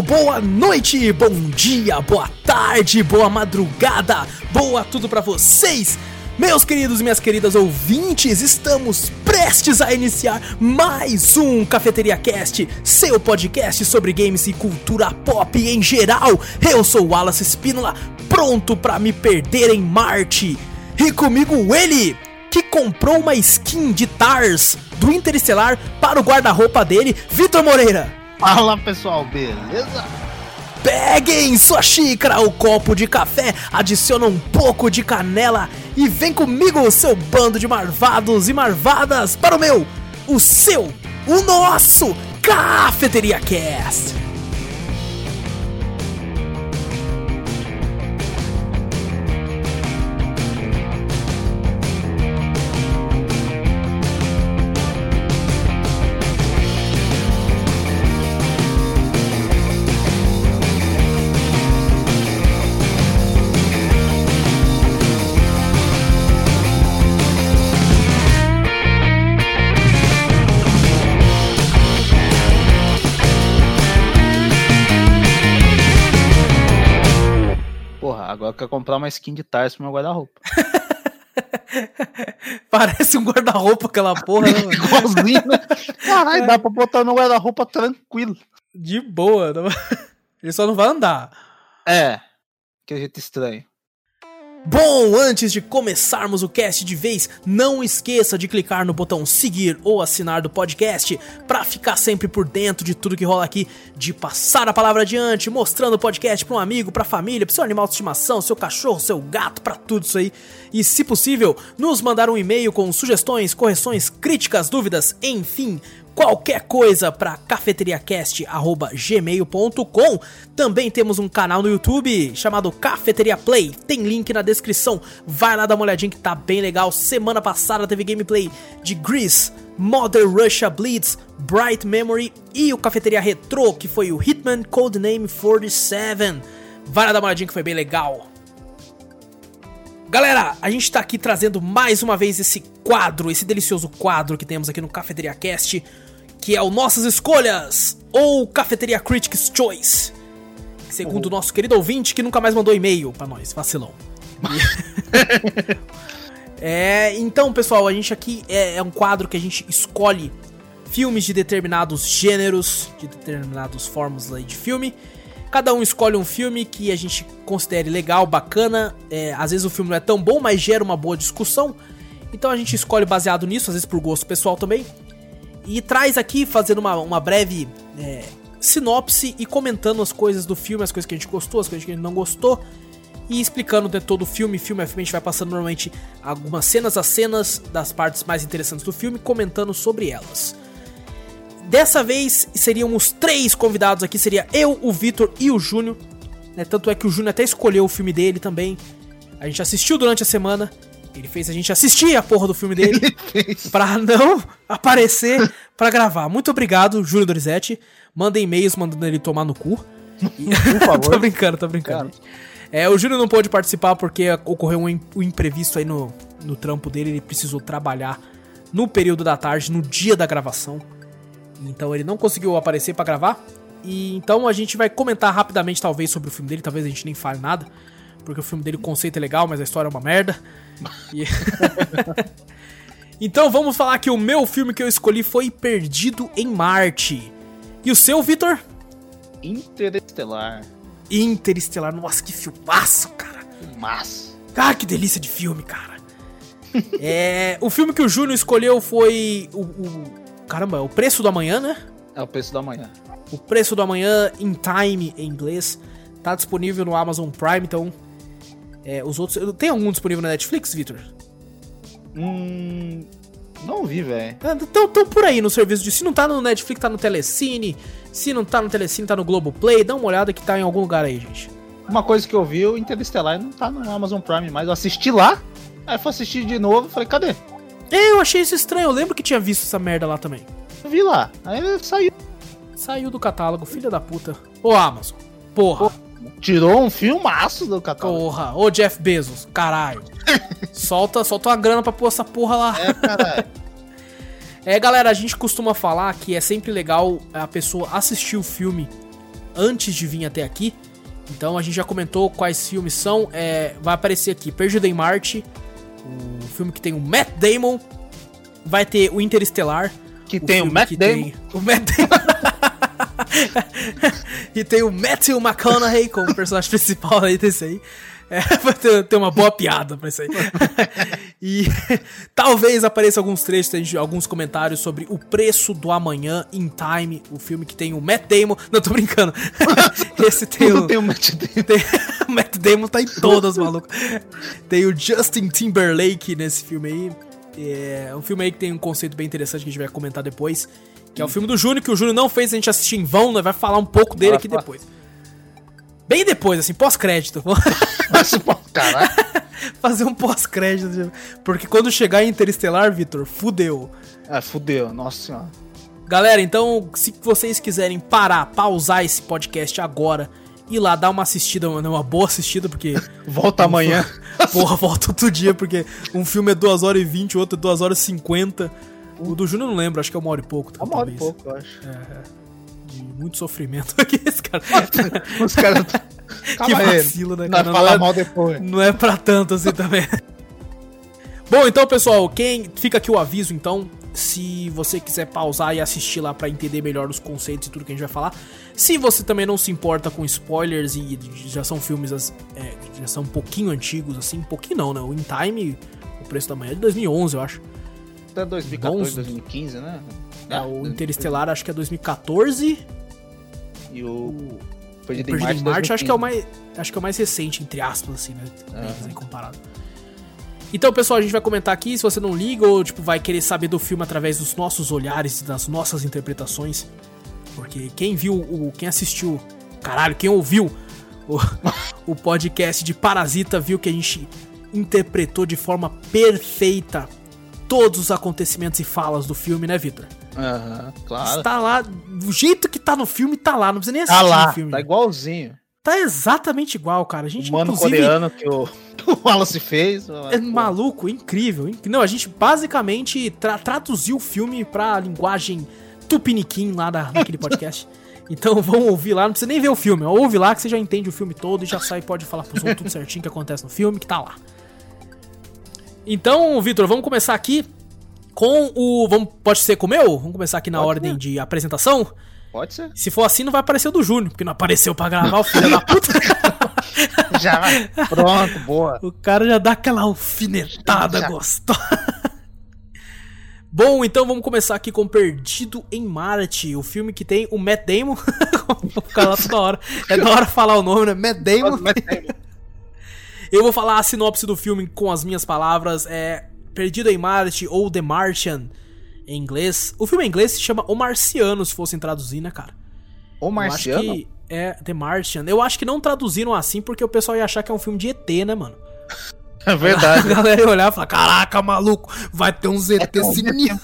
Boa noite, bom dia, boa tarde, boa madrugada, boa tudo pra vocês. Meus queridos e minhas queridas ouvintes, estamos prestes a iniciar mais um Cafeteria Cast, seu podcast sobre games e cultura pop em geral. Eu sou Wallace Espínola, pronto pra me perder em Marte. E comigo ele, que comprou uma skin de Tars do Interestelar para o guarda-roupa dele, Vitor Moreira. Fala pessoal, beleza? Peguem sua xícara, o copo de café, adiciona um pouco de canela e vem comigo, seu bando de marvados e marvadas, para o meu, o seu, o nosso Cafeteria Cast. Comprar uma skin de Tars pro meu guarda-roupa. Parece um guarda-roupa aquela porra, né, mano? Igualzinho, né? Caralho, dá pra botar no guarda-roupa tranquilo. De boa. não- Ele só não vai andar. É, que jeito estranho. Bom, antes de começarmos o cast de vez, não esqueça de clicar no botão seguir ou assinar do podcast para ficar sempre por dentro de tudo que rola aqui, de passar a palavra adiante, mostrando o podcast para um amigo, para família, para seu animal de estimação, seu cachorro, seu gato, para tudo isso aí. E se possível, nos mandar um e-mail com sugestões, correções, críticas, dúvidas, enfim, qualquer coisa para cafeteriacast@gmail.com. Também temos um canal no YouTube chamado Cafeteria Play. Tem link na descrição. Vai lá dar uma olhadinha que tá bem legal. Semana passada teve gameplay de Grease, Mother Russia Bleeds, Bright Memory e o Cafeteria Retro, que foi o Hitman Codename 47. Vai lá dar uma olhadinha que foi bem legal. Galera, a gente tá aqui trazendo mais uma vez esse quadro, esse delicioso quadro que temos aqui no Cafeteria Cast, que é o Nossas Escolhas, ou Cafeteria Critics Choice. Segundo o nosso querido ouvinte que nunca mais mandou e-mail pra nós, vacilão. é, então, pessoal, a gente aqui é, é um quadro que a gente escolhe filmes de determinados gêneros, de determinados formas de filme. Cada um escolhe um filme que a gente considere legal, bacana. É, às vezes o filme não é tão bom, mas gera uma boa discussão. Então a gente escolhe baseado nisso, às vezes por gosto pessoal também. E traz aqui, fazendo uma, uma breve é, sinopse e comentando as coisas do filme, as coisas que a gente gostou, as coisas que a gente não gostou. E explicando todo o filme, filme a filme, a gente vai passando normalmente algumas cenas a cenas das partes mais interessantes do filme, comentando sobre elas. Dessa vez seríamos três convidados aqui, seria eu, o Vitor e o Júnior. né? Tanto é que o Júnior até escolheu o filme dele também. A gente assistiu durante a semana. Ele fez a gente assistir a porra do filme dele pra não aparecer pra gravar. Muito obrigado, Júnior Dorizete. Manda e-mails mandando ele tomar no cu. E- Por favor. tô brincando, tô brincando. É, o Júnior não pôde participar porque ocorreu um, um imprevisto aí no, no trampo dele. Ele precisou trabalhar no período da tarde, no dia da gravação. Então ele não conseguiu aparecer pra gravar. E então a gente vai comentar rapidamente, talvez, sobre o filme dele. Talvez a gente nem fale nada. Porque o filme dele, o conceito é legal, mas a história é uma merda. E- então vamos falar que o meu filme que eu escolhi foi Perdido em Marte. E o seu, Vitor? Interestelar. Interestelar. Nossa, que filmaço, cara. Massa. Ah, que delícia de filme, cara. é, o filme que o Júnior escolheu foi o, o- Caramba, O Preço do Amanhã, né? É o preço da manhã. O Preço do Amanhã, in time, em inglês. Tá disponível no Amazon Prime, então... é, os outros... Tem algum disponível na Netflix, Vitor? Hum. Não vi, velho. Então, tão por aí no serviço de... Se não tá no Netflix, tá no Telecine. Se não tá no Telecine, tá no Globoplay. Dá uma olhada que tá em algum lugar aí, gente. Uma coisa que eu vi, o Interestelar não tá no Amazon Prime, mas eu assisti lá. Aí fui assistir de novo falei, cadê? Eu achei isso estranho. Eu lembro que tinha visto essa merda lá também. Eu vi lá. Aí saiu. Saiu do catálogo, filha da puta. Ô, Amazon. Porra. Tirou um filmaço do catálogo. Porra. Ô, Jeff Bezos. Caralho. solta, solta uma grana pra pôr essa porra lá. É, caralho. É, galera, a gente costuma falar que é sempre legal a pessoa assistir o filme antes de vir até aqui. Então a gente já comentou quais filmes são. É, vai aparecer aqui Perdido em Marte, o filme que tem o Matt Damon. Vai ter o Interestelar. Que tem o Matt Damon. Tem o Matt Damon. e tem o Matthew McConaughey como personagem principal aí desse aí. É, vai ter, ter, uma boa piada pra isso aí. e talvez apareça alguns trechos, alguns comentários sobre o preço do amanhã in time, o filme que tem o Matt Damon. Não, tô brincando. Esse tem o. tem o Matt Damon. Tem, o Matt Damon tá em todas, maluco. Tem o Justin Timberlake nesse filme aí. É um filme aí que tem um conceito bem interessante que a gente vai comentar depois. Que é o filme do Júnior, que o Júnior não fez a gente assistir em vão, né? Vai falar um pouco dele aqui depois. Bem depois, assim, pós-crédito. Fazer um pós-crédito. Porque quando chegar em Interestelar, Vitor, fudeu. Ah, fudeu, nossa senhora. Galera, então, se vocês quiserem parar, pausar esse podcast agora, ir lá dar uma assistida, uma boa assistida, porque. Volta amanhã. Porra, volta outro dia, porque um filme é 2 horas e 20, o outro é 2 horas e 50. O do Júnior não lembro, acho que é uma hora e pouco. Uma hora e pouco, eu acho. É, é. De muito sofrimento aqui, esse cara. Os caras. que vacilo, né, cara? Não, não, é, mal depois. não é pra tanto assim também. Bom, então, pessoal, quem fica aqui o aviso, então, se você quiser pausar e assistir lá para entender melhor os conceitos e tudo que a gente vai falar. Se você também não se importa com spoilers e já são filmes é, já são um pouquinho antigos assim, um pouquinho não, né? O In Time, o preço da manhã é de 2011, eu acho. Até 2014, Bons... 2015, né? É, o Interestelar acho que é 2014. E o. Perdido em Marte, Marte acho que é o mais. Acho que é o mais recente, entre aspas, assim, né? Uhum. comparado. Então, pessoal, a gente vai comentar aqui. Se você não liga ou tipo, vai querer saber do filme através dos nossos olhares e das nossas interpretações. Porque quem viu o. Quem assistiu. Caralho, quem ouviu o, o podcast de Parasita viu que a gente interpretou de forma perfeita todos os acontecimentos e falas do filme, né, Vitor? Aham, uhum, claro. Está lá, do jeito que tá no filme, tá lá, não precisa nem tá assistir tá lá, o filme. Tá igualzinho. Tá exatamente igual, cara. A gente, o mano coreano que o, o Wallace fez. É maluco, incrível. Não, a gente basicamente tra traduziu o filme pra linguagem tupiniquim lá da, naquele podcast. Então vão ouvir lá, não precisa nem ver o filme. Ouve lá que você já entende o filme todo e já sai pode falar pros outros tudo certinho que acontece no filme, que tá lá. Então, Vitor, vamos começar aqui com o. Vamos, pode ser com o meu? Vamos começar aqui na pode ordem ser. de apresentação? Pode ser. Se for assim, não vai aparecer o do Júnior, porque não apareceu pra gravar o filho da puta. já vai. Pronto, boa. O cara já dá aquela alfinetada já. gostosa. Bom, então vamos começar aqui com Perdido em Marte, o filme que tem o Matt Damon. Vou ficar lá toda hora. É da hora falar o nome, né? Matt Damon. Matt Damon. Eu vou falar a sinopse do filme com as minhas palavras. É Perdido em Marte ou The Martian em inglês. O filme em inglês se chama O Marciano, se fossem traduzir, né, cara? O Marciano? Eu acho que é The Martian. Eu acho que não traduziram assim porque o pessoal ia achar que é um filme de ET, né, mano? É verdade. A galera ia olhar e falar: Caraca, maluco, vai ter uns ET é sinistro.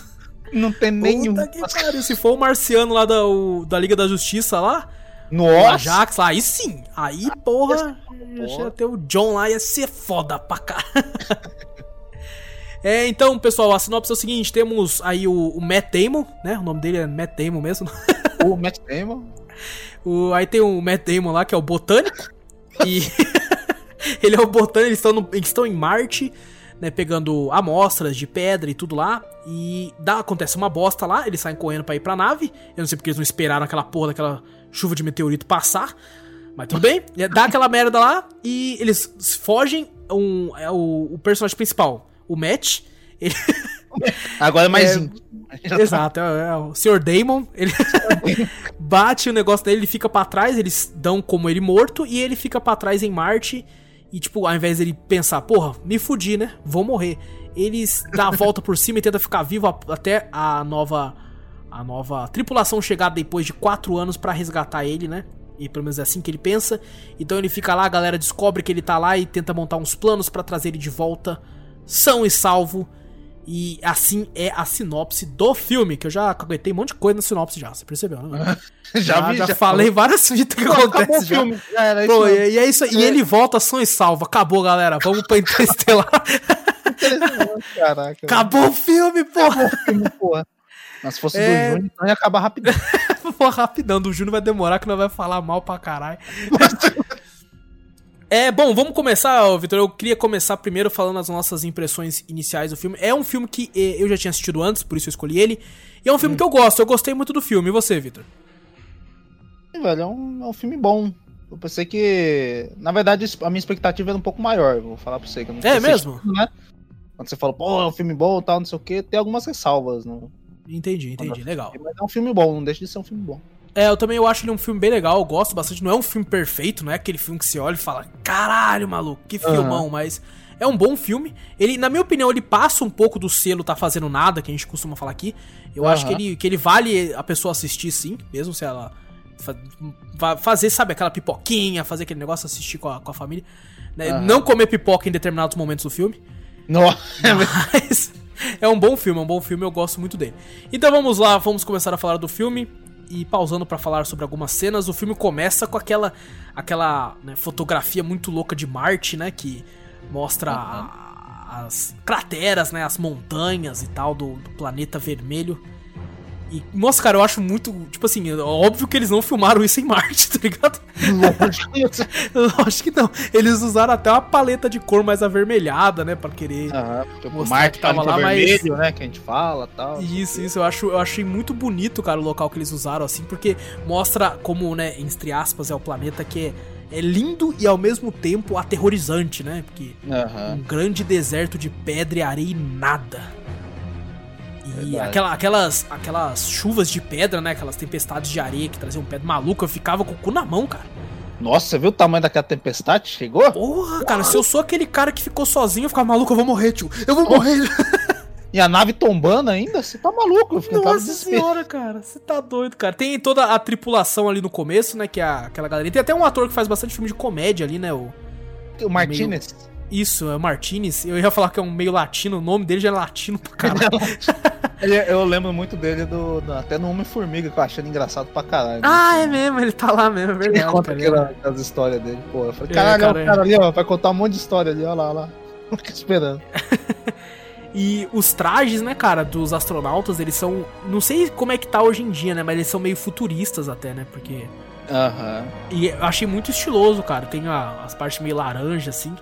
Não tem nenhum. se for o marciano lá da, o, da Liga da Justiça lá, nossa! Ajax lá, aí sim. Aí, porra, ia ter o John lá, ia ser foda pra cá. é, então, pessoal, a sinopse é o seguinte: temos aí o, o, Matt Damon, né? O nome dele é Matt Damon mesmo. O Matt Damon. o, aí tem o Matt Damon lá, que é o botânico. e ele é o botânico, eles estão, no, eles estão em Marte. Né, pegando amostras de pedra e tudo lá. E dá, acontece uma bosta lá, eles saem correndo pra ir pra nave. Eu não sei porque eles não esperaram aquela porra daquela chuva de meteorito passar. Mas tudo bem, dá aquela merda lá e eles fogem. Um, é o, o personagem principal, o Matt. Ele... Agora é mais. É, exato, é, é, o Sr. Damon. Ele bate o negócio dele, ele fica para trás, eles dão como ele morto e ele fica para trás em Marte. E, tipo, ao invés dele pensar, porra, me fudi, né? Vou morrer. Eles dá a volta por cima e tenta ficar vivo até a nova a nova tripulação chegar depois de quatro anos para resgatar ele, né? E pelo menos é assim que ele pensa. Então ele fica lá, a galera descobre que ele tá lá e tenta montar uns planos para trazer ele de volta, são e salvo. E assim é a sinopse do filme, que eu já caguetei um monte de coisa na sinopse já, você percebeu, né? já, já, vi, já, já falei várias fitas que acontecem já. Filme. É, Pô, e, e, é isso, é. e ele volta são e salvo. Acabou, galera. Vamos pra Interestelar. Acabou o filme, porra. Acabou o filme, porra. Mas se fosse é... do Júnior, então ia acabar rapidinho. vou rapidão, do Júnior vai demorar que nós vai falar mal pra caralho. É, bom, vamos começar, Vitor. Eu queria começar primeiro falando as nossas impressões iniciais do filme. É um filme que eh, eu já tinha assistido antes, por isso eu escolhi ele. E é um filme que eu gosto, eu gostei muito do filme. E você, Vitor? Sim, velho, é um, é um filme bom. Eu pensei que. Na verdade, a minha expectativa era um pouco maior. Vou falar pra você que eu não É mesmo? assistido, né? Quando você fala, pô, é um filme bom e tal, não sei o quê, tem algumas ressalvas. Não... Entendi, entendi, legal. Mas é um filme bom, não deixa de ser um filme bom. É, eu também eu acho ele um filme bem legal, eu gosto bastante. Não é um filme perfeito, não é aquele filme que você olha e fala, caralho, maluco, que filmão, mas é um bom filme. Ele, na minha opinião, ele passa um pouco do selo tá fazendo nada, que a gente costuma falar aqui. Eu acho que ele, que ele vale a pessoa assistir sim, mesmo se ela fa- fazer, sabe, aquela pipoquinha, fazer aquele negócio, assistir com a, com a família. né? Aham. Não comer pipoca em determinados momentos do filme. Nossa, Mas é um bom filme, é um bom filme, eu gosto muito dele. Então vamos lá, vamos começar a falar do filme. E pausando pra falar sobre algumas cenas, o filme começa com aquela aquela né, fotografia muito louca de Marte, né, que mostra a- as crateras, né, as montanhas e tal do, do planeta vermelho. E, nossa, cara, eu acho muito, tipo assim, é óbvio que eles não filmaram isso em Marte, tá ligado? lógico. Que não. Eles usaram até uma paleta de cor mais avermelhada, né, pra querer Aham, tipo, Mostrar Marte que tava tava lá, mas- vermelho, né, que a gente fala e tal. Isso, isso, eu, acho, eu achei muito bonito, cara, o local que eles usaram, assim, porque mostra como, né, entre aspas, é o planeta que é, é lindo e ao mesmo tempo aterrorizante, né? Porque Aham. um grande deserto de pedra e areia e nada. E Verdade. aquela, aquelas, aquelas chuvas de pedra, né? Aquelas tempestades de areia que traziam pedra maluca, eu ficava com o cu na mão, cara. Nossa, você viu o tamanho daquela tempestade? Chegou? Porra, cara, se eu sou aquele cara que ficou sozinho, eu ficava maluco, eu vou morrer, tio. Eu vou morrer. E a nave tombando ainda? Você tá maluco? Eu tava Nossa senhora, cara, você tá doido, cara. Tem toda a tripulação ali no começo, né? Que é aquela galera. Tem até um ator que faz bastante filme de comédia ali, né? O, O Martinez. Isso, é o Martinez. Eu ia falar que é um meio latino, o nome dele já é latino pra caralho. Ele- eu lembro muito dele do, do- até no Homem-Formiga, que eu achei ele engraçado pra caralho. ah, é mesmo, ele tá lá mesmo, é Ele verdade. conta cara. aquela, aquelas histórias dele, pô. Eu falei, É, caralho, cara, olha é. o cara ali, ó, vai contar um monte de história ali, ó lá, ó lá. Fica esperando. E os trajes, né, cara, dos astronautas, eles são. Não sei como é que tá hoje em dia, né? Mas eles são meio futuristas até, né? Porque. Aham. E eu achei muito estiloso, cara. Tem a- as partes meio laranja, assim.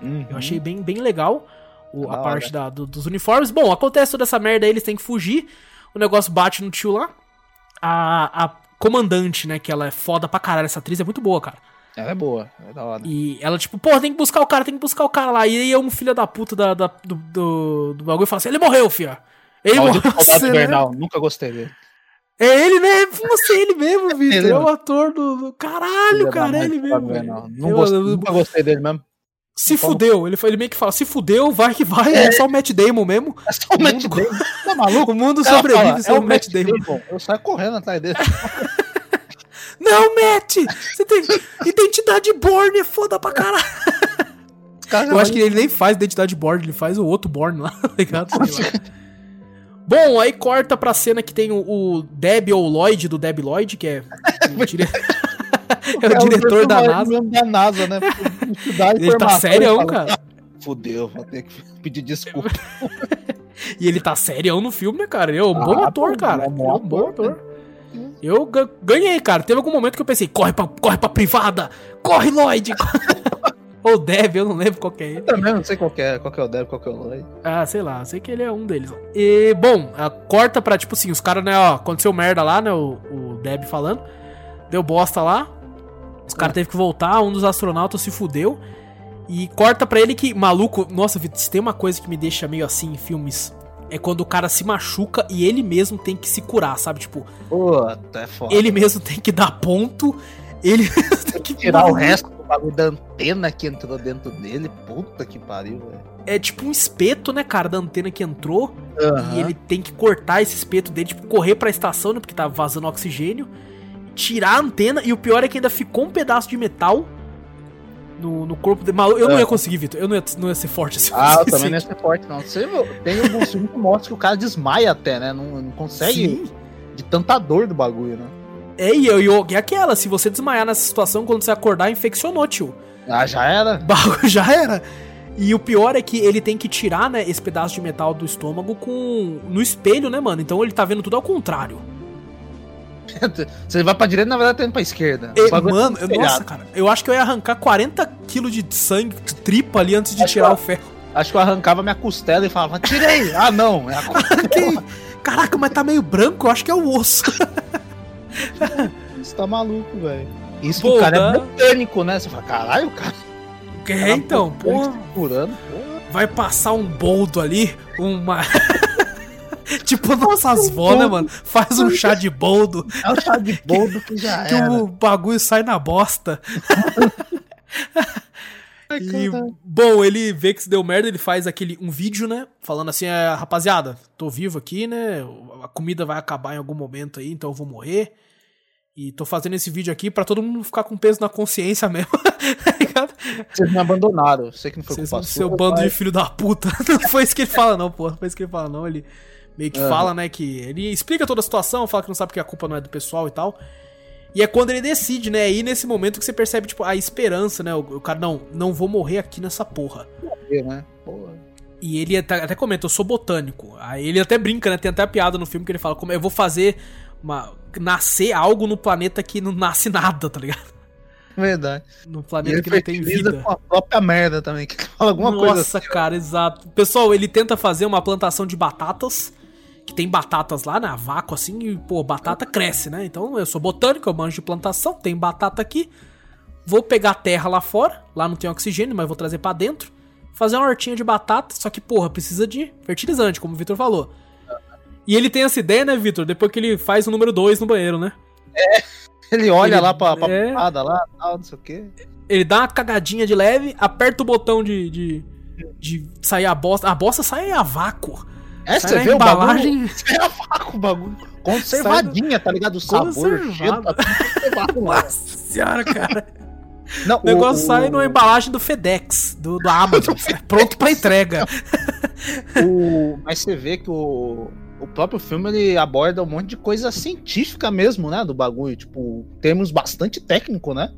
Uhum. Eu achei bem, bem legal o- a parte da- do- dos uniformes. Bom, acontece toda essa merda aí, eles têm que fugir. O negócio bate no tio lá. A, a comandante, né, que ela é foda pra caralho, essa atriz é muito boa, cara. Ela é boa, é da hora. E ela, tipo, pô, tem que buscar o cara, tem que buscar o cara lá. E aí um filho da puta da, da- do, do, do bagulho fala assim: ele morreu, fia. Ele morreu. Você, né? nunca gostei dele. É ele, né? Você, ele mesmo, Vitor. Ele É o mesmo. ator do. do- Caralho, Filha cara, é ele mesmo. Não eu- Nunca gostei dele mesmo. Se Como- fudeu. Ele, ele meio que fala: se fudeu, vai que vai. É, só o Matt Damon mesmo. É só o Matt Damon. Tá maluco? O mundo O cara sobrevive fala, sem é o Matt Damon. Eu saio correndo atrás dele. Não, Matt! Você tem identidade Born, é foda pra caralho. Os caras Eu acho que ele nem faz identidade Born, ele faz o outro Born lá, tá ligado? Lá. Bom, aí corta pra cena que tem o, o Deb ou Lloyd do Deb Lloyd, que é o, dire... é o diretor da NASA. da NASA, né? Ele tá fala, cara. Fudeu, vou ter que pedir desculpa. E ele tá serião no filme, né, cara? Ele é um bom Ah, ator, pô, cara. é um bom é bom ator, ator. Eu ga- ganhei, cara. Teve algum momento que eu pensei, corre pra, corre pra privada! Corre, Lloyd! Ou Deb, eu não lembro qual que é ele. Também não sei qual é, qual que é o Deb, qual que é o Lloyd. Ah, sei lá, sei que ele é um deles. E, bom, a- corta pra, tipo assim, os caras, né, ó, aconteceu merda lá, né, o, o Deb falando. Deu bosta lá. Os caras teve que voltar, um dos astronautas se fudeu. E corta pra ele que, maluco, nossa, Vitor, se tem uma coisa que me deixa meio assim em filmes, é quando o cara se machuca e ele mesmo tem que se curar, sabe? Tipo, Puta, é foda. ele mesmo tem que dar ponto, ele mesmo tem que tirar o resto do bagulho da antena que entrou dentro dele. Puta que pariu, velho. É tipo um espeto, né, cara, da antena que entrou. E Aham. ele tem que cortar esse espeto dele, tipo, correr pra estação, né? Porque tá vazando oxigênio. Tirar a antena. E o pior é que ainda ficou um pedaço de metal no, no corpo dele. Malu- Eu não É. ia conseguir, Vitor. Eu não ia, não ia ser forte assim. Ah, eu também não ia ser forte, não. Você, tem alguns filmes que mostram que o cara desmaia até, né? Não, não consegue Sim. de tanta dor do bagulho, né? É, e, e e aquela, se você desmaiar nessa situação, quando você acordar, infeccionou, tio. Ah, já era? Já era. E o pior é que ele tem que tirar, né, esse pedaço de metal do estômago com no espelho, né, mano? Então ele tá vendo tudo ao contrário. Você vai pra direita, na verdade, tá indo pra esquerda. E, bagulho mano, tá eu- nossa, cara, eu acho que eu ia arrancar 40 quilos de sangue, de tripa ali antes de Acho tirar que- o ferro. Acho que eu arrancava minha costela e falava, tirei! Ah, não, é a costela. Caraca, mas tá meio branco, eu acho que é o osso. Você tá maluco, velho. Isso Pô, que o cara dá- é botânico, né? Você fala, caralho, o cara. É, então, pô. pô, Segurando, pô. vai passar um boldo ali, uma. tipo nossas vó, né, mano? Faz um chá de boldo É o chá de boldo que já que era. o bagulho sai na bosta. E, bom, ele vê que se deu merda, ele faz aquele um vídeo, né? Falando assim, é, rapaziada, tô vivo aqui, né? A comida vai acabar em algum momento aí, então eu vou morrer. E tô fazendo esse vídeo aqui pra todo mundo ficar com peso na consciência mesmo. tá? Vocês me abandonaram. Eu sei que não foi Vocês culpa seu bando de mas- filho da puta. Não foi isso que ele fala, não, pô. Não foi isso que ele fala, não. Ele meio que Aham. fala, né, que. Ele explica toda a situação, fala que não sabe que a culpa não é do pessoal e tal. E é quando ele decide, né? Aí nesse momento que você percebe, tipo, a esperança, né? O, o cara, não, não vou morrer aqui nessa porra. né? Porra. E ele até, até comenta, eu sou botânico. Aí ele até brinca, né? Tem até a piada no filme que ele fala, como eu vou fazer uma. nascer algo no planeta que não nasce nada, tá ligado? Verdade. No planeta que não tem vida. com a própria merda também. Que fala alguma Nossa, coisa assim. cara, exato. Pessoal, ele tenta fazer uma plantação de batatas. Que tem batatas lá, né? A vácuo assim, e, pô, batata cresce, né? Então eu sou botânico, eu manjo de plantação, tem batata aqui. Vou pegar terra lá fora, lá não tem oxigênio, mas vou trazer pra dentro. Fazer uma hortinha de batata, só que, porra, precisa de fertilizante, como o Vitor falou. E ele tem essa ideia, né, Vitor? Depois que ele faz o número 2 no banheiro, né? Ele olha Ele- lá pra, pra é. porrada lá, tal, não sei o quê. Ele dá uma cagadinha de leve, aperta o botão de, de, de sair a bosta. A bosta sai a vácuo. É, Sai você vê o bagulho. embalagem. É vaca o bagulho. Conservadinha, tá ligado? O sabor, o cheiro, tá tudo conservado lá. Nossa senhora, cara. Não, O negócio sai numa embalagem do FedEx, do, do Amazon, pronto pra entrega. o- Mas você vê que o, o próprio filme ele aborda um monte de coisa científica mesmo, né? Do bagulho. Tipo, termos bastante técnico, né?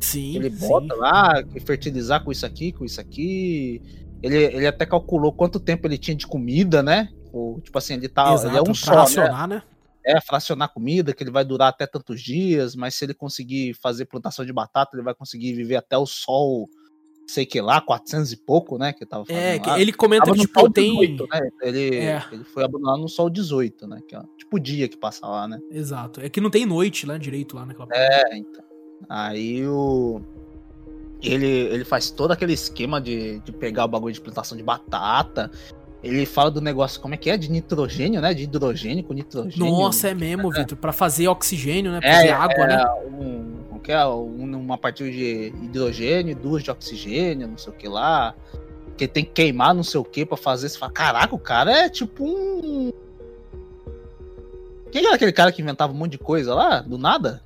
Sim, Ele sim. bota lá, que fertilizar com isso aqui, com isso aqui. Ele, ele até calculou quanto tempo ele tinha de comida, né? O, tipo assim, ele tá. Exato, ele é um só, né? racionar, né? É, fracionar comida, que ele vai durar até tantos dias, mas se ele conseguir fazer plantação de batata, ele vai conseguir viver até o sol, sei que lá, 400 e pouco, né? Que tava É, lá. ele comenta Tava que, tipo, tem. 18, né? Ele, É. ele foi abandonado no sol 18, né? Que é tipo o dia que passa lá, né? Exato. É que não tem noite lá direito lá naquela É, então. Aí o. Ele, ele faz todo aquele esquema de, de pegar o bagulho de plantação de batata. Ele fala do negócio, como é que é? De nitrogênio, né? De hidrogênio com nitrogênio. Nossa, é mesmo, Vitor. Pra fazer oxigênio, né? Pra É, fazer água, né? um, como que é? Um- uma partir de hidrogênio, duas de oxigênio, não sei o que lá. Que tem que queimar não sei o que pra fazer. Você fala, caraca, o cara é tipo um. Quem era aquele cara que inventava um monte de coisa lá? Do nada?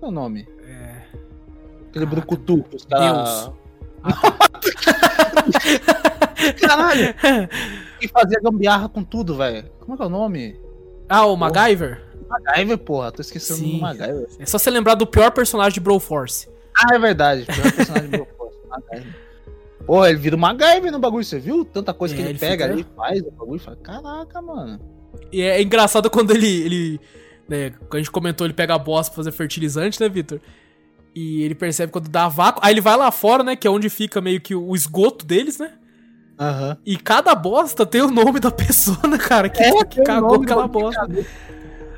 Qual é o nome? É. Aquele Caraca. brucutu. Os caras. Deus. Ah, Caralho! que fazia gambiarra com tudo, velho. Como é que é o nome? Ah, o MacGyver? MacGyver, porra. Tô esquecendo Sim. do MacGyver. É só você lembrar do pior personagem de Broforce. Ah, é verdade. Pior personagem do Broforce, MacGyver. Porra, ele vira o MacGyver no bagulho, você viu? Tanta coisa É, que ele, ele pega fica- ali, faz o bagulho e fala, caraca, mano. E é engraçado quando ele. ele né, a gente comentou, ele pega a bosta pra fazer fertilizante, né, Vitor? E ele percebe quando dá vácuo. Aí ele vai lá fora, né? Que é onde fica meio que o esgoto deles, né? Aham. E cada bosta tem o nome da pessoa, né, cara? Que, É, que cagou aquela bosta.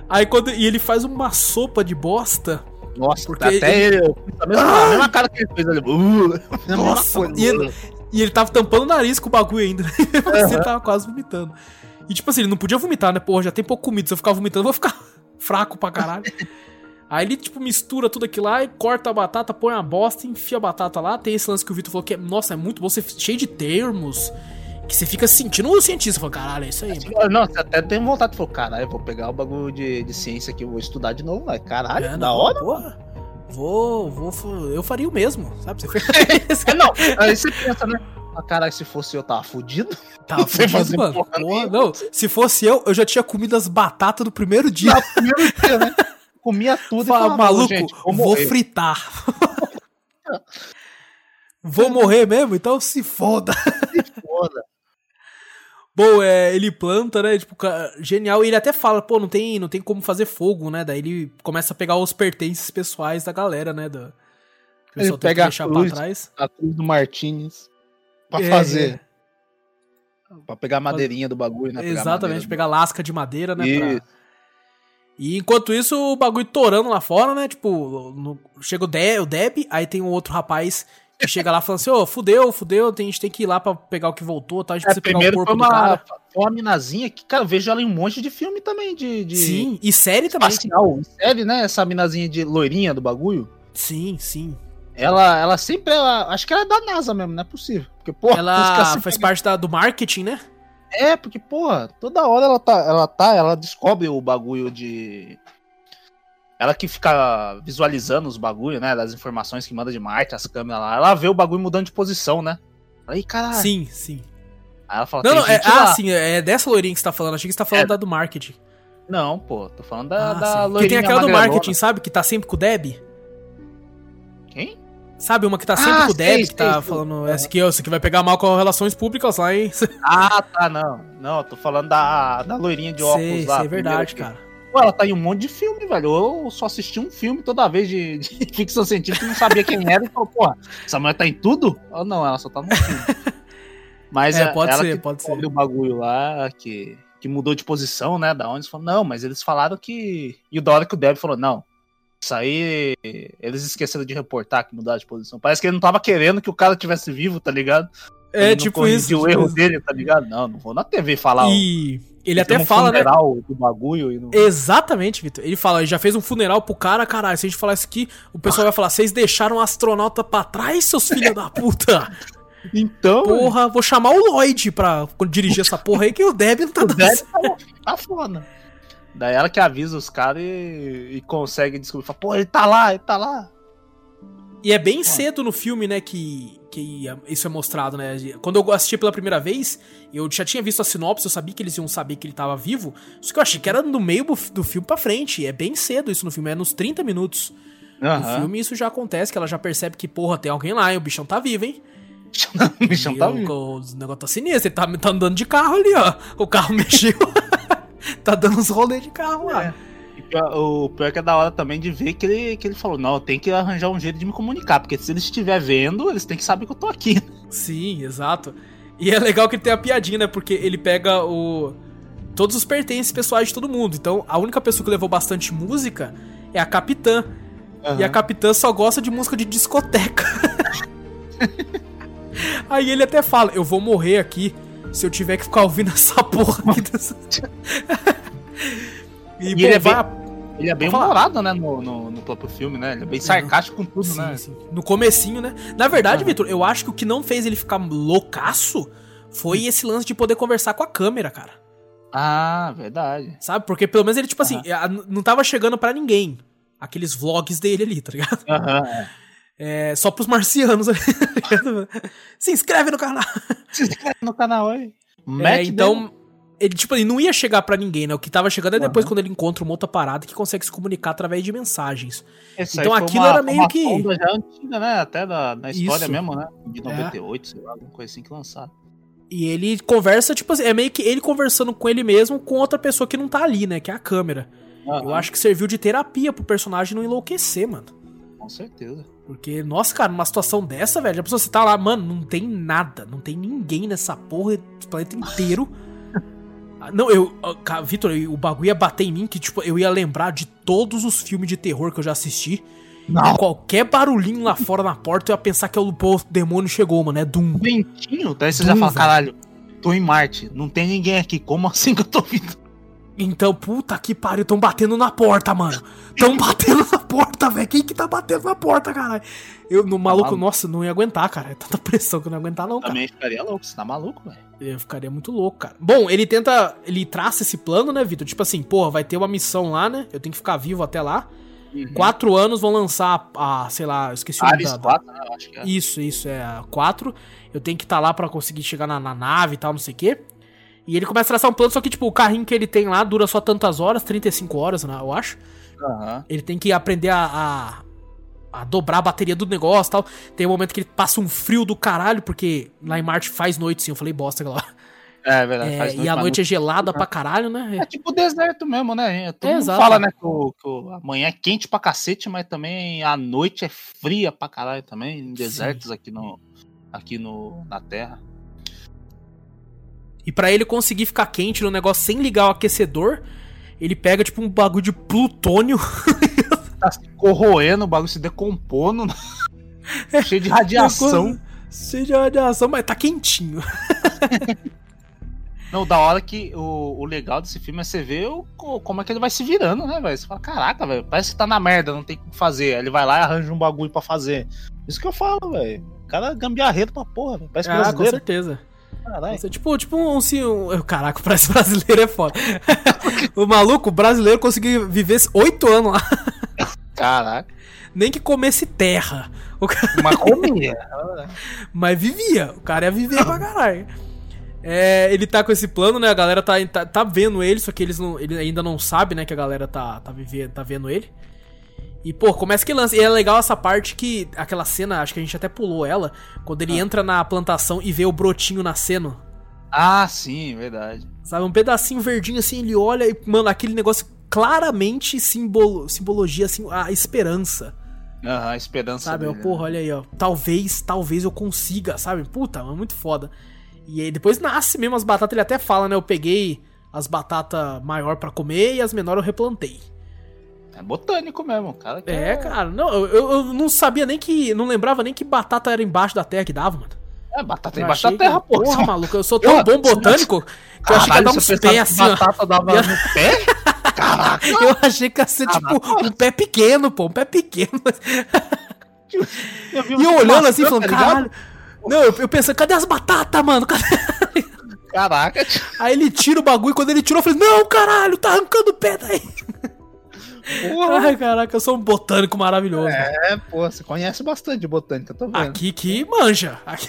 Aí quando. E ele faz uma sopa de bosta. Nossa, Porque até ele. eu fiz a mesma, a mesma cara que ele fez ali. Uh, Nossa, coisa. e ele- E ele tava tampando o nariz com o bagulho ainda. Você tava quase vomitando. E tipo assim, ele não podia vomitar, né? Porra, já tem pouco comida. Se eu ficar vomitando, eu vou ficar fraco pra caralho. Aí ele, tipo, mistura tudo aquilo lá e corta a batata, põe a bosta enfia a batata lá. Tem esse lance que o Vitor falou que é, nossa, é muito bom, você cheio de termos. Que você fica sentindo um cientista. Fala, caralho, é isso aí, mano. Não, você até tem vontade de falar, caralho, vou pegar o bagulho de, de ciência aqui, vou estudar de novo, né? Caralho, É, da hora. Porra. Vou, vou, eu faria o mesmo, sabe? Você fez. É, não, aí você pensa, né? Ah, caralho, se fosse eu, tava fudido. Tá Não sei fudido, fazer mano. porra Porra, não, se fosse eu, eu já tinha comido as batatas do primeiro dia. No primeiro dia, né? Comia tudo Fala, e falava, maluco, gente, vou, morrer. fritar. vou morrer mesmo? Então se foda. Foda. Bom, é, ele planta, né? Tipo, genial. E ele até fala, pô, não tem, não tem como fazer fogo, né? Daí ele começa a pegar os pertences pessoais da galera, né? Da, que o Ele pessoal tem pega que a deixar cruz. pra trás. A cruz do Martinez. Pra É, fazer. Pra pegar a madeirinha do bagulho, né? Pegar Exatamente, pegar lasca de madeira, né? pra- Isso. E enquanto isso, o bagulho torando lá fora, né? Tipo, no- chega o, De, o Deb, aí tem um outro rapaz que chega lá falando assim, ô, fudeu, fudeu, tem, a gente tem que ir lá pra pegar o que voltou, tá? A gente É, precisa pegar o corpo foi do uma, cara. foi uma minazinha que, cara, eu vejo ela em um monte de filme também, de. de Sim, e série também. espacial. Série, né? Essa minazinha de loirinha do bagulho. Sim, sim. Ela, ela sempre. Ela, acho que ela é da NASA mesmo, não é possível. Porque, porra, Ela faz parte da- do marketing, né? É, porque, porra, toda hora ela tá, ela tá, ela descobre o bagulho de. Ela que fica visualizando os bagulhos, né? Das informações que manda de Marte, as câmeras lá. Ela vê o bagulho mudando de posição, né? Aí, caralho. Sim, sim. Aí ela fala, Não, não, é, ah, sim, é dessa loirinha que você tá falando. Achei que você tá falando É. da do marketing. Não, pô, tô falando da, Ah, da sim. Porque tem loirinha aquela do marketing, sabe? Que tá sempre com o Deb. Sabe, uma que tá sempre Ah, com o Deb, sei, que tá sei, falando, essa aqui, essa aqui vai pegar mal com relações públicas lá, hein? Ah, tá, não. Não, eu tô falando da, da loirinha de óculos Sei, lá. sei, é verdade, cara. Pô, ela tá em um monte de filme, velho. Eu só assisti um filme toda vez de, de ficção científica e não sabia quem era. E falou, porra, essa mulher tá em tudo? Ou não, ela só tá no filme. Mas É, é, pode ela ser, que pode ser. o bagulho lá, que, que mudou de posição, né? Da onde eles falaram, não, mas eles falaram que. E o da hora que o Deb falou, não. Isso aí, eles esqueceram de reportar que mudaram de posição. Parece que ele não tava querendo que o cara tivesse vivo, tá ligado? É, Ele tipo isso. o tipo erro isso. dele, tá ligado? Não, não vou na TV falar. E ele até um fala, né? funeral do bagulho e não... Exatamente, Vitor. Ele fala, ele já fez um funeral pro cara, caralho. Se a gente falar isso aqui, o pessoal vai falar: vocês deixaram o astronauta pra trás, seus filhos da puta. Então, Porra, vou chamar o Lloyd pra dirigir essa porra aí, que o Deb não tá dando tá, tá foda. Daí ela que avisa os caras e, e consegue descobrir. Fala, pô, ele tá lá, ele tá lá. E é bem cedo no filme, né, que, que isso é mostrado, né? Quando eu assisti pela primeira vez, eu já tinha visto a sinopse, eu sabia que eles iam saber que ele tava vivo, só que eu achei que era no meio do do filme pra frente. É bem cedo isso no filme, é nos 30 minutos do Aham. filme isso já acontece, que ela já percebe que, porra, tem alguém lá e o bichão tá vivo, hein? o bichão tá o, vivo. o negócio tá sinistro, ele tá, tá andando de carro ali, ó. O carro mexeu. Tá dando uns rolês de carro lá. É. Pior- o pior que é da hora também de ver que ele, que ele falou, não, eu tenho que arranjar um jeito de me comunicar, porque se eles estiver vendo, eles têm que saber que eu tô aqui. Sim, exato. E é legal que ele tem a piadinha, né? Porque ele pega o. Todos os pertences pessoais de todo mundo. Então, a única pessoa que levou bastante música é a capitã. E a capitã só gosta de música de discoteca. Aí ele até fala: Eu vou morrer aqui se eu tiver que ficar ouvindo essa porra aqui dessa. e, E bom, ele é vai- Ele é bem humorado, né, no, no, no próprio filme, né? Ele é bem sarcástico com tudo, Sim, né? sim. No comecinho, né? Na verdade, Aham. Vitor, eu acho que o que não fez ele ficar loucaço foi esse lance de poder conversar com a câmera, cara. Ah, verdade. Sabe? Porque pelo menos ele, tipo assim, não tava chegando pra ninguém. Aqueles vlogs dele ali, tá ligado? Aham, é. É, só pros marcianos? Se inscreve no canal. Se inscreve no canal aí. É, então, ele, tipo, ele não ia chegar pra ninguém, né? O que tava chegando é depois Aham. quando ele encontra uma outra parada que consegue se comunicar através de mensagens. Então aquilo uma- era meio uma que- sonda já antiga, né? Até da, da história Isso. mesmo, né? De 98, sei lá, alguma coisa assim que lançaram. E ele conversa, tipo assim, é meio que ele conversando com ele mesmo com outra pessoa que não tá ali, né? Que é a câmera. Eu acho que serviu de terapia pro personagem não enlouquecer, mano. Com certeza. Porque, nossa, cara, numa situação dessa, velho, a pessoa você tá lá, mano, não tem nada, não tem ninguém nessa porra do planeta inteiro. Não, eu, Vitor, o bagulho ia bater em mim que, tipo, eu ia lembrar de todos os filmes de terror que eu já assisti. Não. E qualquer barulhinho lá fora na porta, eu ia pensar que é o, pô, o demônio chegou, mano, é Doom. Ventinho, daí você já Doom, fala, velho. caralho, tô em Marte, não tem ninguém aqui, como assim que eu tô vindo? Então, puta que pariu, tão batendo na porta, mano. Tão batendo na porta, velho. Quem que tá batendo na porta, caralho? Eu, no maluco, maluco. nossa, não ia aguentar, cara. É tanta pressão que eu não ia aguentar, não, cara. Também ficaria louco, você tá maluco, velho? Eu ficaria muito louco, cara. Bom, ele tenta. Ele traça esse plano, né, Vitor? Tipo assim, porra, vai ter uma missão lá, né? Eu tenho que ficar vivo até lá. Quatro anos vão lançar a, sei lá, eu esqueci o nome da- da, 4, né? Eu acho que é. Isso, isso, é a 4. Eu tenho que estar lá pra conseguir chegar na, na nave e tal, não sei o quê. E ele começa a traçar um plano, só que, tipo, o carrinho que ele tem lá dura só tantas horas, 35 horas, né, eu acho. Aham. Ele tem que aprender a, a, a dobrar a bateria do negócio e tal. Tem um momento que ele passa um frio do caralho, porque lá em Marte faz noite, sim. Eu falei bosta aquela hora. É verdade. É, faz e a noite é gelada pra caralho, né? É tipo deserto mesmo, né? Todo mundo Exato. fala, né, que, o, que o- amanhã é quente pra cacete, mas também a noite é fria pra caralho também, em desertos aqui no aqui no na Terra. E pra ele conseguir ficar quente no negócio sem ligar o aquecedor, ele pega tipo um bagulho de plutônio. Tá se corroendo, o bagulho se decompondo, cheio de radiação. Cheio de radiação, mas tá quentinho. Não, da hora que o, o legal desse filme é você ver o, co- como é que ele vai se virando, né, velho? Você fala, caraca, velho, parece que tá na merda, não tem o que fazer. Aí ele vai lá e arranja um bagulho pra fazer. Isso que eu falo, velho. O cara é gambiarreiro pra porra, velho. Parece Ah, com certeza. Caralho. Tipo, tipo um, se um. Caraca, parece brasileiro é foda. o maluco, o brasileiro conseguiu viver oito anos lá. Caraca. Nem que comesse terra. O cara- Uma comia. Mas vivia. O cara ia viver pra caralho. É, ele tá com esse plano, né? A galera tá, tá, tá vendo ele, só que eles não, ele ainda não sabe, né? Que a galera tá, tá, vive, tá vendo ele. E, pô, começa que lança. E é legal essa parte que. Aquela cena, acho que a gente até pulou ela. Quando ele entra na plantação e vê o brotinho nascendo. ah, sim, verdade. Sabe? Um pedacinho verdinho assim, ele olha e, mano, aquele negócio claramente simbolo, simbologia, assim, a esperança. Aham, a esperança. Sabe? Ó, dele, porra, olha aí, ó. Talvez, talvez eu consiga, sabe? Puta, é muito foda. E aí depois nasce mesmo as batatas, ele até fala, né? Eu peguei as batatas maior pra comer e as menores eu replantei. É botânico mesmo, cara. que É, cara, não, eu, eu- eu não sabia nem que. Não lembrava nem que batata era embaixo da terra que dava, mano. É, batata Eu embaixo da terra, que- pô. Porra, maluco, eu sou tão Eu- bom botânico que eu achei que ia dar uns pés assim, batata dava Ia- no pé? Caraca. Eu achei que ia ser tipo um pé pequeno, pô, um pé pequeno. Eu E eu olhando assim, falando, tá caralho. Não, eu, eu pensando, cadê as batatas, mano? Cadê? Caraca, tio. Aí ele tira o bagulho e quando ele tirou, eu falei, não, caralho, tá arrancando o pé daí. Porra. Ai, caraca, eu sou um botânico maravilhoso. mano. É, pô, você conhece bastante de botânica, tô vendo. Aqui que manja. Aqui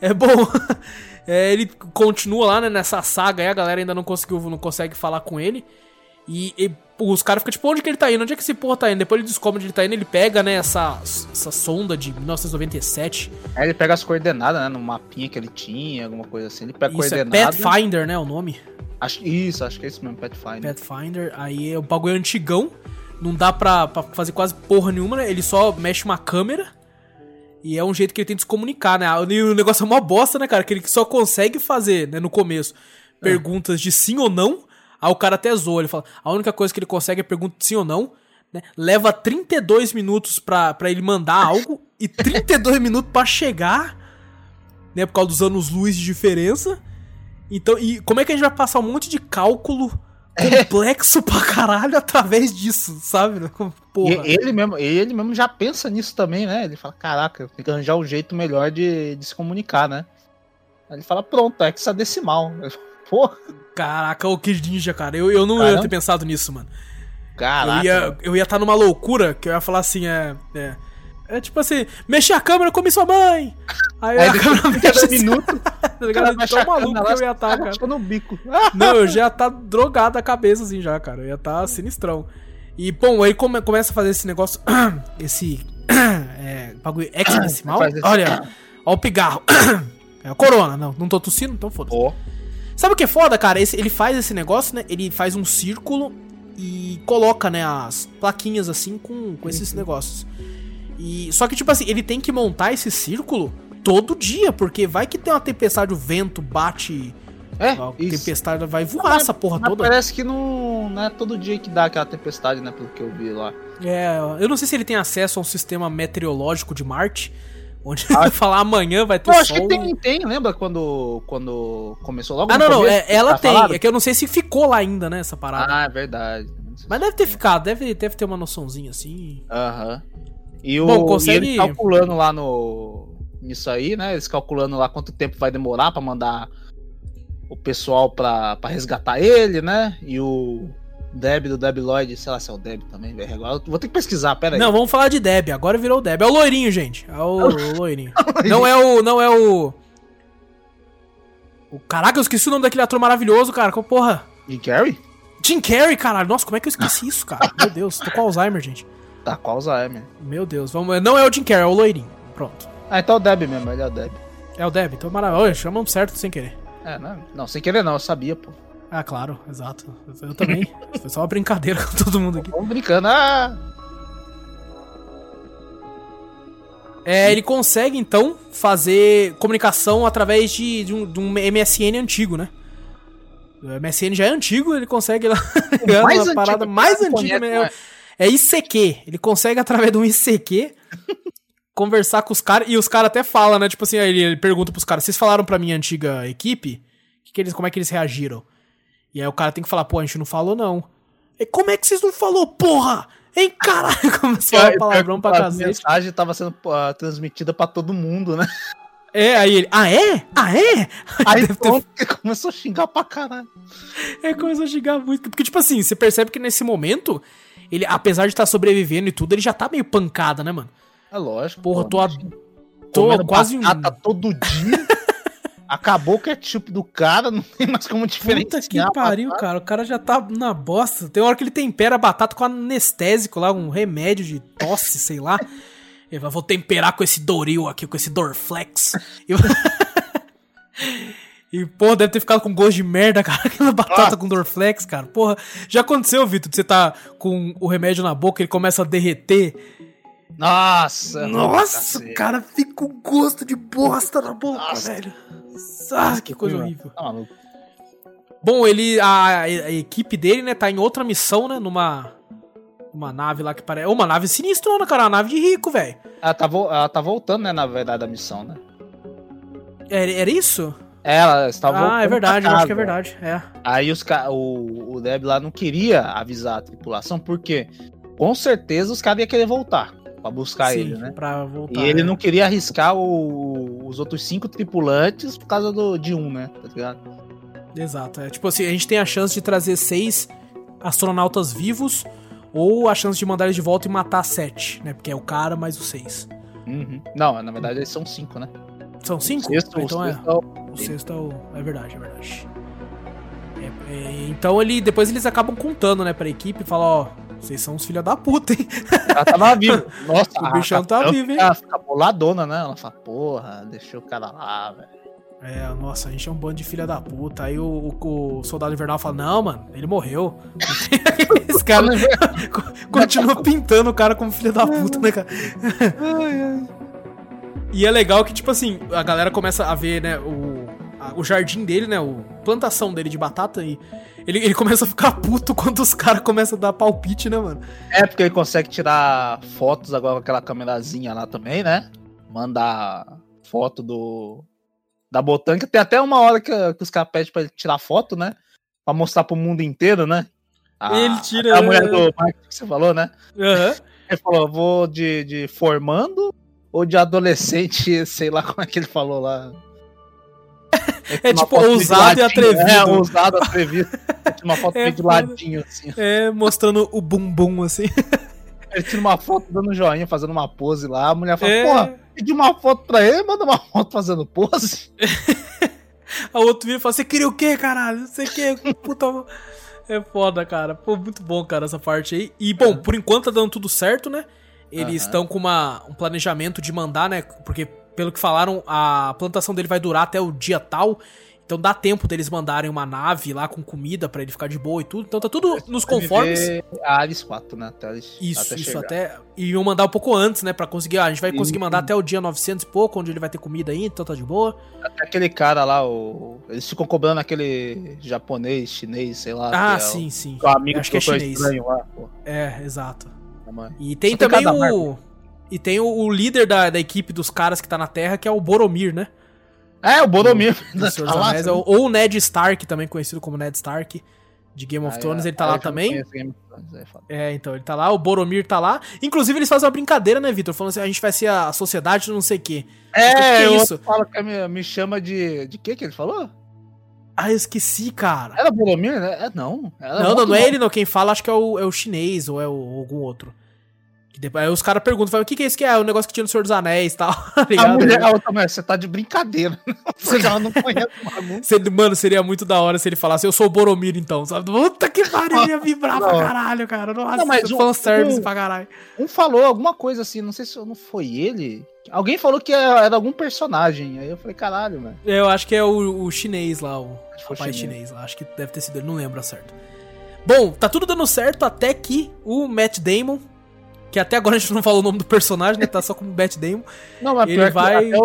é bom. É, ele continua lá né, nessa saga aí, a galera ainda não conseguiu, não consegue falar com ele. E, e os caras ficam tipo, onde que ele tá indo? Onde é que esse porra tá indo? Depois ele descobre onde ele tá indo, ele pega, né, essa, essa sonda de 1997. Aí ele pega as coordenadas, né? No mapinha que ele tinha, alguma coisa assim. Ele pega Isso é coordenada. Pathfinder, né, o nome? Acho, isso, acho que é isso mesmo, Pathfinder. Pathfinder, aí é o bagulho antigão, não dá pra, pra fazer quase porra nenhuma, né? Ele só mexe uma câmera e é um jeito que ele tem de se comunicar, né? E o negócio é uma bosta, né, cara? Que ele só consegue fazer, né, no começo, perguntas de sim ou não, aí o cara até zoa, ele fala, a única coisa que ele consegue é pergunta de sim ou não, né? Leva 32 minutos pra, pra ele mandar algo e 32 minutos pra chegar, né, por causa dos anos luz de diferença. Então, e como é que a gente vai passar um monte de cálculo complexo pra caralho através disso, sabe? Porra. E ele mesmo, ele mesmo já pensa nisso também, né? Ele fala, caraca, tem que arranjar um jeito melhor de, de se comunicar, né? Aí ele fala, pronto, é hexadecimal. Porra, Caraca, o que ninja, cara. Eu, eu não ia Caramba. ter pensado nisso, mano. caraca. Eu ia eu ia estar numa loucura que eu ia falar assim, é. É, é tipo assim, mexer a câmera como sua mãe. Aí, Aí a câmera mexe 30 assim, minutos, tá ligado? Tão maluco que eu ia estar, cara. Achando o bico. Não, eu já ia tá drogado a cabeça, assim, já, cara. Eu ia tá sinistrão. E, bom, aí come- começa a fazer esse negócio. esse. é, bagulho hexadecimal. Olha, ó o pigarro. É a corona, não. Não tô tossindo, então foda-se. Pô, Sabe o que é foda, cara? Esse- ele faz esse negócio, né? Ele faz um círculo e coloca, né, as plaquinhas assim com, com esses negócios. E só que tipo assim, ele tem que montar esse círculo todo dia, porque vai que tem uma tempestade, o vento bate, é, a isso. tempestade vai voar essa porra Mas toda. parece que não, não é todo dia que dá aquela tempestade, né? Pelo que eu vi lá. É, eu não sei se ele tem acesso a um sistema meteorológico de Marte, onde Ah. ele falar amanhã vai ter Eu acho sol. que tem, tem, lembra quando, quando começou logo Ah, não, não, é, ela Tá tem. falado? É que eu não sei se ficou lá ainda, né, essa parada. Ah, é verdade. Mas deve ter ficado, deve, deve ter uma noçãozinha assim. Aham. E, o, Bom, consegue- e calculando lá no. Nisso aí, né? Eles calculando lá quanto tempo vai demorar pra mandar o pessoal pra, pra resgatar ele, né? E o Deb do Deb Lloyd, sei lá se é o Deb também, velho. Agora vou ter que pesquisar, pera aí. Não, vamos falar de Deb. Agora virou o Deb. É o loirinho, gente. É o, o loirinho. Não é o. Não é o. O caraca, eu esqueci o nome daquele ator maravilhoso, cara. Qual porra? Jim Carrey? Jim Carrey, caralho. Nossa, como é que eu esqueci isso, cara? Meu Deus, tô com Alzheimer, gente. Tá com Alzheimer. Meu Deus, vamos. Não é o Jim Carrey, é o loirinho. Pronto. Ah, então é o Deb mesmo, ele é o Deb. É o Deb, então maravilha. Chamamos certo sem querer. É, não, não, sem querer não, eu sabia, pô. Ah, claro, exato. Eu também. Foi só uma brincadeira com todo mundo aqui. Vamos brincando, ah! É, ele consegue, então, fazer comunicação através de, de, um, de um MSN antigo, né? O MSN já é antigo, ele consegue lá. mais uma parada antigo, mais cara, antiga. conhece, É, é ICQ. Ele consegue, através de um ICQ, conversar com os caras. E os caras até falam, né? Tipo assim, aí ele, ele pergunta pros caras: vocês falaram pra minha antiga equipe? Que que eles, como é que eles reagiram? E aí o cara tem que falar: pô, a gente não falou, não. E como é que vocês não falou, porra? Hein, caralho? Começou a falar palavrão pra a cacete. mensagem tava sendo ah, transmitida pra todo mundo, né? É, aí ele, ah é? Ah é? Aí Deve ter- pronto, começou a xingar pra caralho. É, começou a xingar muito. Porque, tipo assim, você percebe que nesse momento, ele, apesar de estar sobrevivendo e tudo, ele já tá meio pancada, né, mano? É lógico. Porra, tô, a, tô quase um. todo dia. Acabou o ketchup do cara, não tem mais como diferenciar. Puta que pariu, cara. O cara já tá na bosta. Tem hora que ele tempera a batata com anestésico lá, um remédio de tosse, sei lá. Ele fala, vou temperar com esse Doril aqui, com esse Dorflex. E, e porra, deve ter ficado com gosto de merda, cara, aquela batata Ah. com Dorflex, cara. Porra, já aconteceu, Vitor, de você tá com o remédio na boca, ele começa a derreter. Nossa! Nossa, cara fica com gosto de bosta na boca, Nossa. velho. Ah, que coisa horrível. Tá maluco. Bom, ele. A, a equipe dele, né, tá em outra missão, né? Numa. Uma nave lá que parece. Uma nave sinistrona, cara. Uma nave de rico, velho. Ela, tá vo- ela tá voltando, né, na verdade, da missão, né? Era, era isso? Ela está voltando. ah, é verdade, eu acho que é verdade. É. Aí os ca... o, o Deb lá não queria avisar a tripulação, porque com certeza os caras iam querer voltar pra buscar Sim, ele, né? pra voltar. E ele é. não queria arriscar o- os outros cinco tripulantes por causa do, de um, né? Tá ligado? Exato. É. Tipo assim, a gente tem a chance de trazer seis astronautas vivos. Ou a chance de mandar eles de volta e matar sete, né? Porque é o cara mais os seis. Uhum. Não, na verdade eles são cinco, né? São cinco? Sexto, então o é. sexto é o- sexto é o. É verdade, é verdade. É, é, então ele. Depois eles acabam contando, né, pra equipe e falam, ó, vocês são uns filha da puta, hein? Ela tava viva. Nossa, O bichão tá vivo, hein? Fica, fica boladona, né? Ela fala, porra, deixou o cara lá, velho. É, nossa, a gente é um bando de filha da puta. Aí o, o- o soldado invernal fala, não, mano, ele morreu. Esse cara co- continua pintando o cara como filha da puta, né, cara? E é legal que, tipo assim, a galera começa a ver, né, o, a- o jardim dele, né, o plantação dele de batata e ele, ele começa a ficar puto quando os caras começam a dar palpite, né, mano? É porque ele consegue tirar fotos agora com aquela câmerazinha lá também, né? Mandar foto do da botânica. Tem até uma hora que, que os caras pedem pra ele tirar foto, né? Pra mostrar pro mundo inteiro, né? A, Ele tira- A mulher do Mark que você falou, né? Aham. Ele falou, vou de, de formando ou de adolescente, sei lá como é que ele falou lá. É Uma tipo ousado e atrevido. É, ousado, atrevido. Uma foto É de ladinho, assim. É, mostrando o bumbum, assim. Ele tira uma foto dando joinha, fazendo uma pose lá. A mulher fala, É. porra, pedi uma foto pra ele, manda uma foto fazendo pose. A outro vira e fala, você queria o quê, caralho? Não sei o quê, puta... É foda, cara. Pô, muito bom, cara, essa parte aí. E, bom, por enquanto tá dando tudo certo, né? Eles Aham. estão com uma, um planejamento de mandar, né? Porque, pelo que falaram, a plantação dele vai durar até o dia tal. Então dá tempo deles mandarem uma nave lá com comida pra ele ficar de boa e tudo. Então tá tudo nos conformes. A Ares 4, né? Até, eles- Isso, até isso chegar. até. E iam mandar um pouco antes, né? Pra conseguir. Ah, a gente vai conseguir mandar até o dia 900 e pouco, onde ele vai ter comida aí, então tá de boa. Até aquele cara lá, o... eles ficam cobrando aquele japonês, chinês, sei lá. Ah, que é sim, sim. O, amigo Acho que é chinês. Estranho lá, pô. É, exato. Mano. E tem Só também o. E tem o, o líder da, da equipe dos caras que tá na Terra, que é o Boromir, né? É, o Boromir. Do Senhor dos Tá lá, Anéis, você ou, ou o Ned Stark, também conhecido como Ned Stark, de Game of Ah, Thrones, é. ele tá lá já também. Thrones, é. É, então, ele tá lá, o Boromir tá lá. Inclusive, eles fazem uma brincadeira, né, Vitor? Falando assim, a gente vai ser a sociedade do não sei o quê. O que É, é o isso? fala que me, me chama de. De que que ele falou? Ah, eu esqueci, cara. Era Boromir, né? É, não. Era não, não, não é ele, não. Quem fala acho que é o, é o chinês ou é o, algum outro. Que depois, aí os caras perguntam, falam, o que, que é isso que é? O negócio que tinha no Senhor dos Anéis e tal. tá A mulher, a outra mulher, você tá de brincadeira. Porque ela não conhece o bagulho. Mano, seria muito da hora se ele falasse, eu sou o Boromir, então, sabe? Puta que pariu, ia vibrar pra caralho, cara. Nossa, Não, mas um- fanservice um- pra caralho. Um falou alguma coisa assim, não sei se não foi ele. Alguém falou que era, algum personagem. Aí eu falei, caralho, velho. Eu acho que é o, o chinês lá, o rapaz chinês. chinês lá. Acho que deve ter sido ele, não lembro certo. Bom, tá tudo dando certo até que o Matt Damon, que até agora a gente não falou o nome do personagem, né? Tá só como Matt Damon. Não, mas Ele pior vai- que até,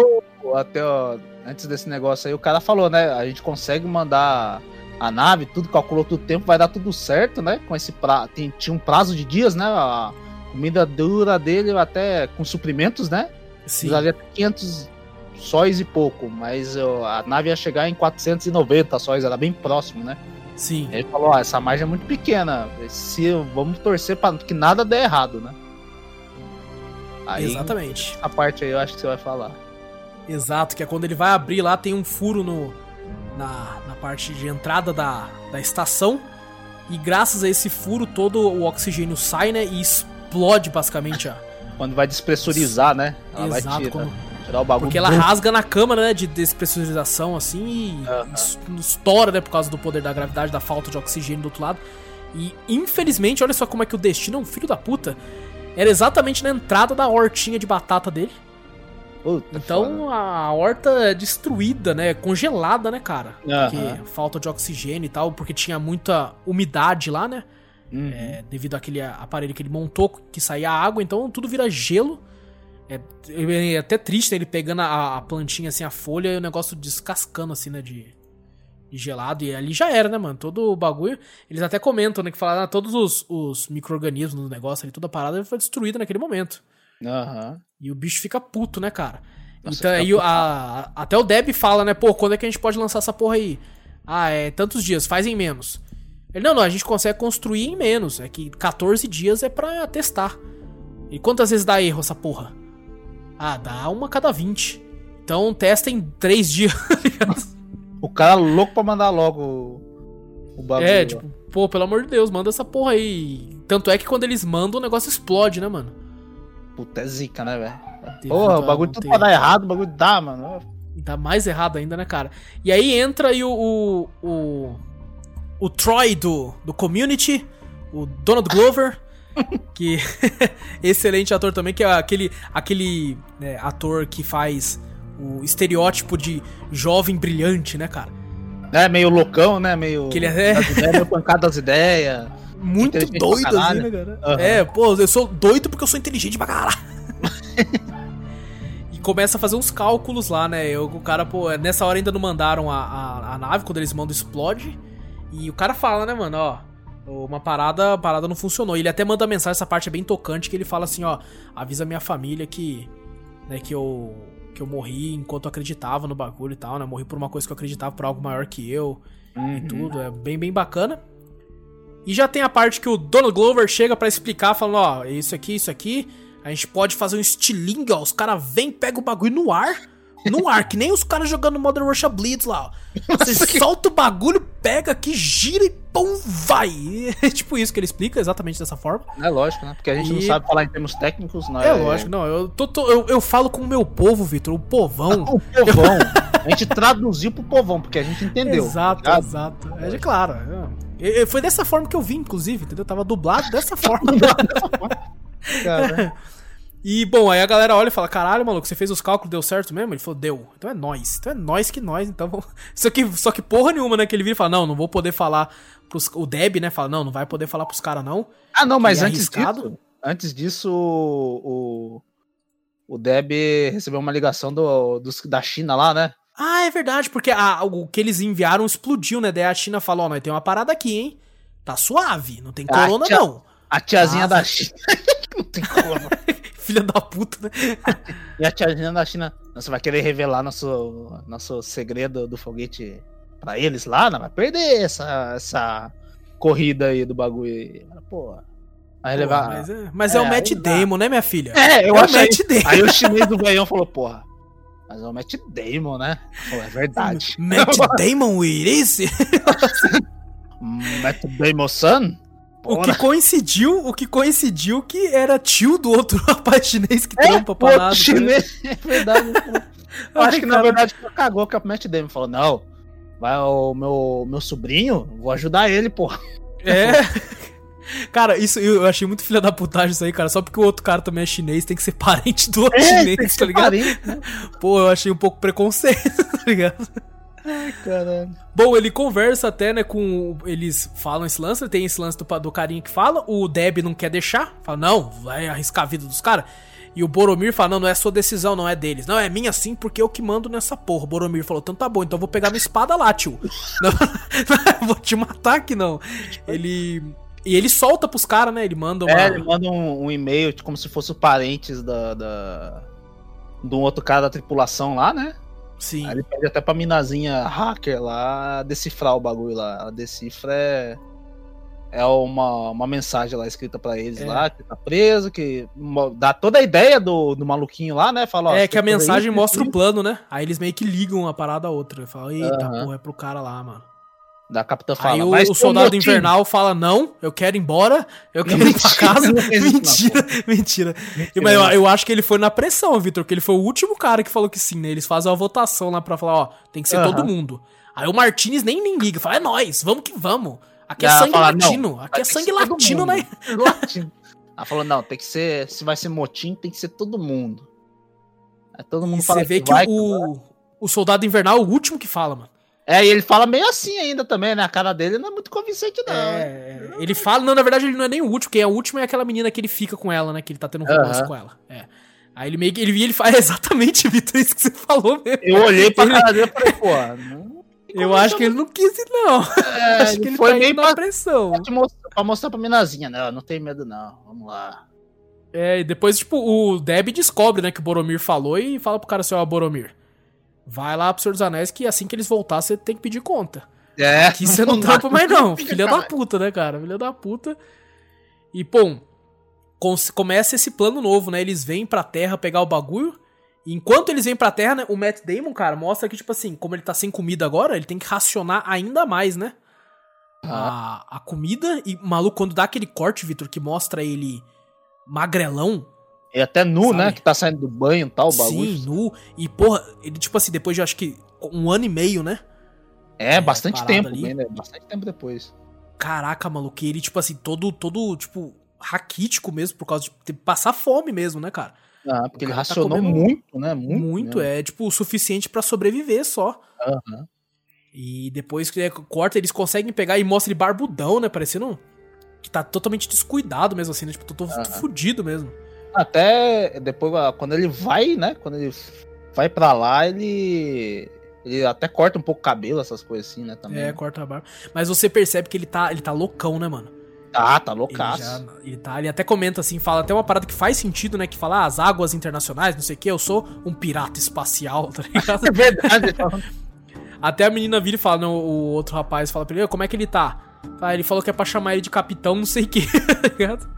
o, até o- antes desse negócio aí, o cara falou, né? A gente consegue mandar a nave, tudo, calculou tudo o tempo, vai dar tudo certo, né? Com esse pra... tem, tinha um prazo de dias, né? A comida dura dele até com suprimentos, né? Sim. Usaria 500 sóis e pouco, mas a nave ia chegar em 490 sóis, era bem próximo, né? Sim. Ele falou, ó, essa margem é muito pequena, se vamos torcer para que nada dê errado, né? Aí, Exatamente. a parte aí eu acho que você vai falar. Exato, que é quando ele vai abrir lá, tem um furo no, na, na parte de entrada da, da estação. E graças a esse furo, todo o oxigênio sai, né? E explode basicamente a. Quando vai despressurizar, né? Ela vai Exato, tirar, quando- tirar o bagulho. Porque ela rasga na câmara, né? De despressurização, assim, e Aham. es- estoura, né? Por causa do poder da gravidade, da falta de oxigênio do outro lado. E infelizmente, olha só como é que o destino é um filho da puta. Era exatamente na entrada da hortinha de batata dele. Puta, foda. Então a horta é destruída, né? Congelada, né, cara? Aham. Porque falta de oxigênio e tal, porque tinha muita umidade lá, né? Uhum. É, devido àquele aparelho que ele montou, que saía água, então tudo vira gelo. É, é até triste né, ele pegando a, a plantinha assim, a folha e o negócio descascando assim, né? De, gelado. E ali já era, né, mano? Todo o bagulho. Eles até comentam, né? Que falaram, ah, todos os, os micro-organismos do negócio ali, toda a parada foi destruída naquele momento. Aham. E o bicho fica puto, né, cara? Nossa, então aí a- até o Deb fala, né, pô, quando é que a gente pode lançar essa porra aí? Ah, é tantos dias, faz em menos. Ele, não, não, a gente consegue construir em menos. É que 14 dias é pra testar. E quantas vezes dá erro essa porra? Ah, dá uma cada 20. Então testa em 3 dias. O cara louco pra mandar logo o, bagulho. é, tipo, pô, pelo amor de Deus, manda essa porra aí. Tanto é que quando eles mandam, o negócio explode, né, mano? Puta, é zica, né, velho? Porra, o bagulho tudo pra dar errado, o bagulho dá, mano. Tá mais errado ainda, né, cara? E aí entra aí o. O, o, o Troy do, do Community, o Donald Glover, que excelente ator também, que é aquele, aquele né, ator que faz o estereótipo de jovem brilhante, né, cara? É meio loucão, né? Meio. Que ele é- das ideias, meio pancada das ideias. Muito doido, assim, né, cara? Aham. É, pô, eu sou doido porque eu sou inteligente pra caralho. e começa a fazer uns cálculos lá, né? Eu, o cara, pô, nessa hora ainda não mandaram a, a, a nave, quando eles mandam explode. E o cara fala, né, mano, ó. Uma parada, a parada não funcionou. Ele até manda mensagem, essa parte é bem tocante, que ele fala assim, ó, avisa minha família que. Né, que eu. Que eu morri enquanto eu acreditava no bagulho e tal, né? Morri por uma coisa que eu acreditava por algo maior que eu e Uhum. tudo. É bem, bem bacana. E já tem a parte que o Donald Glover chega pra explicar, falando, ó, isso aqui, isso aqui, a gente pode fazer um estilingue, ó, os caras vêm, pegam o bagulho no ar, no ar, que nem os caras jogando Modern Russia Blitz lá, ó. Você solta o bagulho, pega aqui, gira e pum, vai. É tipo isso que ele explica, exatamente dessa forma. É lógico, né? Porque a gente não E- sabe falar em termos técnicos, não É, lógico, não, eu, tô- tô- eu, eu falo com o meu povo, Vitor, o povão. O povão. A gente traduziu pro povão, porque a gente entendeu. Exato, tá exato. É de claro. é. Foi dessa forma que eu vi, inclusive, entendeu? Tava dublado dessa forma. Cara, E, bom, aí a galera olha e fala: caralho, maluco, você fez os cálculos, deu certo mesmo? Ele falou: deu. Então é nós. Então é nós que nós, então. vamos- Só que, só que porra nenhuma, né? Que ele vira e fala: não, não vou poder falar pros. O Deb, né? Fala: não, não vai poder falar pros caras, não. Ah, não, mas E antes arriscado? disso, antes disso, o, o, Deb recebeu uma ligação do, dos, da China lá, né? Ah, é verdade, porque a- o que eles enviaram explodiu, né? Daí a China falou: ó, nós tem uma parada aqui, hein? Tá suave, não tem corona, tia- não. A tiazinha Ah, da China. não tem como. Filha da puta, né? E a tiazinha da China, você vai querer revelar nosso, nosso segredo do foguete pra eles lá? Não vai perder essa, essa corrida aí do bagulho. Pô. Aí Pô, levar. mas é, mas é o É, Matt aí dá. Damon, né, minha filha? É, eu É o Matt aí, o chinês do veião falou, porra. Mas é o Matt Damon, né? Pô, é verdade. Matt Damon, it is? Matt Damon son? O que coincidiu, o que coincidiu que era tio do outro rapaz chinês que É, trampa o pra nada. chinês, é verdade. Eu acho que na verdade cagou que o Matt Damon falou, não, vai o meu, meu sobrinho, vou ajudar ele, porra. É. Cara, isso eu achei muito filha da putagem isso aí, cara. Só porque o outro cara também é chinês, tem que ser parente do outro É, chinês, tá ligado? parente, né? Pô, eu achei um pouco preconceito, tá ligado? Ai, caralho. Bom, ele conversa até, né, com. Eles falam esse lance, tem esse lance do, do carinha que fala. O Deb não quer deixar, fala, não, vai arriscar a vida dos caras. E o Boromir fala, não, não é sua decisão, não é deles. Não, é minha sim, porque eu que mando nessa porra. O Boromir falou, então tá bom, então eu vou pegar minha espada lá, tio. Não, não, vou te matar aqui não. Ele. E ele solta pros caras, né? Ele manda uma. É, ele manda um, um e-mail como se fosse parentes da, da. De um outro cara da tripulação lá, né? Sim. Aí ele pede até pra minazinha hacker lá decifrar o bagulho lá. Ela decifra é. É uma, uma mensagem lá escrita pra eles É. lá, que tá preso, que dá toda a ideia do, do maluquinho lá, né? Fala, É que a que mensagem isso, mostra o plano, né? Aí eles meio que ligam uma parada a outra. Fala, eita, Aham. porra, é pro cara lá, mano. Da capitã fala. Aí o, "Mas o soldado motim." invernal fala: Não, eu quero ir embora, eu quero ir pra Mentira, casa. isso, mentira, mentira. Mentira, Mas eu, né? eu acho que ele foi na pressão, Vitor, porque ele foi o último cara que falou que sim, né? Eles fazem uma votação lá pra falar: Ó, tem que ser todo mundo. Aí o Martinez nem, nem liga, fala: É nós, vamos que vamos. Aqui é sangue fala, "Não, latino, aqui é que sangue latino, né? Latino. Ela falou, não, tem que ser. Se vai ser motim, tem que ser todo mundo. Aí todo mundo E fala você vê que vai, o, o soldado invernal é o último que fala, mano. É, e ele fala meio assim ainda também, né? A cara dele não é muito convincente, não. né? É, ele fala, não, na verdade ele não é nem o último, quem é o último é aquela menina que ele fica com ela, né? Que ele tá tendo um romance com ela. É. Aí ele meio que ele, ele fala, é exatamente, Vitor, isso que você falou mesmo. Eu olhei pra Ele- cara dele e falei, pô, não. Eu acho que ele não quis ir, não. É, acho que ele foi tá meio indo na pra, pressão. pra mostrar, pra mostrar pra minazinha, né? Não tem medo, não. Vamos lá. É, e depois, tipo, o Deb descobre, né, que o Boromir falou e fala pro cara assim, ó, Boromir, vai lá pro Senhor dos Anéis que assim que eles voltar, você tem que pedir conta. É. Aqui você não trampa mais não, filha da puta, né, cara? Filha da puta. E, pô, começa esse plano novo, né? Eles vêm pra Terra pegar o bagulho. Enquanto eles vêm pra Terra, né, o Matt Damon, cara, mostra que, tipo assim, como ele tá sem comida agora, ele tem que racionar ainda mais, né? A, a comida. E, maluco, quando dá aquele corte, Vitor, que mostra ele magrelão, E até nu, Sabe? né? Que tá saindo do banho e tal, o bagulho. sim, nu. E, porra, ele, tipo assim, depois de, acho que, um ano e meio, né? É, bastante parado tempo, ali. né? Bastante tempo depois. Caraca, maluco, ele, tipo assim, todo, todo, tipo, raquítico mesmo, por causa de ter- passar fome mesmo, né, cara? Ah, porque ele tá racionou comendo muito, né? Muito. Muito, mesmo. é, tipo, o suficiente pra sobreviver só. Aham. E depois que ele corta, eles conseguem pegar e mostra ele barbudão, né, parecendo que tá totalmente descuidado mesmo, assim, né, tipo, tô, tô Aham. fudido mesmo. Até depois, ah, quando ele vai, né? Quando ele vai pra lá, ele. Ele até corta um pouco o cabelo, essas coisas assim, né? Também. É, corta a barba. Mas você percebe que ele tá, ele tá loucão, né, mano? Tá Ele, loucaço. já, ele tá, ele até comenta assim, fala até uma parada que faz sentido, né? Que fala, ah, as águas internacionais, não sei o que, eu sou um pirata espacial, tá ligado? É verdade. ele até a menina vira e fala, não, o outro rapaz fala pra ele, "Ô, como é que ele tá? Ah, ele falou que é pra chamar ele de capitão, não sei o que, tá ligado?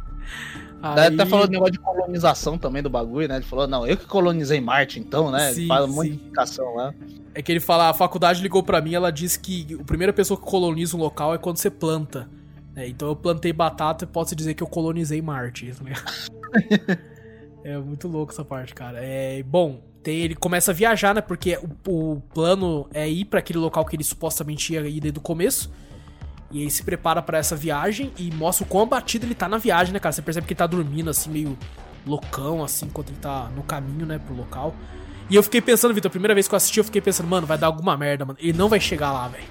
Aí- até falou do negócio de colonização também do bagulho, né? Ele falou, não, eu que colonizei Marte, então, né? Sim, Ele fala sim. de indicação lá. É que ele fala, a faculdade ligou pra mim, ela disse que a primeira pessoa que coloniza um local é quando você planta. É, então eu plantei batata e posso dizer que eu colonizei Marte. tá ligado? é muito louco essa parte, cara. É, bom, tem, ele começa a viajar, né? Porque o, o plano é ir pra aquele local que ele supostamente ia ir desde o começo. E aí se prepara pra essa viagem e mostra o quão abatido ele tá na viagem, né, cara? Você percebe que ele tá dormindo, assim, meio loucão, assim, enquanto ele tá no caminho, né, pro local. E eu fiquei pensando, Vitor, a primeira vez que eu assisti, eu fiquei pensando, mano, vai dar alguma merda, mano. Ele não vai chegar lá, velho.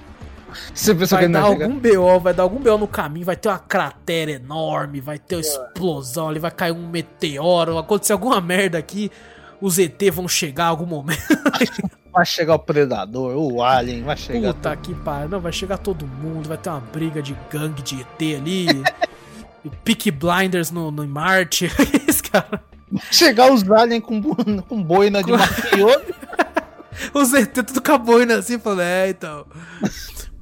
Você pensou que Vai ele dar algum BO, vai dar algum BO no caminho, vai ter uma cratera enorme, vai ter uma explosão ali, vai cair um meteoro, vai acontecer alguma merda aqui. Os ET vão chegar em algum momento. Vai chegar o Predador, o Alien, vai chegar. Puta que pariu. Não, vai chegar todo mundo, vai ter uma briga de gangue de ET ali. e Peak Blinders no, no Marte. Esse cara. Vai chegar os aliens com, com boina de mafioso. Os ET tudo com a boina assim, falando, é, então.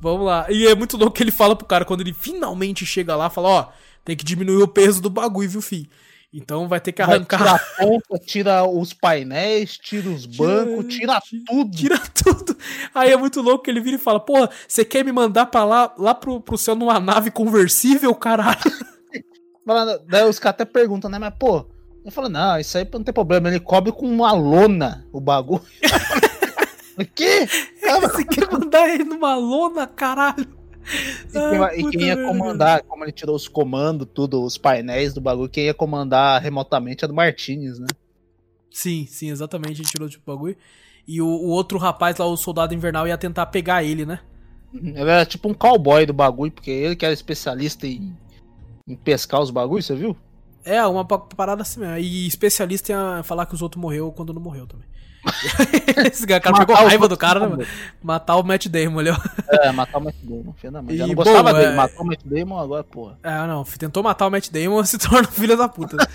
Vamos lá. E é muito louco que ele fala pro cara, quando ele finalmente chega lá, fala, ó, tem que diminuir o peso do bagulho, viu, fi? Então vai ter que Vai arrancar. Tira a ponta, tira os painéis, tira os bancos, tira tira- tudo. Tira tudo. Aí é muito louco que ele vira e fala: Porra, você quer me mandar pra lá, lá pro, pro céu numa nave conversível, caralho? Daí os caras até perguntam, né? Mas, pô, eu falo, não, isso aí não tem problema. Ele cobre com uma lona o bagulho. o quê? Cara, Você quer mandar ele numa lona, caralho? E quem, vai- e quem ia comandar, como ele tirou os comandos, tudo, os painéis do bagulho, quem ia comandar remotamente é do Martinez, né? Sim, sim, exatamente. Ele tirou tipo bagulho. E o, o outro rapaz lá, o soldado invernal, ia tentar pegar ele, né? Ele era tipo um cowboy do bagulho, porque ele que era especialista em, em pescar os bagulhos, você viu? É, uma pa- parada assim mesmo. E especialista em falar que os outros morreu quando não morreu também. Esse cara Matar os raiva do cara, né? Matar o Matt Damon ali, ó. É, matar o Matt Damon, filho da mãe. Já E, não gostava bom, dele, é- matou o Matt Damon, agora, porra. É, não, tentou matar o Matt Damon se torna filho da puta. né?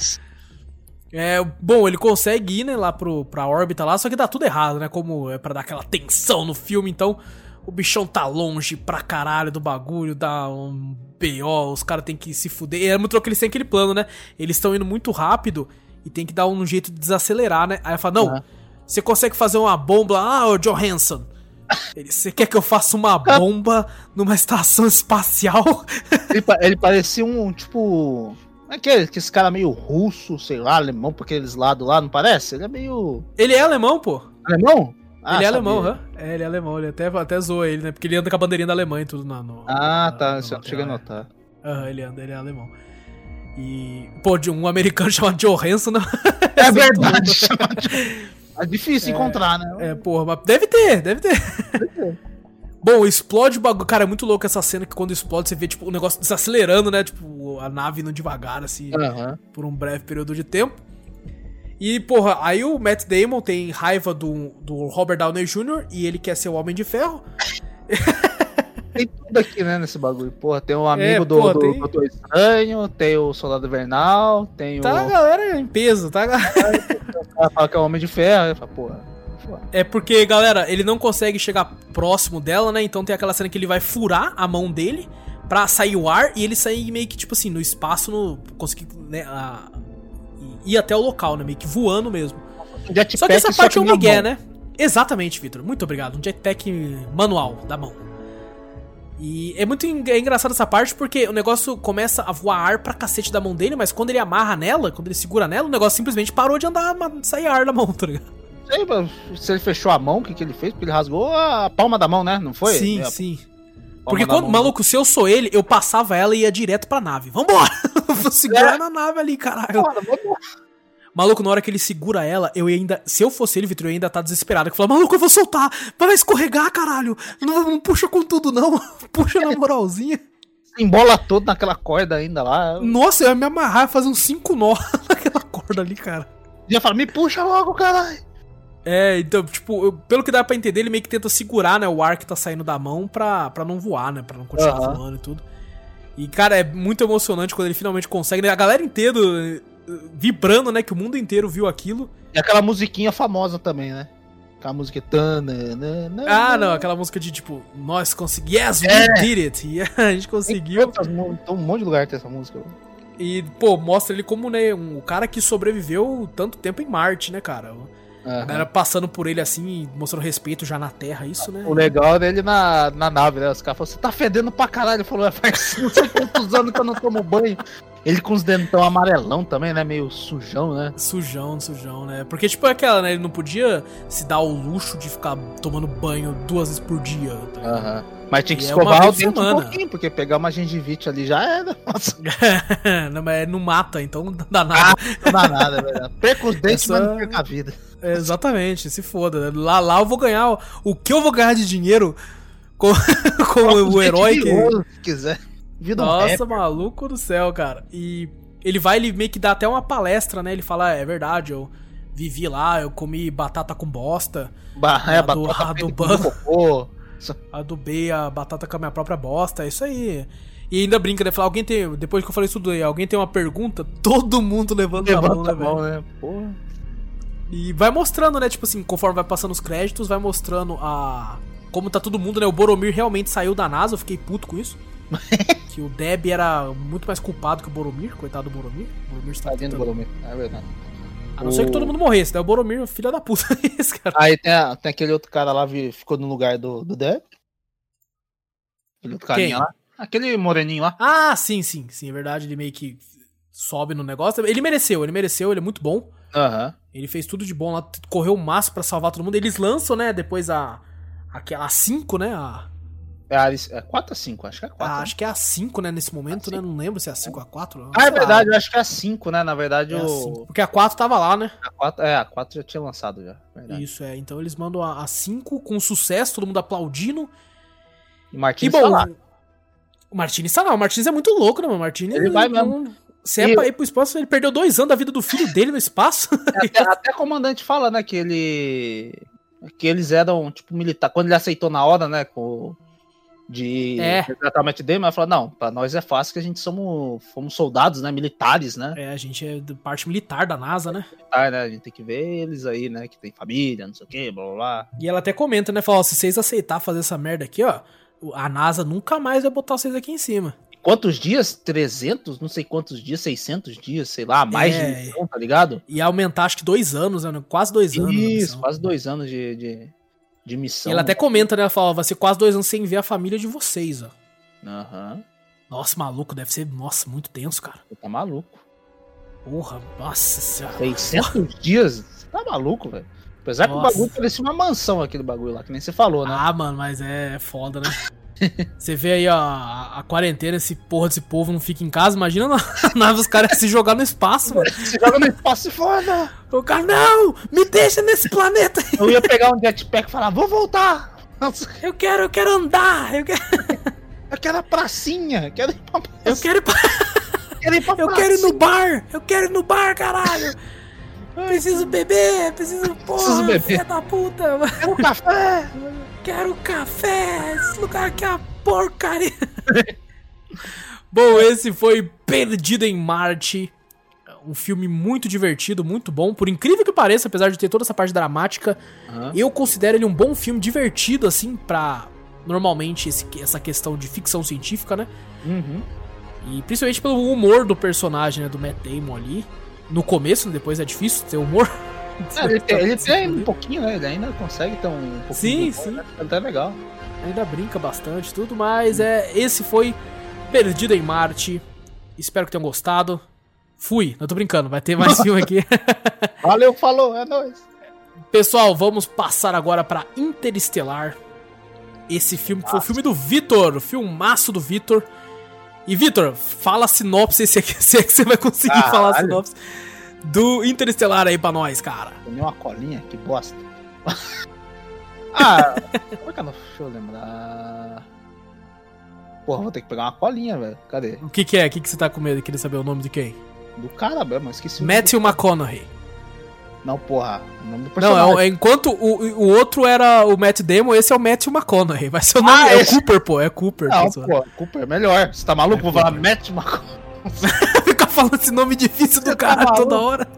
É, bom, ele consegue ir, né, lá pro, pra órbita lá, só que dá tudo errado, né? Como é pra dar aquela tensão no filme, então o bichão tá longe pra caralho do bagulho, dá um BO, os caras tem que se fuder. E é muito que eles têm aquele plano, né? Eles estão indo muito rápido e tem que dar um jeito de desacelerar, né? Aí fala, não, Aham. Você consegue fazer uma bomba ah, ô Johansson. Ele, Você quer que eu faça uma bomba numa estação espacial? Ele, ele parecia um, tipo... É que é? Esse cara meio russo, sei lá, alemão, por aqueles lados lá, não parece? Ele é meio... Ele é alemão, pô. Alemão? Ah, ele é sabia. alemão, hã? É, ele é alemão, ele até, até zoa ele, né? Porque ele anda com a bandeirinha da Alemanha e tudo na, no, Ah, na- tá, lateral, cheguei a é. notar. Aham, ele anda, ele é alemão. E, pô, de um americano chamado Johansson, não. É verdade. É difícil encontrar, né? É, porra, mas deve ter, deve ter. Bom, explode o bagulho. Cara, é muito louco essa cena que quando explode você vê, tipo, o negócio desacelerando, né? Tipo, a nave indo devagar, assim, Aham. por um breve período de tempo. E, porra, aí o Matt Damon tem raiva do, do Robert Downey Jr. e ele quer ser o Homem de Ferro. Tem tudo aqui, né, nesse bagulho. Porra, tem um amigo É, do, porra, do tem- Doutor Estranho, tem o Soldado Invernal, tem Tá a o... galera em peso, tá? O cara fala que é o Homem de Ferro, fala, porra... É porque, galera, ele não consegue chegar próximo dela, né? Então tem aquela cena que ele vai furar a mão dele pra sair o ar e ele sair meio que, tipo assim, no espaço, no. conseguir, né? a- ir até o local, né? Meio que voando mesmo. Um jetpack, Só que essa parte é um mão. né? Exatamente, Vitor. Muito obrigado. Um jetpack manual da mão. E é muito en- é engraçado essa parte porque o negócio começa a voar ar pra cacete da mão dele, mas quando ele amarra nela, quando ele segura nela, o negócio simplesmente parou de andar, sair ar da mão, tá ligado? Sei mas se ele fechou a mão, o que, que ele fez? Porque ele rasgou a palma da mão, né? Não foi? sim, É, sim. Porque quando, mão. maluco, se eu sou ele, eu passava ela e ia direto pra nave. Vambora! Vou segurar É. na nave ali, caralho. Porra, vamos- Maluco, na hora que ele segura ela, eu ia ainda. Se eu fosse ele, Vitor, eu ia ainda tá desesperado. Que fala, maluco, eu vou soltar! Vai escorregar, caralho! Não, não puxa com tudo, não. Puxa na moralzinha. Embola todo naquela corda ainda lá. Nossa, eu ia me amarrar e fazer uns cinco nó naquela corda ali, cara. Já fala, me puxa logo, caralho. É, então, tipo, eu- pelo que dá pra entender, ele meio que tenta segurar, né, o ar que tá saindo da mão pra, pra não voar, né, pra não continuar Aham. voando e tudo. E, cara, é muito emocionante quando ele finalmente consegue, né, a galera inteira vibrando, né, que o mundo inteiro viu aquilo. E aquela musiquinha famosa também, né? Aquela música. tananana. Ah, não, aquela música de, tipo, nós conseguimos, yes, we É. did it, e a gente conseguiu. tem um monte de lugar tem essa música. E, pô, mostra ele como, né, um cara que sobreviveu tanto tempo em Marte, né, cara. A Aham. galera passando por ele assim, mostrando respeito já na Terra, isso, né? O legal é ele na, na nave, né? Os caras falaram, você tá fedendo pra caralho. Ele falou, "É, faz não sei quantos anos que eu não tomo banho. Ele com os dentão amarelão também, né? Meio sujão, né? Sujão, sujão, né? Porque, tipo, é aquela, né? Ele não podia se dar o luxo de ficar tomando banho duas vezes por dia. tá? Aham. Mas tinha que E é escovar vez o dente um pouquinho, porque pegar uma gengivite ali já era. Nossa, não, mas não mata, então não dá nada. não dá nada, é verdade. Perca os dentes, Essa- mas não perca a vida. É, exatamente, se foda. né? Lá, lá eu vou ganhar. o- O que eu vou ganhar de dinheiro com, com o dentes herói que. Se quiser. Vida um Nossa, rap. maluco do céu, cara. E ele vai, ele meio que dá até uma palestra, né? Ele fala: é verdade, eu vivi lá, eu comi batata com bosta. Ba é, a do- batata a feita do com adubei a batata com a minha própria bosta, é isso aí. E ainda brinca, né? Fala, alguém tem. Depois que eu falei isso tudo aí, alguém tem uma pergunta? Todo mundo levanta, a mão, né, velho? né? Porra. E vai mostrando, né? Tipo assim, conforme vai passando os créditos, vai mostrando a. Como tá todo mundo, né? O Boromir realmente saiu da NASA, eu fiquei puto com isso. que o Deb era muito mais culpado que o Boromir, coitado do Boromir. O Boromir está Tadinho do tentando- Boromir, é verdade. A não ser que O- todo mundo morresse, né? O Boromir, filho da puta, esse cara. Aí tem, a- tem aquele outro cara lá, ficou no lugar do, do Deb. Aquele outro carinha Quem? lá. Aquele moreninho lá. Ah, sim, sim, sim, é verdade. Ele meio que sobe no negócio. Ele mereceu, ele mereceu, ele é muito bom. Aham. Ele fez tudo de bom lá, correu o máximo pra salvar todo mundo. Eles lançam, né, depois a. Aquela 5, né? A, É, a Aris- é 4 a 5, acho que é 4. a- acho que é a 5, né, nesse momento, A né? Não lembro se é a 5 ou a 4. Ah, é verdade, eu acho que é a 5, né? Na verdade, É a o. 5. Porque a 4 tava lá, né? A 4, é, a 4 já tinha lançado já. Verdade. Isso, é. Então eles mandam a a 5 com sucesso, todo mundo aplaudindo. E E Martins bom, tá lá. o Martins tá lá. O Martins é muito louco, né, mano? O Martins. Ele vai mesmo. não- Se é E- pra ir pro espaço, ele perdeu dois anos da vida do filho dele no espaço. Até, até o comandante fala, né, que ele. Que eles eram, tipo, militar. Quando ele aceitou na hora, né, com. De É. resgatar o Matt Damon, ele falou: não, pra nós é fácil que a gente somos, fomos soldados, né? Militares, né? É, a gente é parte militar da NASA, né? Militar, né? A gente tem que ver eles aí, né? Que tem família, não sei o que, blá blá blá. E ela até comenta, né? Fala, ó, se vocês aceitar fazer essa merda aqui, ó, a NASA nunca mais vai botar vocês aqui em cima. Quantos dias? 300? Não sei quantos dias, 600 dias, sei lá, mais É. de missão, tá ligado? E aumentar, acho que dois anos, né? Quase dois anos. a Isso, quase dois anos de, de, de missão. E ela até comenta, né? Ela fala, vai ser quase dois anos sem ver a família de vocês, ó. Aham, Nossa, maluco, deve ser, nossa, muito tenso, cara. você tá maluco. Porra, nossa senhora. 600 dias? Você tá maluco, velho? Apesar que Nossa. o bagulho parecia uma mansão aquele bagulho lá, que nem você falou, né? Ah, mano, mas é foda, né? Você vê aí, ó, a, a quarentena, esse porra desse povo não fica em casa, imagina na nave os caras se jogar no espaço, mano. Você joga no espaço e foda! O cara, não, me deixa nesse planeta. Eu ia pegar um jetpack e falar, vou voltar! Eu quero, eu quero andar, eu quero, aquela pracinha, quero ir pra pracinha, eu quero ir, pra- quero ir pra eu quero ir no bar, eu quero ir no bar, caralho. Preciso beber, preciso, porra, Preciso beber. filha da puta. Quero um café! Quero café, esse lugar aqui é uma porcaria. bom, esse foi Perdido em Marte. Um filme muito divertido, muito bom. Por incrível que pareça, apesar de ter toda essa parte dramática, Aham. eu considero ele um bom filme divertido, assim, pra normalmente esse- essa questão de ficção científica, né? Uhum. E principalmente pelo humor do personagem, né, do Matt Damon ali. No começo, depois é difícil ter humor. É, ele tem, ele tem um pouquinho, né? Ele ainda consegue ter um pouquinho. Sim, sim. Né? Até legal. Ainda brinca bastante tudo, mas é esse foi Perdido em Marte. Espero que tenham gostado. Fui, não tô brincando, vai ter mais filme aqui. Valeu, falou, é nóis. Pessoal, vamos passar agora pra Interestelar. Esse filme que foi o filme do Vitor, o filmaço do Vitor. E Vitor, fala a sinopse, se é que, se é que você vai conseguir Caralho. falar a sinopse do Interestelar aí pra nós, cara. Tomei uma colinha, que bosta. ah, como é que eu não. Deixa eu lembrar. Porra, vou ter que pegar uma colinha, velho. Cadê? O que que é? O que que você tá com medo? Queria saber o nome de quem? Do cara mesmo, eu esqueci Matthew McConaughey. Não, porra. O nome do Não, personagem. é, o- é enquanto o, o outro era o Matt Damon, esse é o Matthew McConaughey. Vai ser o nome. Ah, é esse- o Cooper, pô. É Cooper. Não, pô, Cooper é melhor. Você tá maluco? É Vou falar Cooper. Matt McConaughey. Falando esse nome difícil do tá cara maluco? toda hora.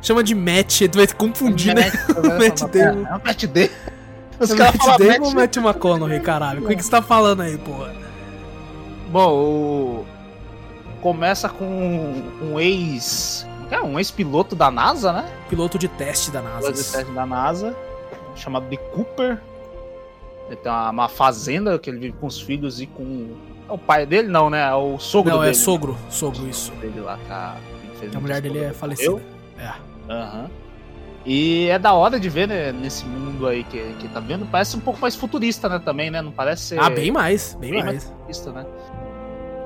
Chama de Matt, tu vai confundir, né? Matt Damon. É o Matt Damon. Os O caras Matt falam Damon ou Matt Matt McConaughey, caralho? O que, que você tá falando aí, porra? Bom, o... começa com um ex. É, um ex-piloto da NASA, né? Piloto de teste da NASA. Piloto de teste da NASA, chamado de Cooper. Ele tem uma, uma fazenda que ele vive com os filhos e com. É o pai dele, não, né? É o sogro Não, dele. é sogro. Sogro, isso. Dele lá, que a, mulher dele é falecida. Eu? É. Aham. E é da hora de ver, né, nesse mundo aí que, que tá vendo. Parece um pouco mais futurista, né, também, né? Não parece ser Ah, bem mais, bem, bem mais. futurista, né?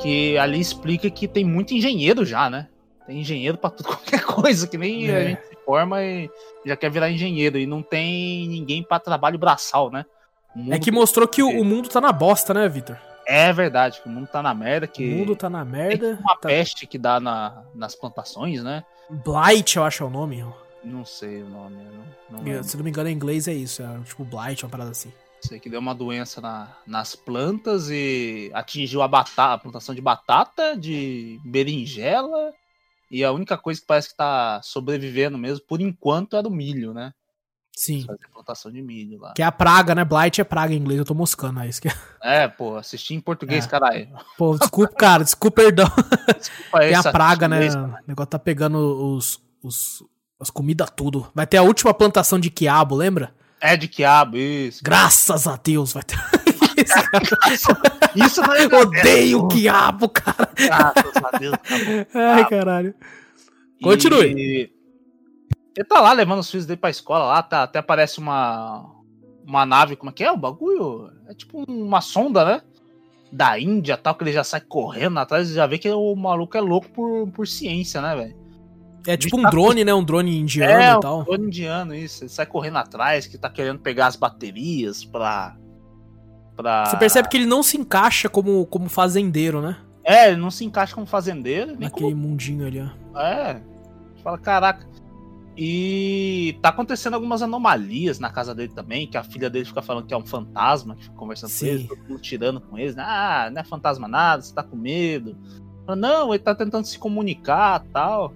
Que ali explica que tem muito engenheiro já, né? Tem engenheiro pra tudo, qualquer coisa, que nem É. a gente se forma e já quer virar engenheiro. E não tem ninguém pra trabalho braçal, né? É que mostrou que o, o mundo tá na bosta, né, Vitor? É verdade, que o mundo tá na merda, que O mundo tá na merda. uma tá- peste que dá na, nas plantações, né? Blight, eu acho é o nome. Não sei o nome, não, não. Se não me engano, em inglês é isso. É tipo Blight, uma parada assim. Sei que deu uma doença na- nas plantas e atingiu a batata, a plantação de batata, de berinjela. E a única coisa que parece que tá sobrevivendo mesmo, por enquanto, é do milho, né? Sim. Fazer plantação de milho lá. Que é a praga, né? Blight é praga em inglês, eu tô moscando, é isso que é. É, pô, assisti em português, É. caralho. Pô, desculpa, cara, desculpa, perdão. Desculpa Tem a praga, né? chinês, O negócio tá pegando os, os, as comidas tudo. Vai ter a última plantação de quiabo, lembra? É de quiabo, isso. Graças a Deus vai ter. Isso não é Odeio quiabo, cara. Graças a Deus, cara. Ai, caralho. Continue. E ele tá lá levando os filhos dele pra escola lá, tá, até aparece uma uma nave, como é que é o bagulho? É tipo uma sonda, né? Da Índia tal, que ele já sai correndo atrás e já vê que o maluco é louco por, por ciência, né, velho? É tipo um drone, né? Um drone indiano É, e tal. drone indiano, isso. Ele sai correndo atrás, que tá querendo pegar as baterias pra. pra... Você percebe que ele não se encaixa como, como fazendeiro, né? É, ele não se encaixa como fazendeiro, nem como Naquele mundinho ali, ó. É. Fala, caraca. E tá acontecendo algumas anomalias na casa dele também, que a filha dele fica falando que é um fantasma, que fica conversando Sim. com ele, todo mundo tirando com eles, né? Ah, não é fantasma nada, você tá com medo. Fala, não, ele tá tentando se comunicar tal.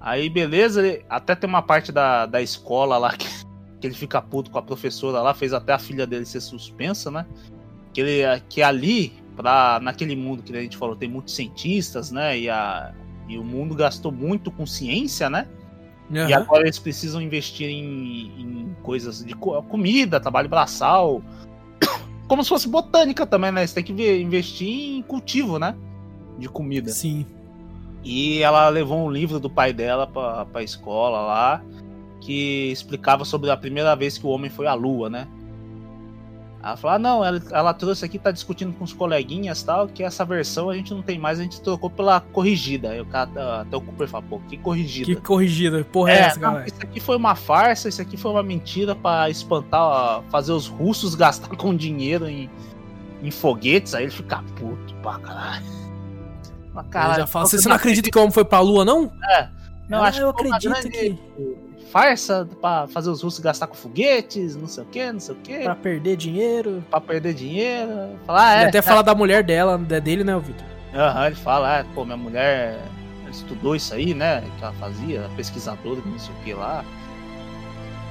Aí, beleza, ele- até tem uma parte da, da escola lá que, que ele fica puto com a professora lá, fez até a filha dele ser suspensa, né? Que, ele, que ali, pra, naquele mundo que a gente falou, tem muitos cientistas, né? E, a, e o mundo gastou muito com ciência, né? E Aham. agora eles precisam investir em, em coisas de co- comida, trabalho braçal. Como se fosse botânica também, né? Você tem que ver- investir em cultivo, né? De comida. Sim. E ela levou um livro do pai dela pra, pra escola lá, que explicava sobre a primeira vez que o homem foi à lua, né? Ela falou: ah, não, ela, ela trouxe aqui, tá discutindo com os coleguinhas tal, que essa versão a gente não tem mais, a gente trocou pela corrigida. Aí o cara, até o Cooper fala: pô, que corrigida? Que corrigida. Porra, é, É, essa, não, cara? isso aqui foi uma farsa, isso aqui foi uma mentira pra espantar, ó, fazer os russos gastar com dinheiro em, em foguetes, aí ele fica puto pra caralho. Mas, caralho, já fala, você não acredita que o homem foi pra lua, não? Não, Ah, acho eu que acredito grande que farsa pra fazer os russos gastar com foguetes, não sei o que, não sei o que, pra perder dinheiro. pra perder dinheiro. Falar, ah, Ele é, até é. fala da mulher dela, da dele, né, o Vitor? Aham, ele fala, ah, pô, minha mulher estudou isso aí, né? Que ela fazia, pesquisadora, não sei o que lá.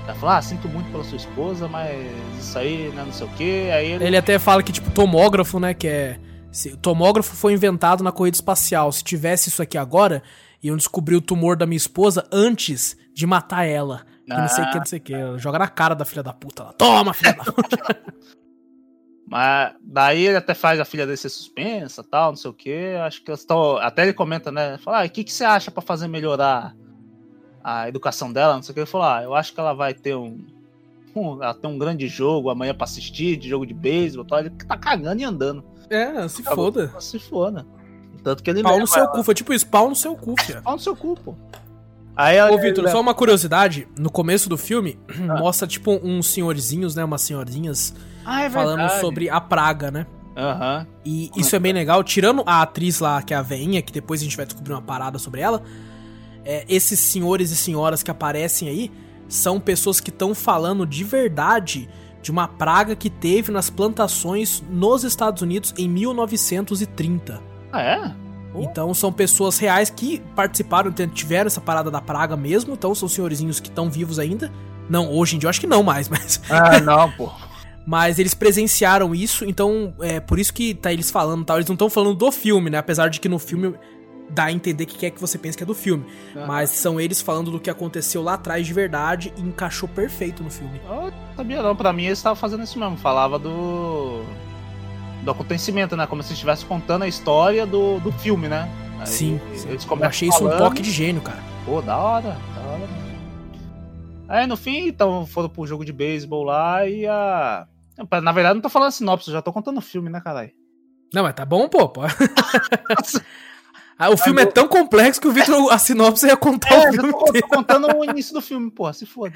Ela fala, ah, sinto muito pela sua esposa, mas isso aí, né, não sei o que. Aí ele. Ele até fala que, tipo, tomógrafo, né, que é... se- o tomógrafo foi inventado na corrida espacial. Se tivesse isso aqui agora, iam descobrir o tumor da minha esposa antes de matar ela. Que não sei o que, não sei o que. Joga na cara da filha da puta lá. Toma, filha da puta. Mas daí ele até faz a filha dele ser suspensa tal, não sei o que. Acho que eles estão. Até ele comenta, né? Fala, ah, o que, que você acha pra fazer melhorar a educação dela? Não sei o que. Ele falou, ah, eu acho que ela vai ter um. um ela tem um grande jogo amanhã pra assistir, de jogo de beisebol tal. Ele tá cagando e andando. É, se foda. Se foda. Tanto que ele Pau no seu ela. cu. Foi tipo isso, pau no seu cu, filha. Pau no seu cu, pô. Aí ela- Ô, Vitor, só uma curiosidade. No começo do filme, Ah. mostra, tipo, uns senhorzinhos, né? Umas senhorinhas ah, é falando sobre a praga, né? Aham. E isso é bem legal. Tirando a atriz lá, que é a veinha, que depois a gente vai descobrir uma parada sobre ela. é, esses senhores e senhoras que aparecem aí são pessoas que estão falando de verdade de uma praga que teve nas plantações nos Estados Unidos em 1930. Ah, é? Então são pessoas reais que participaram, tiveram essa parada da praga mesmo. Então são senhorzinhos que estão vivos ainda. Não, hoje em dia eu acho que não mais, mas Ah, não, pô. mas eles presenciaram isso, então é por isso que tá eles falando tal. Eles não estão falando do filme, né? Apesar de que no filme dá a entender que quer que você pense que é do filme. Ah. Mas são eles falando do que aconteceu lá atrás de verdade e encaixou perfeito no filme. Eu sabia não, pra mim eles estavam fazendo isso mesmo, falava do. Do acontecimento, né? Como se estivesse contando a história do, do filme, né? Aí sim, sim. Eu achei isso um falando, toque de gênio, cara. Pô, da hora, da hora. Aí no fim, então foram pro jogo de beisebol lá e a. Na verdade, não tô falando sinopse, eu já tô contando o filme, né, caralho? Não, mas tá bom, pô. pô. Ah, o filme é tão complexo que o Victor, a sinopse ia contar É, o filme tô, inteiro. tô contando o início do filme, porra, se foda.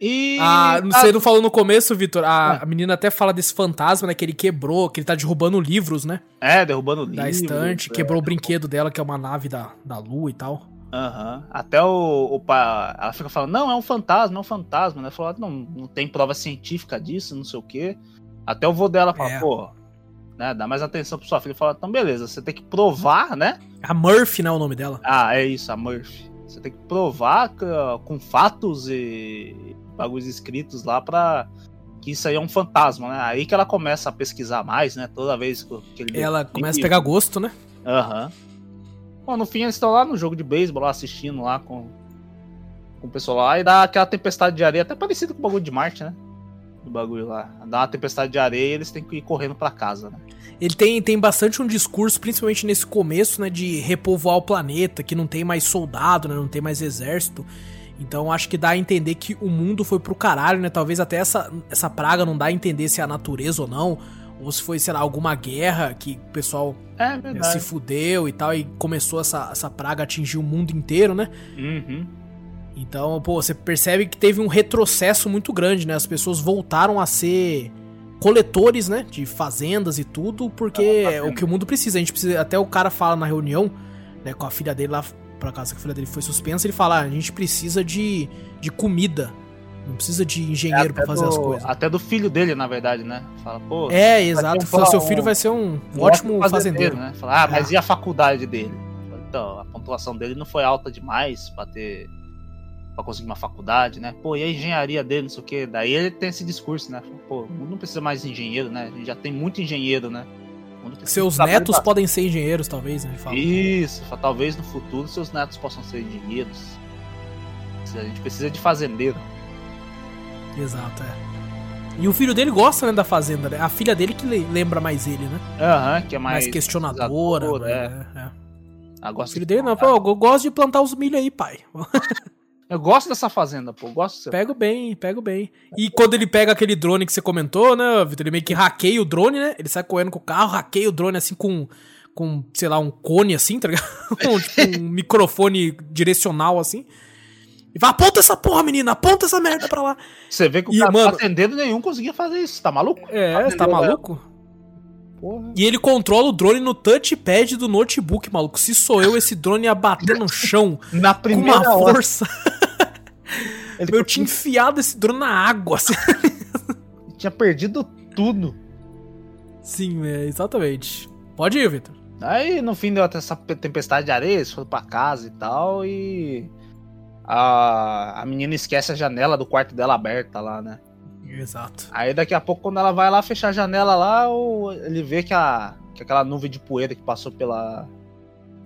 E. Ah, a- você não falou no começo, Vitor. A, Ah. a menina até fala desse fantasma, né? Que ele quebrou, que ele tá derrubando livros, né? É, derrubando o livro. Da estante, é. quebrou o brinquedo dela, que é uma nave da, da lua e tal. Aham. Até o, o pa- Ela fica falando, não, é um fantasma, é um fantasma, né? Falou, não, não tem prova científica disso, não sei o quê. Até o vô dela fala, É. pô, né? Dá mais atenção pro sua filha. Fala, então beleza, você tem que provar, né? A Murphy, né? O nome dela. Ah, é isso, a Murphy. Você tem que provar que- com fatos e bagulhos escritos lá pra que isso aí é um fantasma, né? Aí que ela começa a pesquisar mais, né? Toda vez que ele Ela começa a pegar gosto, né? Aham. Bom, no fim eles estão lá no jogo de beisebol, lá assistindo lá com, com o pessoal lá, e dá aquela tempestade de areia, até parecido com o bagulho de Marte, né? Do bagulho lá. Dá uma tempestade de areia e eles têm que ir correndo pra casa, né? Ele tem, tem bastante um discurso, principalmente nesse começo, né, de repovoar o planeta, que não tem mais soldado, né, não tem mais exército. Então acho que dá a entender que o mundo foi pro caralho, né? Talvez até essa, essa praga não dá a entender se é a natureza ou não, ou se foi, sei lá, alguma guerra que o pessoal É eh, se fudeu e tal, e começou essa, essa praga a atingir o mundo inteiro, né? Uhum. Então, pô, você percebe que teve um retrocesso muito grande, né? As pessoas voltaram a ser coletores, né? De fazendas e tudo, porque Ah, é o que o mundo precisa. A gente precisa. Até o cara fala na reunião, né, com a filha dele lá, por acaso que a filha dele foi suspensa, ele fala: ah, a gente precisa de, de comida. Não precisa de engenheiro pra Até fazer do- as coisas. Até do filho dele, na verdade, né? Fala, pô. É, exato. Falou, seu filho um- vai ser um, um ótimo fazendeiro. né? Fala, ah, mas É. e a faculdade dele? Fala, Então, a pontuação dele não foi alta demais pra ter. Pra conseguir uma faculdade, né? Pô, e a engenharia dele, não sei o quê. Daí ele tem esse discurso, né? Pô, o mundo não precisa mais de engenheiro, né? A gente já tem muito engenheiro, né? Seus netos podem ser engenheiros, talvez, né? Ele fala. Isso, talvez no futuro seus netos possam ser engenheiros. A gente precisa de fazendeiro. Exato, é. E o filho dele gosta, né, da fazenda, né? A filha dele que le- lembra mais ele, né? Aham, que é Mais, mais. questionadora. né? é. É. Ah, O filho de- dele, não, pô, eu gosto de plantar os milho aí, pai. Eu gosto dessa fazenda, pô. Gosto de Pego bem, pego bem. E quando ele pega aquele drone que você comentou, né, Vitor? Ele meio que hackeia o drone, né? Ele sai correndo com o carro, hackeia o drone assim com, com sei lá, um cone assim, tá ligado? um, tipo, um microfone direcional assim. E fala, aponta essa porra, menina, aponta essa merda pra lá. Você vê que o E, cara mano- fazendeiro nenhum conseguia fazer isso, tá maluco? É, você tá maluco? Porra. E ele controla o drone no touchpad do notebook, maluco. Se sou eu, esse drone ia bater no chão Na com primeira uma hora, força. Ele Eu tinha enfiado esse drone na água. assim. tinha perdido tudo. Sim, é, exatamente. Pode ir, Vitor. Aí no fim deu até essa tempestade de areia, eles foram pra casa e tal, e a, a menina esquece a janela do quarto dela aberta lá, né? Exato. Aí daqui a pouco, quando ela vai lá fechar a janela lá, ele vê que, a, que aquela nuvem de poeira que passou pela,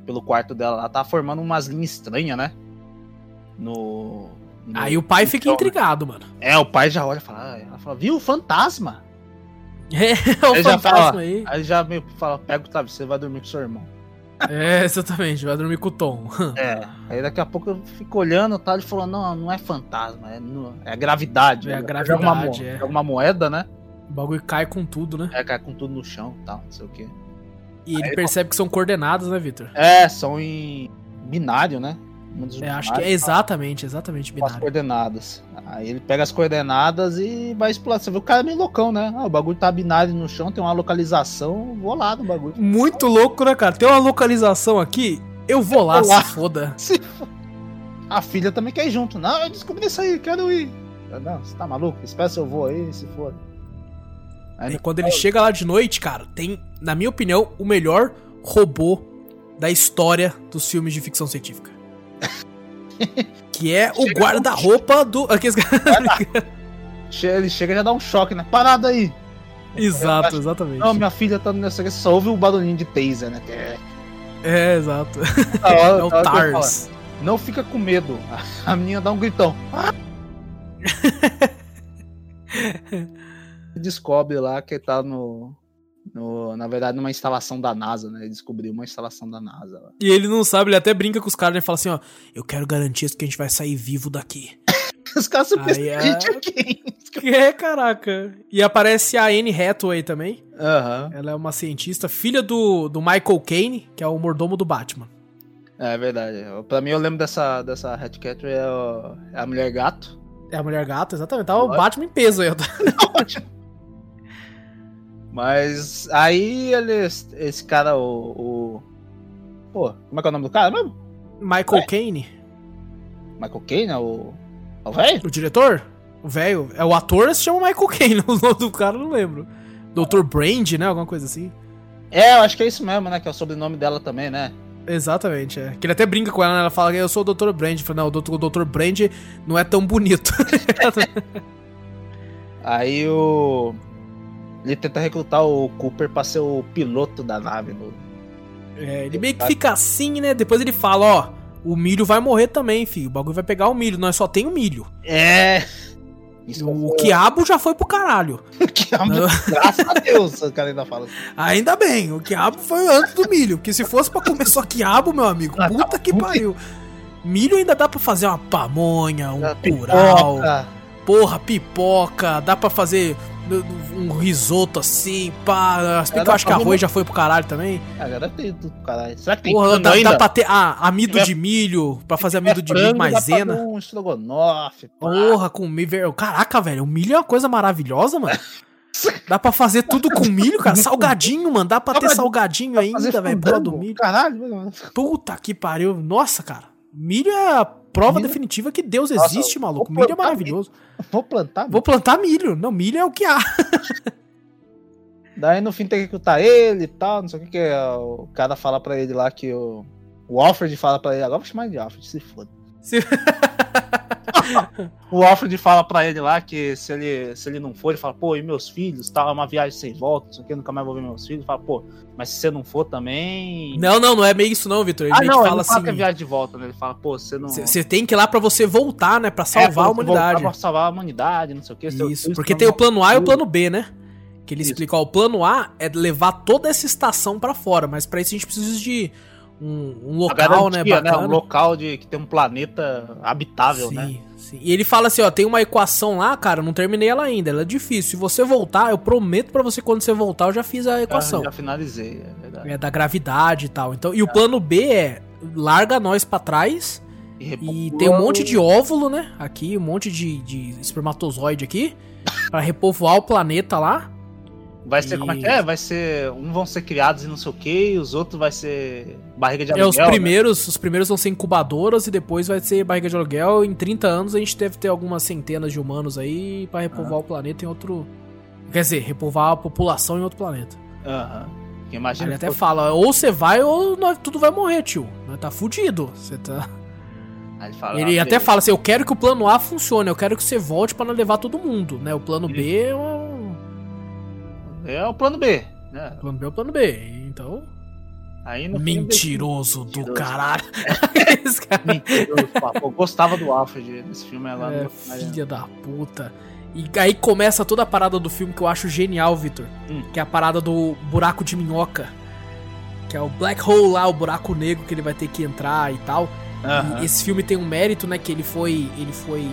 pelo quarto dela lá tá formando umas linhas estranhas, né? No. Aí o pai fica então, intrigado, mano. É, o pai já olha e fala, ah, ela fala, viu, fantasma. É, o Aí já fantasma fala, aí. Aí já meio fala, pega o travesseiro, vai dormir com seu irmão. É, exatamente, vai dormir com o Tom. É. Aí daqui a pouco eu fico olhando e tal, ele falou, não, não é fantasma, é, no- é gravidade. É a Joga gravidade, uma, mo- é. joga uma moeda, né? O bagulho cai com tudo, né? É, cai com tudo no chão e tal, não sei o quê. E ele Aí- percebe que são coordenadas, né, Vitor? É, são em binário, né? Números É, acho que é binários, exatamente, exatamente com as binário. coordenadas. Aí ele pega as coordenadas e vai explorar. Você vê o cara é meio loucão, né? Ah, o bagulho tá binário no chão, tem uma localização, vou lá no bagulho. Muito louco, né, cara? Tem uma localização aqui, eu vou lá, Eu vou lá. se foda. Se A filha também quer ir junto. Não, eu descobri isso aí, quero ir. Não, você tá maluco? Espera se eu vou aí, se for. Aí E quando ele chega lá de noite, cara, tem, na minha opinião, o melhor robô da história dos filmes de ficção científica. que é o guarda-roupa do. Aqueles... ele chega e já dá um choque, né? Parada aí. Exato, exatamente. Não, minha filha tá nessa você só ouve o barulhinho de taser, né? Que é- É, exato. da hora- É o fala, Tars. Não fica com medo. A menina dá um gritão. Descobre lá que tá no, no. Na verdade, numa instalação da NASA, né? Ele descobriu uma instalação da NASA lá. E ele não sabe, ele até brinca com os caras e fala assim, ó, eu quero garantias que a gente vai sair vivo daqui. Os caras é- a gente aqui. É, caraca. E aparece a Anne Hathaway também. Aham. Ela é uma cientista, filha do, do Michael Caine, que é o mordomo do Batman. É verdade. Pra mim, eu lembro dessa, dessa Hatcat é, o- é a mulher gato. É a mulher gata, exatamente. Tá o. Batman em peso aí. Mas aí eles. Esse cara, o, o. Pô, como é que é o nome do cara mesmo? Michael Caine, Michael Caine, né? O. O velho? o diretor, o velho, é o ator se chama Michael Caine, o nome do cara eu não lembro. Dr. Brand, né? Alguma coisa assim. É, eu acho que é isso mesmo, né? Que é o sobrenome dela também, né? Exatamente, é. Que ele até brinca com ela, né? Ela fala que eu sou o Dr. Brand. Ele fala, não, o Dr. Brand não é tão bonito. Aí o. Ele tenta recrutar o Cooper pra ser o piloto da nave. No... É, ele meio que fica assim, né? Depois ele fala, ó, o milho vai morrer também, filho. O bagulho vai pegar o milho, nós só tem o milho. É. Isso o quiabo já foi pro caralho. o quiabo, graças a Deus, o cara ainda fala assim. Ainda bem, o quiabo foi antes do milho. Porque se fosse pra comer só quiabo, meu amigo, ah, puta tá que pariu. Milho ainda dá pra fazer uma pamonha, um curau. Porra, pipoca, dá pra fazer um risoto assim, pá. Se bem que eu acho que arroz já foi pro caralho também. Ah, deve ter tudo pro caralho. Será que tem Porra, dá, ainda? dá pra ter ah, amido de milho, pra fazer amido de milho maisena. Um estrogonofe, Porra, com milho. Caraca, velho, o milho é uma coisa maravilhosa, mano. Dá pra fazer tudo com milho, cara. Salgadinho, mano. Dá pra ter salgadinho ainda, velho. Porra do milho. Caralho, Puta que pariu. Nossa, cara. Milho é prova milho? definitiva que Deus existe, Nossa, maluco. Milho é maravilhoso. Milho. Vou plantar milho. Vou plantar milho. Não, milho é o que há. Daí no fim tem que escutar ele e tal, não sei o que, que é, o cara fala pra ele lá que o. O Alfred fala pra ele, agora vou chamar de Alfred, se foda. Se... o Alfred fala pra ele lá que se ele, se ele não for, ele fala, pô, e meus filhos, tal, é uma viagem sem volta, não sei o que, nunca mais vou ver meus filhos. Fala, pô, mas se você não for também. Não, não, não é meio isso, não, Vitor. Ele ah, não, fala ele assim. é viagem de volta, né? Ele fala, pô, você não. Você tem que ir lá pra você voltar, né? Pra salvar é, a humanidade. Pra salvar a humanidade, não sei o que. Isso, porque tem o plano A e o plano B, né? Que ele explica, ó, o plano A é levar toda essa estação para fora, mas para isso a gente precisa de um, um local, né, bacana. né? Um local de que tem um planeta habitável, sim, né? Sim. E ele fala assim, ó, tem uma equação lá, cara, não terminei ela ainda, ela é difícil. Se você voltar, eu prometo para você quando você voltar, eu já fiz a equação. Já, já finalizei, é verdade. É da gravidade e tal. Então, e o plano B é larga nós para trás e, e, tem um monte de óvulo, né? Aqui, um monte de, de espermatozoide aqui para repovoar o planeta lá. Vai ser, e... como é que é? Vai ser. Um vão ser criados e não sei o que, e os outros vai ser barriga de aluguel. É, os né? primeiros, né? os primeiros vão ser incubadoras e depois vai ser barriga de aluguel. Em 30 anos a gente deve ter algumas centenas de humanos aí para repovoar ah. o planeta em outro. Quer dizer, repovoar a população em outro planeta. Aham. Imagina. Ele até for... fala, ou você vai ou nós, tudo vai morrer, tio. Nós tá fudido. Você tá. Ele, fala, ele até fala assim: eu quero que o plano A funcione, eu quero que você volte para levar todo mundo, né? O plano B é uma é o plano B, né? Plano B é o plano B. Então. Aí Mentiroso do Mentiroso. caralho. Mentiroso, Eu gostava do Alfred nesse filme. Lá é, filha da puta. E aí começa toda a parada do filme que eu acho genial, Victor. Hum. Que é a parada do buraco de minhoca. Que é o black hole lá, o buraco negro que ele vai ter que entrar e tal. E esse filme tem um mérito, né? Que ele foi. Ele foi.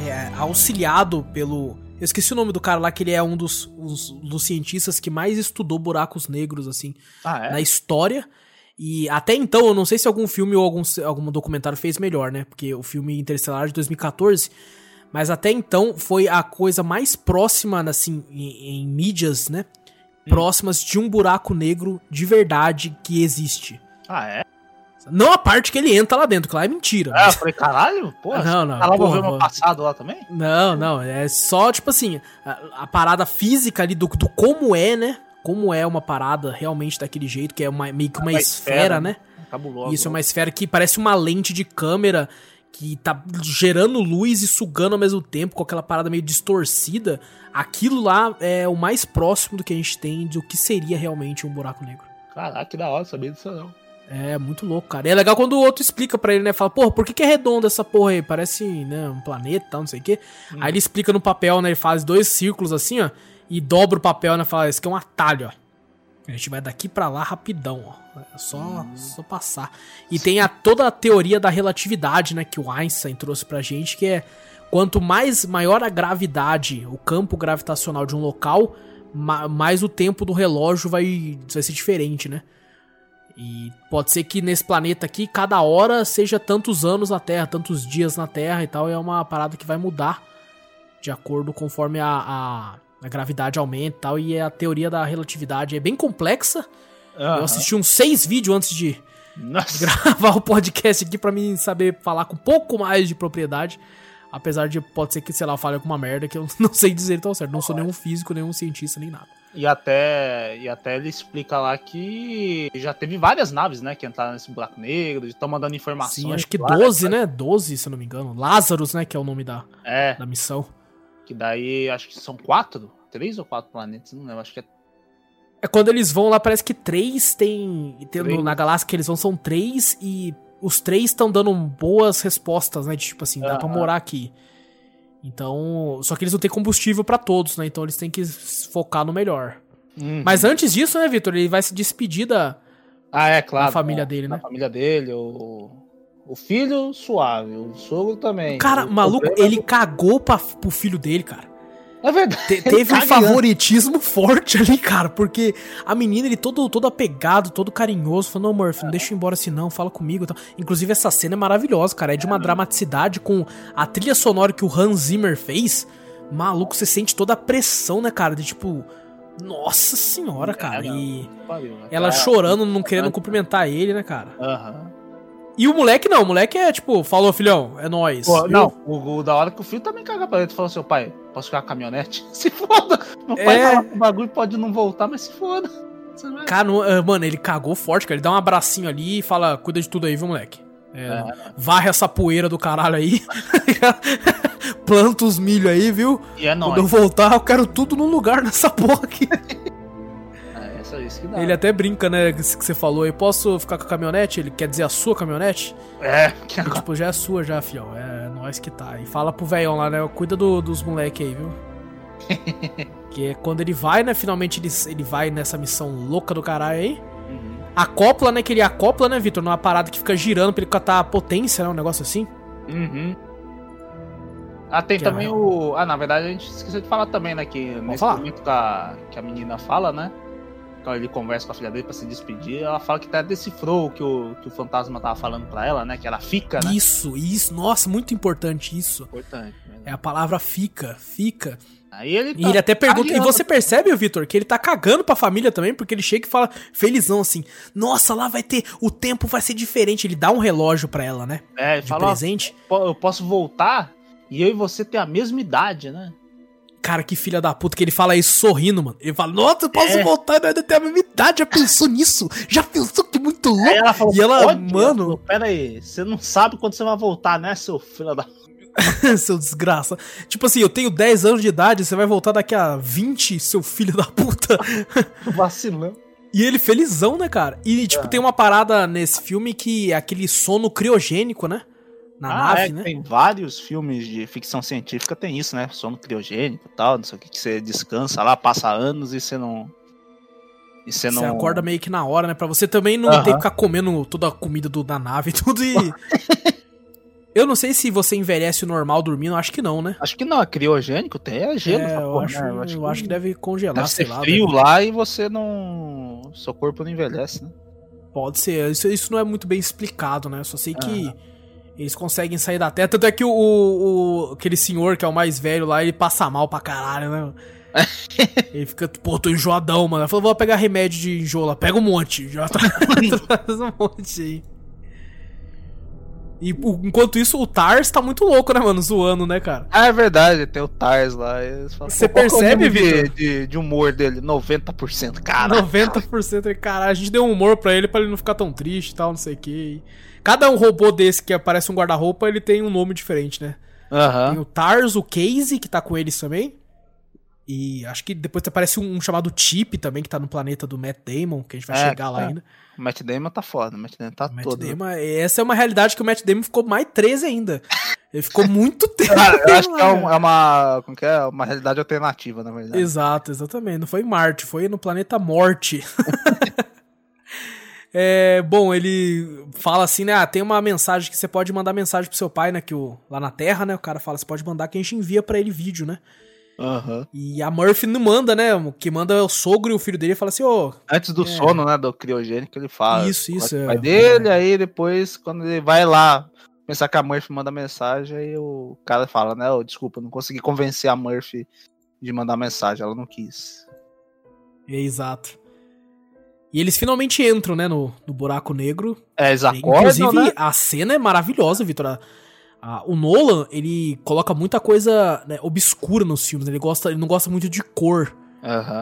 É, auxiliado pelo eu esqueci o nome do cara lá, que ele é um dos, os, dos cientistas que mais estudou buracos negros, assim, ah, é? na história. E até então, eu não sei se algum filme ou algum, algum documentário fez melhor, né? Porque o filme Interestelar de 2014. Mas até então foi a coisa mais próxima, assim, em, em mídias, né? Hum. Próximas de um buraco negro de verdade que existe. Ah, é? Não a parte que ele entra lá dentro, que lá é mentira. É, eu falei, caralho, pô, não, não, tá lá porra, no passado lá também? Não, não, é só, tipo assim, a, a, parada física ali do, do como é, né? Como é uma parada realmente daquele jeito, que é uma, meio que uma, uma esfera, esfera, né? Cabuloso. Isso, é uma esfera que parece uma lente de câmera que tá gerando luz e sugando ao mesmo tempo, com aquela parada meio distorcida. Aquilo lá é o mais próximo do que a gente tem do que seria realmente um buraco negro. Caraca, que da hora saber disso não. É, muito louco, cara. E é legal quando o outro explica pra ele, né? Fala, porra, por que, que é redonda essa porra aí? Parece, né, um planeta tal, não sei o quê. Hum. Aí ele explica no papel, né? Ele faz dois círculos assim, ó. E dobra o papel, né? Fala, esse aqui é um atalho, ó. A gente vai daqui para lá rapidão, ó. É só, hum. só passar. E tem a, toda a teoria da relatividade, né? Que o Einstein trouxe pra gente, que é quanto mais maior a gravidade, o campo gravitacional de um local, ma mais o tempo do relógio vai, vai ser diferente, né? E pode ser que nesse planeta aqui, cada hora seja tantos anos na Terra, tantos dias na Terra e tal. E é uma parada que vai mudar de acordo conforme a, a, a gravidade aumenta e tal. E a teoria da relatividade é bem complexa. Uhum. Eu assisti uns seis vídeos antes de Nossa. gravar o podcast aqui para mim saber falar com um pouco mais de propriedade. Apesar de pode ser que, sei lá, fale alguma merda que eu não sei dizer tão certo. Não sou nenhum físico, nenhum cientista, nem nada. E até, e até ele explica lá que já teve várias naves, né, que entraram nesse buraco negro, estão mandando informações. Sim, acho que lá, 12, né? 12, se eu não me engano. Lazarus, né, que é o nome da, É, da missão. que daí acho que são quatro, três ou quatro planetas, não lembro, acho que é É quando eles vão lá, parece que três tem. tem Três. na galáxia que eles vão, são três e os três estão dando boas respostas, né? De tipo assim, dá pra morar aqui. Então. Só que eles não têm combustível pra todos, né? Então eles têm que focar no melhor. Uhum. Mas antes disso, né, Vitor? Ele vai se despedir da. Ah, é, claro. Da família né, dele, da né? família dele, o, o filho suave, o sogro também. Cara, O maluco, problema- ele cagou pra, pro filho dele, cara. É verdade. Te- teve um caga favoritismo forte ali, cara, porque a menina, ele todo, todo apegado, todo carinhoso, falou, não, Murphy, não deixa eu ir embora assim não, fala comigo tal. Inclusive, essa cena é maravilhosa, cara, é de uma dramaticidade com a trilha sonora que o Hans Zimmer fez. Maluco, você sente toda a pressão, né, cara, de tipo... Nossa senhora, cara, não. e né? ela chorando, não querendo cumprimentar ele, né, cara. Aham. E o moleque não, o moleque é tipo, falou, filhão, é nóis. Pô, não, o, o da hora que o filho também caga pra ele. Tu falou assim, pai, posso ficar com a caminhonete? Se foda. Meu pai É. fala que o bagulho pode não voltar, mas se foda. Vai- Cara, ah, mano, ele cagou forte, cara. Ele dá um abracinho ali e fala: cuida de tudo aí, viu, moleque? É, Varre essa poeira do caralho aí. Planta os milho aí, viu? E é Quando eu voltar, eu quero tudo num lugar nessa porra aqui. É, é isso que dá. Ele até brinca, né? Que você falou aí. Posso ficar com a caminhonete? Ele quer dizer a sua caminhonete? É, que tipo, já é sua, já, fião. É nós que tá. E fala pro velhão lá, né? Cuida do- dos moleque aí, viu? que é quando ele vai, né? Finalmente ele, ele vai nessa missão louca do caralho aí. Uhum. Acopla, né? Que ele acopla, né, Vitor? Numa parada que fica girando pra ele catar a potência, né? Um negócio assim. Uhum. Ah, tem Que é também real. o. Ah, na verdade a gente esqueceu de falar também, né? Que nesse falar. momento que a, que a menina fala, né? Quando ele conversa com a filha dele pra se despedir, ela fala que até decifrou o que o, que o fantasma tava falando pra ela, né? Que era fica, né? Isso, isso. Nossa, muito importante isso. Importante. É a palavra fica, fica. Aí ele. E ele até pergunta. E cagando. você percebe, Vitor, que ele tá cagando pra família também, porque ele chega e fala felizão assim: Nossa, lá vai ter. O tempo vai ser diferente. Ele dá um relógio pra ela, né? É, ele De fala, ó, presente. po- eu posso voltar e eu e você ter a mesma idade, né? Cara, que filha da puta que ele fala isso sorrindo, mano. Ele fala: Nossa, eu posso É. voltar e ainda ter a mesma idade. Já pensou nisso? Já pensou que muito louco? Aí ela falou, E ela, "Pode?" mano- falou, Pera aí, você não sabe quando você vai voltar, né, seu filho da. seu desgraça. Tipo assim, eu tenho 10 anos de idade, você vai voltar daqui a 20, seu filho da puta. Vacilão. E ele felizão, né, cara? E, tipo, tem uma parada nesse filme que é aquele sono criogênico, né? Na ah, nave, é, né? Tem vários filmes de ficção científica, tem isso, né? Sono criogênico e tal, não sei o que, que você descansa lá, passa anos e você não. E você não. Você acorda meio que na hora, né? Pra você também não Aham. ter que ficar comendo toda a comida do, da nave e tudo e... eu não sei se você envelhece normal dormindo, acho que não, né? Acho que não, é criogênico, tem é gelo. É, essa eu, acho, né? eu acho que deve congelar, deve sei ser lá. frio deve- lá e você não. Seu corpo não envelhece, né? Pode ser. Isso, isso não é muito bem explicado, né? Eu só sei que eles conseguem sair da Terra. Tanto é que o, o- aquele senhor que é o mais velho lá, ele passa mal pra caralho, né? ele fica, pô, tô enjoadão, mano. Ele falou, vou pegar remédio de enjoo lá. Pega um monte. Já tá- traz um monte aí. E enquanto isso, o Tars tá muito louco, né, mano? Zoando, né, cara? Ah, é verdade, tem o Tars lá. e falam, Você "Pô, qual que é percebe, nível de, Vitor? de, de humor dele? 90%. Cara, 90% de caralho. A gente deu um humor pra ele pra ele não ficar tão triste e tal, não sei o que. Cada um robô desse que aparece um guarda-roupa, ele tem um nome diferente, né? Tem Aham. o Tars, o Casey, que tá com eles também. E acho que depois aparece um, um chamado Chip também, que tá no planeta do Matt Damon, que a gente vai É, chegar lá é. ainda. O Matt Damon tá foda, o Matt Damon tá Matt todo. Damon, essa é uma realidade que o Matt Damon ficou mais 13 ainda. Ele ficou muito tempo. Cara, eu acho que é, um- é uma. Como que é? Uma realidade alternativa, na verdade. Exato, exatamente. Não foi em Marte, foi no planeta Morte. É, bom, ele fala assim, né? Ah, tem uma mensagem que você pode mandar mensagem pro seu pai, né? Que o, lá na Terra, né? O cara fala, você pode mandar que a gente envia pra ele vídeo, né? Aham. E a Murphy não manda, né? O que manda é o sogro e o filho dele fala assim, ô, Antes do sono, né? Do criogênico, ele fala. Isso, isso, o é. pai dele, aí depois, quando ele vai lá pensar que a Murphy manda mensagem, aí o cara fala, né? "Ô, desculpa, não consegui convencer a Murphy de mandar mensagem, ela não quis. é exato. E eles finalmente entram, né, no, no buraco negro. É, eles acordam, Inclusive, né? a cena é maravilhosa, Vitor. A, o Nolan, ele coloca muita coisa né, obscura nos filmes. Ele, gosta, ele não gosta muito de cor.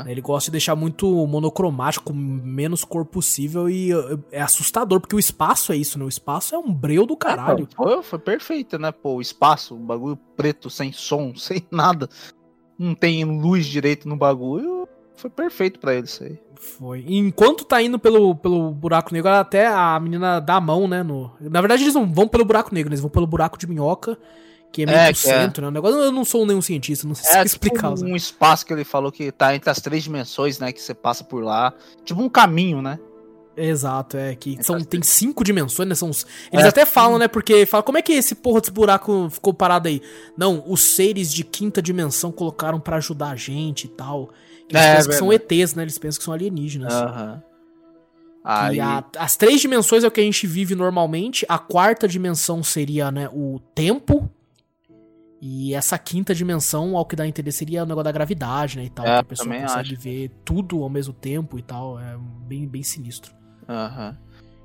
Né? Ele gosta de deixar muito monocromático, menos cor possível. E é assustador, porque o espaço é isso, né? O espaço é um breu do caralho. Então, foi, foi perfeito, né? Pô, o espaço, um bagulho preto, sem som, sem nada. Não tem luz direito no bagulho. Foi perfeito pra ele isso aí. Foi. E enquanto tá indo pelo, pelo buraco negro, até a menina dá a mão, né? No... Na verdade, eles não vão pelo buraco negro, eles vão pelo buraco de minhoca, que é meio É, é. centro, né? O negócio, eu não sou nenhum cientista, não sei É se explicar. tipo um espaço que ele falou que tá entre as três dimensões, né? Que você passa por lá. Tipo um caminho, né? Exato, é que É são, tem cinco dimensões, né? São os- Eles É. até falam, né? Porque fala, como é que esse porra desse buraco ficou parado aí? Não, os seres de quinta dimensão colocaram pra ajudar a gente e tal. Que Eles É, pensam que são. ETs, né? Eles pensam que são alienígenas. Aham. E Aí. a- as três dimensões é o que a gente vive normalmente. A quarta dimensão seria, né, o tempo. E essa quinta dimensão, ao que dá a entender, seria o negócio da gravidade, né? E tal. É, que a pessoa consegue acho. ver tudo ao mesmo tempo e tal. É bem, bem sinistro. Aham.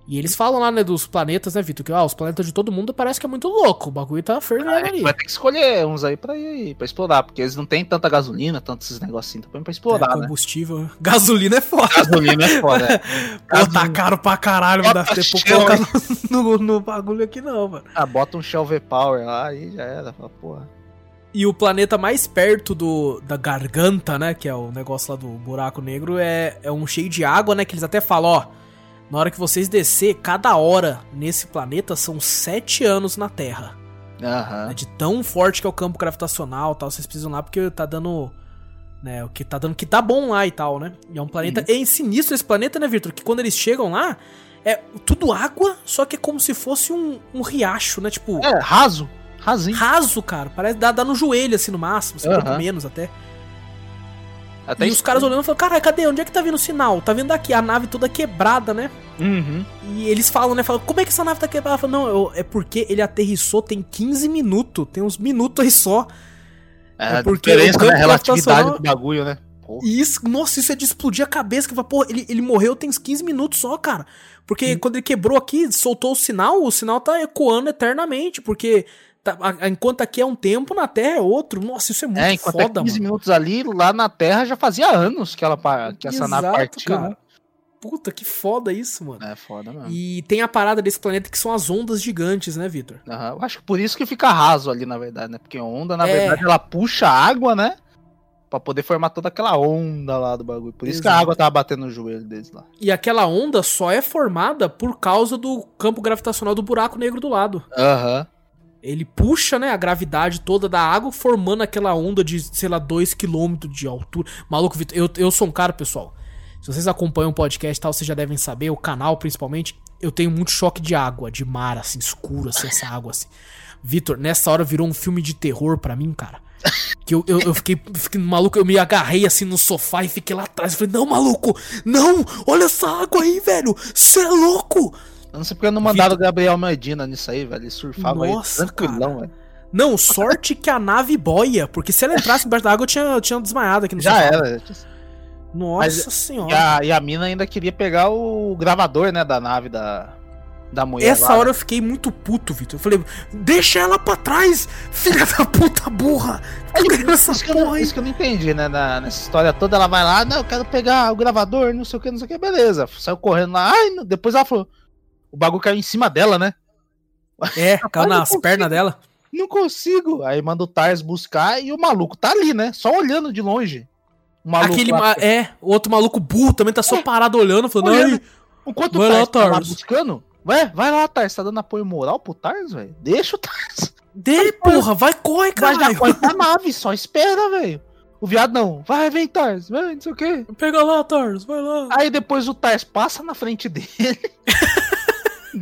E eles falam lá, né, dos planetas, né, Vitor? Que ah, os planetas de todo mundo parece que é muito louco. O bagulho tá fervendo Aí ali. vai ter que escolher uns aí pra ir pra explorar, porque eles não têm tanta gasolina, tantos esses negocinhos também pra explorar, É, né? combustível. Gasolina é foda. Gasolina é foda, né? Pô, tá caro pra caralho. Não dá pra colocar no, no- no bagulho aqui, não, mano. Ah, bota um Shell V-Power lá e já era. Fala, porra. E o planeta mais perto do, da garganta, né? Que é o negócio lá do buraco negro, é, é um cheio de água, né? Que eles até falam, ó. Na hora que vocês descer, cada hora nesse planeta são sete anos na Terra. Aham. né, De tão forte que é o campo gravitacional e tal. Vocês precisam lá porque tá dando. Né, o que tá dando que tá bom lá e tal, né? E é um planeta. Uhum. É sinistro esse planeta, né, Victor? Que quando eles chegam lá, é tudo água, só que é como se fosse um, um riacho, né? Tipo, É, raso. Rasinho. raso, cara. Parece dar, no joelho, assim, no máximo, assim, um Aham. menos até. Até e os caras olhando e falam, caralho, cadê? Onde é que tá vindo o sinal? Tá vendo aqui, a nave toda quebrada, né? Uhum. E eles falam, né? Falam, como é que essa nave tá quebrada? Falam, não, eu- é porque ele aterrissou tem 15 minutos. Tem uns minutos aí só. É, É porque a diferença o campo na relatividade do bagulho, né? Porra. E isso, nossa, isso é de explodir a cabeça. Que pô, ele, ele morreu tem uns 15 minutos só, cara. Porque quando ele quebrou aqui, soltou o sinal, o sinal tá ecoando eternamente. Porque tá- enquanto aqui é um tempo, na Terra é outro. Nossa, isso é muito É, enquanto foda, é 15 mano. minutos ali, lá na Terra já fazia anos que, ela, que essa nave Exato, partiu, cara. né? Puta, que foda isso, mano. É foda mesmo. E tem a parada desse planeta que são as ondas gigantes, né, Vitor? Aham, Eu acho que por isso que fica raso ali, na verdade, né? Porque a onda, na É. verdade, ela puxa a água, né? Pra poder formar toda aquela onda lá do bagulho. Por isso que a Exato. água tava batendo no joelho deles lá. E aquela onda só é formada por causa do campo gravitacional do buraco negro do lado. Aham. Ele puxa, né, a gravidade toda da água, formando aquela onda de, sei lá, 2km de altura. Maluco, Vitor, eu, eu sou um cara, pessoal. Se vocês acompanham o podcast e tal, vocês já devem saber, o canal principalmente, eu tenho muito choque de água, de mar, assim, escuro, assim, essa água, assim. Vitor, nessa hora virou um filme de terror pra mim, cara. Que eu, eu, eu fiquei, fiquei maluco, eu me agarrei assim no sofá e fiquei lá atrás. Falei, não, maluco, não, olha essa água aí, velho, você é louco. Eu não sei porque não mandaram o Gabriel Medina nisso aí, velho. Ele surfava Nossa, aí tranquilão, velho. Não, sorte que a nave boia, porque se ela entrasse embaixo da água, eu tinha, eu tinha desmaiado aqui no Já era. Nossa Mas- senhora. E a, e a mina ainda queria pegar o gravador, né, da nave da, da mulher. Essa lá, hora né? eu fiquei muito puto, Vitor. Eu falei, deixa ela pra trás, filha da puta burra. Essa Isso que, eu não, isso que eu não entendi, né? na- nessa história toda, ela vai lá, não, eu quero pegar o gravador, não sei o que, não sei o que, beleza. Saiu correndo lá, ai, depois ela falou, o bagulho caiu em cima dela, né? É, caiu nas pernas dela. Não consigo. Aí manda o Tars buscar e o maluco tá ali, né? Só olhando de longe. O maluco Aquele, lá- ma- é, o outro maluco burro também tá só parado olhando, falando, Olhando. ai, Enquanto Vai o lá, Tars tá lá Tars. buscando, vai, vai lá, Tars, tá dando apoio moral pro Tars, velho? Deixa o Tars. dê, porra, vai, corre, Vai já caralho. foi pra nave, só espera, velho. O viado não, vai, vem, Tars, vai, não sei o quê. Pega lá, Tars, vai lá. Aí depois o Tars passa na frente dele,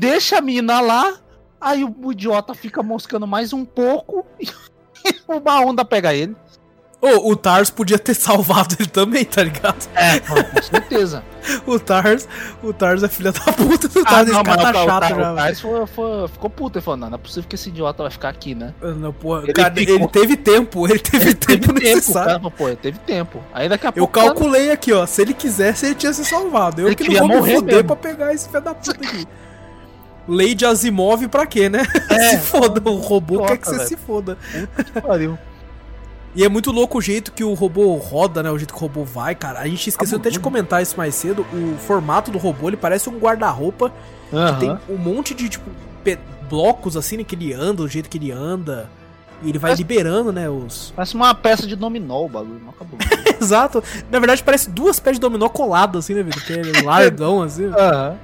deixa a mina lá, aí o idiota fica moscando mais um pouco e uma onda pega ele. Ô, o Tars podia ter salvado ele também, tá ligado? É, com certeza. O Tars, o Tars é filha da puta do Ah, Tars, não, esse cara tá o, chato já. o velho. Tars foi- foi- ficou puto. Ele falou: não, não é possível que esse idiota vai ficar aqui, né? Não, porra, Ele cara, ficou- ele teve tempo, ele teve tempo Teve tempo, necessário. cara. falou, Pô, teve tempo. Aí daqui a Eu pouco. calculei aqui, ó. Se ele quisesse, ele tinha se salvado. Eu Ele que não vou me fuder mesmo. pra pegar esse filho da puta aqui. Lei de Asimov pra quê, né? É. se foda, o robô Nossa, quer que você velho. se foda. Puta pariu. E é muito louco o jeito que o robô roda, né? O jeito que o robô vai, cara. A gente esqueceu até de comentar isso mais cedo. O formato do robô, ele parece um guarda-roupa que tem um monte de, tipo, blocos, assim, né? Que ele anda, o jeito que ele anda. E ele vai Mas- liberando, né? Os. Parece uma peça de dominó o bagulho. Não acabou. Exato. Na verdade, parece duas pés de dominó coladas, assim, né, Vitor? Que é largão, assim. Aham.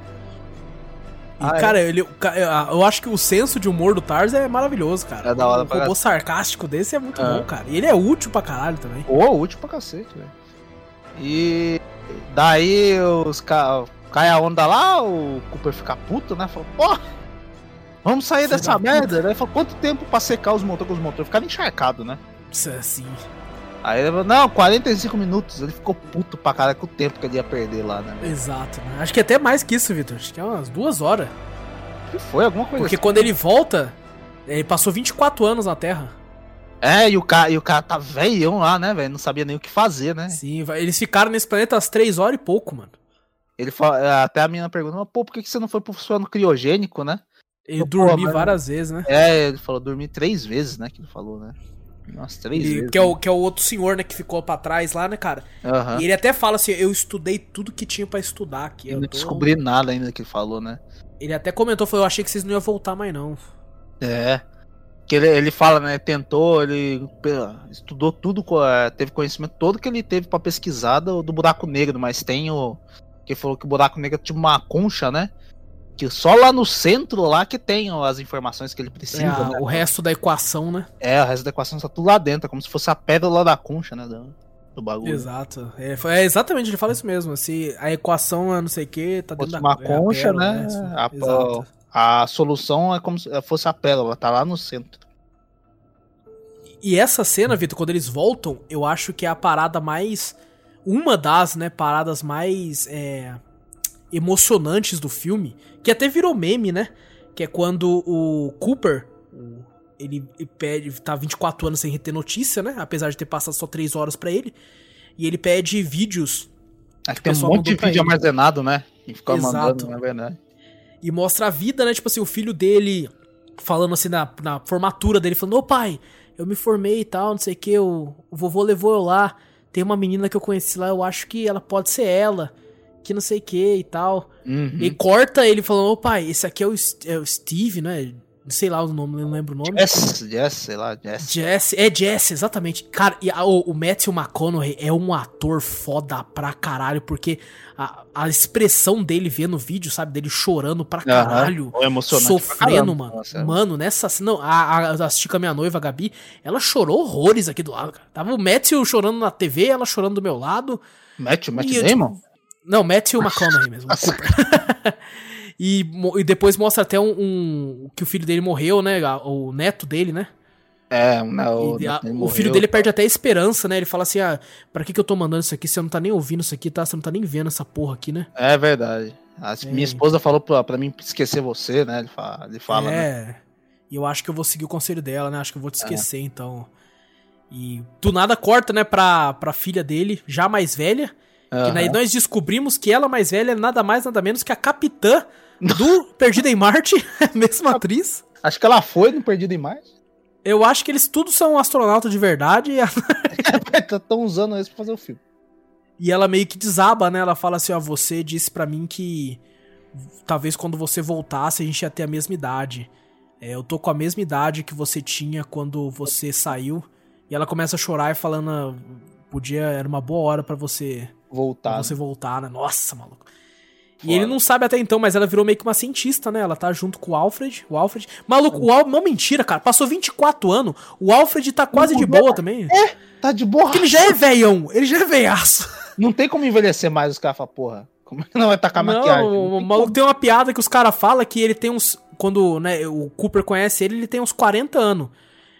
E, Ah, é. cara, ele, o ca- eu acho que o senso de humor do Tars é maravilhoso, cara. É da hora um pra robô sarcástico desse é muito É. bom, cara. E ele é útil pra caralho também. Pô, útil pra cacete, velho. E daí os ca... cai a onda lá, o Cooper fica puto, né? Fala, pô, vamos sair Filho dessa da merda, né? Fala, quanto tempo pra secar os motores? Os motores ficaram encharcados, né? Isso é assim. Aí ele falou, não, 45 minutos. Ele ficou puto pra caralho com o tempo que ele ia perder lá, né? Exato, né? Acho que até mais que isso, Vitor. Acho que é umas duas horas. que foi? Alguma coisa Porque assim. quando ele volta, ele passou 24 anos na Terra. É, e o cara, e o cara tá velhão lá, né, velho? Não sabia nem o que fazer, né? Sim, eles ficaram nesse planeta às 3 horas e pouco, mano. Ele fala, até a menina pergunta, mas, pô, por que que você não foi pro sono criogênico, né? Ele dormi várias vezes, né? É, ele falou dormir três vezes, né? Que ele falou, né? Nossa, três E- vezes. que, é o, que é o outro senhor, né, que ficou pra trás lá, né, cara? Aham. E ele até fala assim: eu estudei tudo que tinha pra estudar aqui. Eu eu não tô- descobri nada ainda que ele falou, né? Ele até comentou, falou, eu achei que vocês não iam voltar mais, não. É. Que ele, ele fala, né? Tentou, ele estudou tudo, é, teve conhecimento todo que ele teve pra pesquisar do, do buraco negro, mas tem o. Que falou que o buraco negro é tipo uma concha, né? Que só lá no centro lá que tem ó, as informações que ele precisa. É, né? o resto da equação, né? É, o resto da equação tá tudo lá dentro, é como se fosse a pérola da concha, né? Do, do bagulho. Exato. É, é exatamente, ele fala isso mesmo. Se a equação é não sei o que, tá dentro Fosse da uma é concha, pérola, né? isso. A- Exato. A solução é como se fosse a pérola, tá lá no centro. E essa cena, Vitor, quando eles voltam, eu acho que é a parada mais. Uma das, né, paradas mais é, emocionantes do filme. Que até virou meme, né? Que é quando o Cooper. o- ele pede. Tá 24 anos sem ter notícia, né? Apesar de ter passado só 3 horas pra ele. E ele pede vídeos É que tem um monte de vídeo ele. armazenado, né? E Exato. mandando, na verdade. e mostra a vida, né? Tipo assim, o filho dele falando assim na, na formatura dele, falando, ô pai, eu me formei e tal, não sei o que, o, o vovô levou eu lá. Tem uma menina que eu conheci lá, eu acho que ela pode ser ela, que não sei o que e tal. Uhum. E corta ele falando, ô pai, esse aqui é o, é o Steve, né? Não sei lá o nome, não lembro o nome. Jess, Jess, sei lá, Jess. Jesse, é Jesse, exatamente. Cara, e a- o, o Matthew McConaughey é um ator foda pra caralho, porque a, a expressão dele vendo o vídeo, sabe, dele chorando pra caralho. É pra sofrendo, mano. Nossa. Mano, nessa não, a, a, assisti com a minha noiva, a Gabi, ela chorou horrores aqui do lado, cara. Tava o Matthew chorando na TV, ela chorando do meu lado. Matthew, Matt E eu, Damon? Não, Matthew McConaughey mesmo, Cooper. e, e depois mostra até um, um- que o filho dele morreu, né, o neto dele, né? É, não, E a- o morreu. filho dele perde até a esperança, né? Ele fala assim: ah, pra que, que eu tô mandando isso aqui? Você não tá nem ouvindo isso aqui, tá? Você não tá nem vendo essa porra aqui, né? É verdade. A minha esposa falou pra, pra mim esquecer você, né? Ele fala, ele fala né? é. E eu acho que eu vou seguir o conselho dela, né? Acho que eu vou te É. esquecer, então. E do nada corta, né, pra, pra filha dele, já mais velha. Que Aham. daí nós descobrimos que ela mais velha é nada mais, nada menos que a capitã do Perdida em Marte, a mesma atriz. Acho que ela foi no Perdido em Marte. Eu acho que eles todos são astronautas de verdade e Estão usando isso pra fazer o filme. E ela meio que desaba, né? Ela fala assim: ó, você disse pra mim que talvez quando você voltasse a gente ia ter a mesma idade. É, eu tô com a mesma idade que você tinha quando você saiu. E ela começa a chorar e falando: "Ah, podia, era uma boa hora pra você, pra Voltar. você voltar, né? Nossa, maluco. E Foda. ele não sabe até então, mas ela virou meio que uma cientista, né? Ela tá junto com o Alfred. O Alfred. Maluco, o não mentira, cara. Passou 24 anos. O Alfred tá quase de boa também. Tá de boa. Porque ele já é velhão. Ele já é veiaço. Não tem como envelhecer mais os caras porra. Como é que não vai tacar maquiagem? Não, Não o maluco como. tem uma piada que os caras falam que ele tem uns. Quando né, o Cooper conhece ele, ele tem uns 40 anos.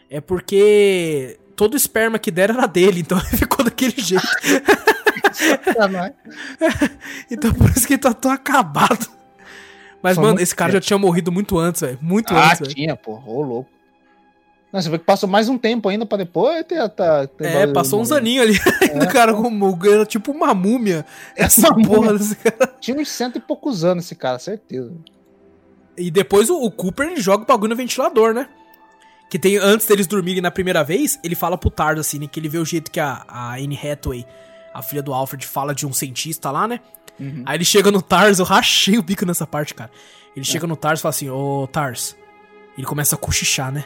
É porque todo o esperma que der era dele, então ele ficou daquele jeito. Sacanagem. Então por isso que ele tá tão acabado. Mas, Só mano, esse cara tempo. já tinha morrido muito antes, velho. Muito Ah, antes, velho. tinha, pô. Ô, louco. Não, você vê que passou mais um tempo ainda pra depois ter, tá, ter É, passou uns aninhos ali. O cara como, era tipo uma múmia. Essa Uma porra múmia. desse cara. Tinha uns cento e poucos anos esse cara, certeza. E depois o, o Cooper ele joga o bagulho no ventilador, né? Que tem, antes deles dormirem na primeira vez, ele fala pro Tars, assim, né? Que ele vê o jeito que a, a Anne Hathaway, a filha do Alfred, fala de um cientista lá, né? Uhum. Aí ele chega no Tars, eu rachei o bico nessa parte, cara. Ele chega no Tars e fala assim, ô Tars. Ele começa a cochichar, né?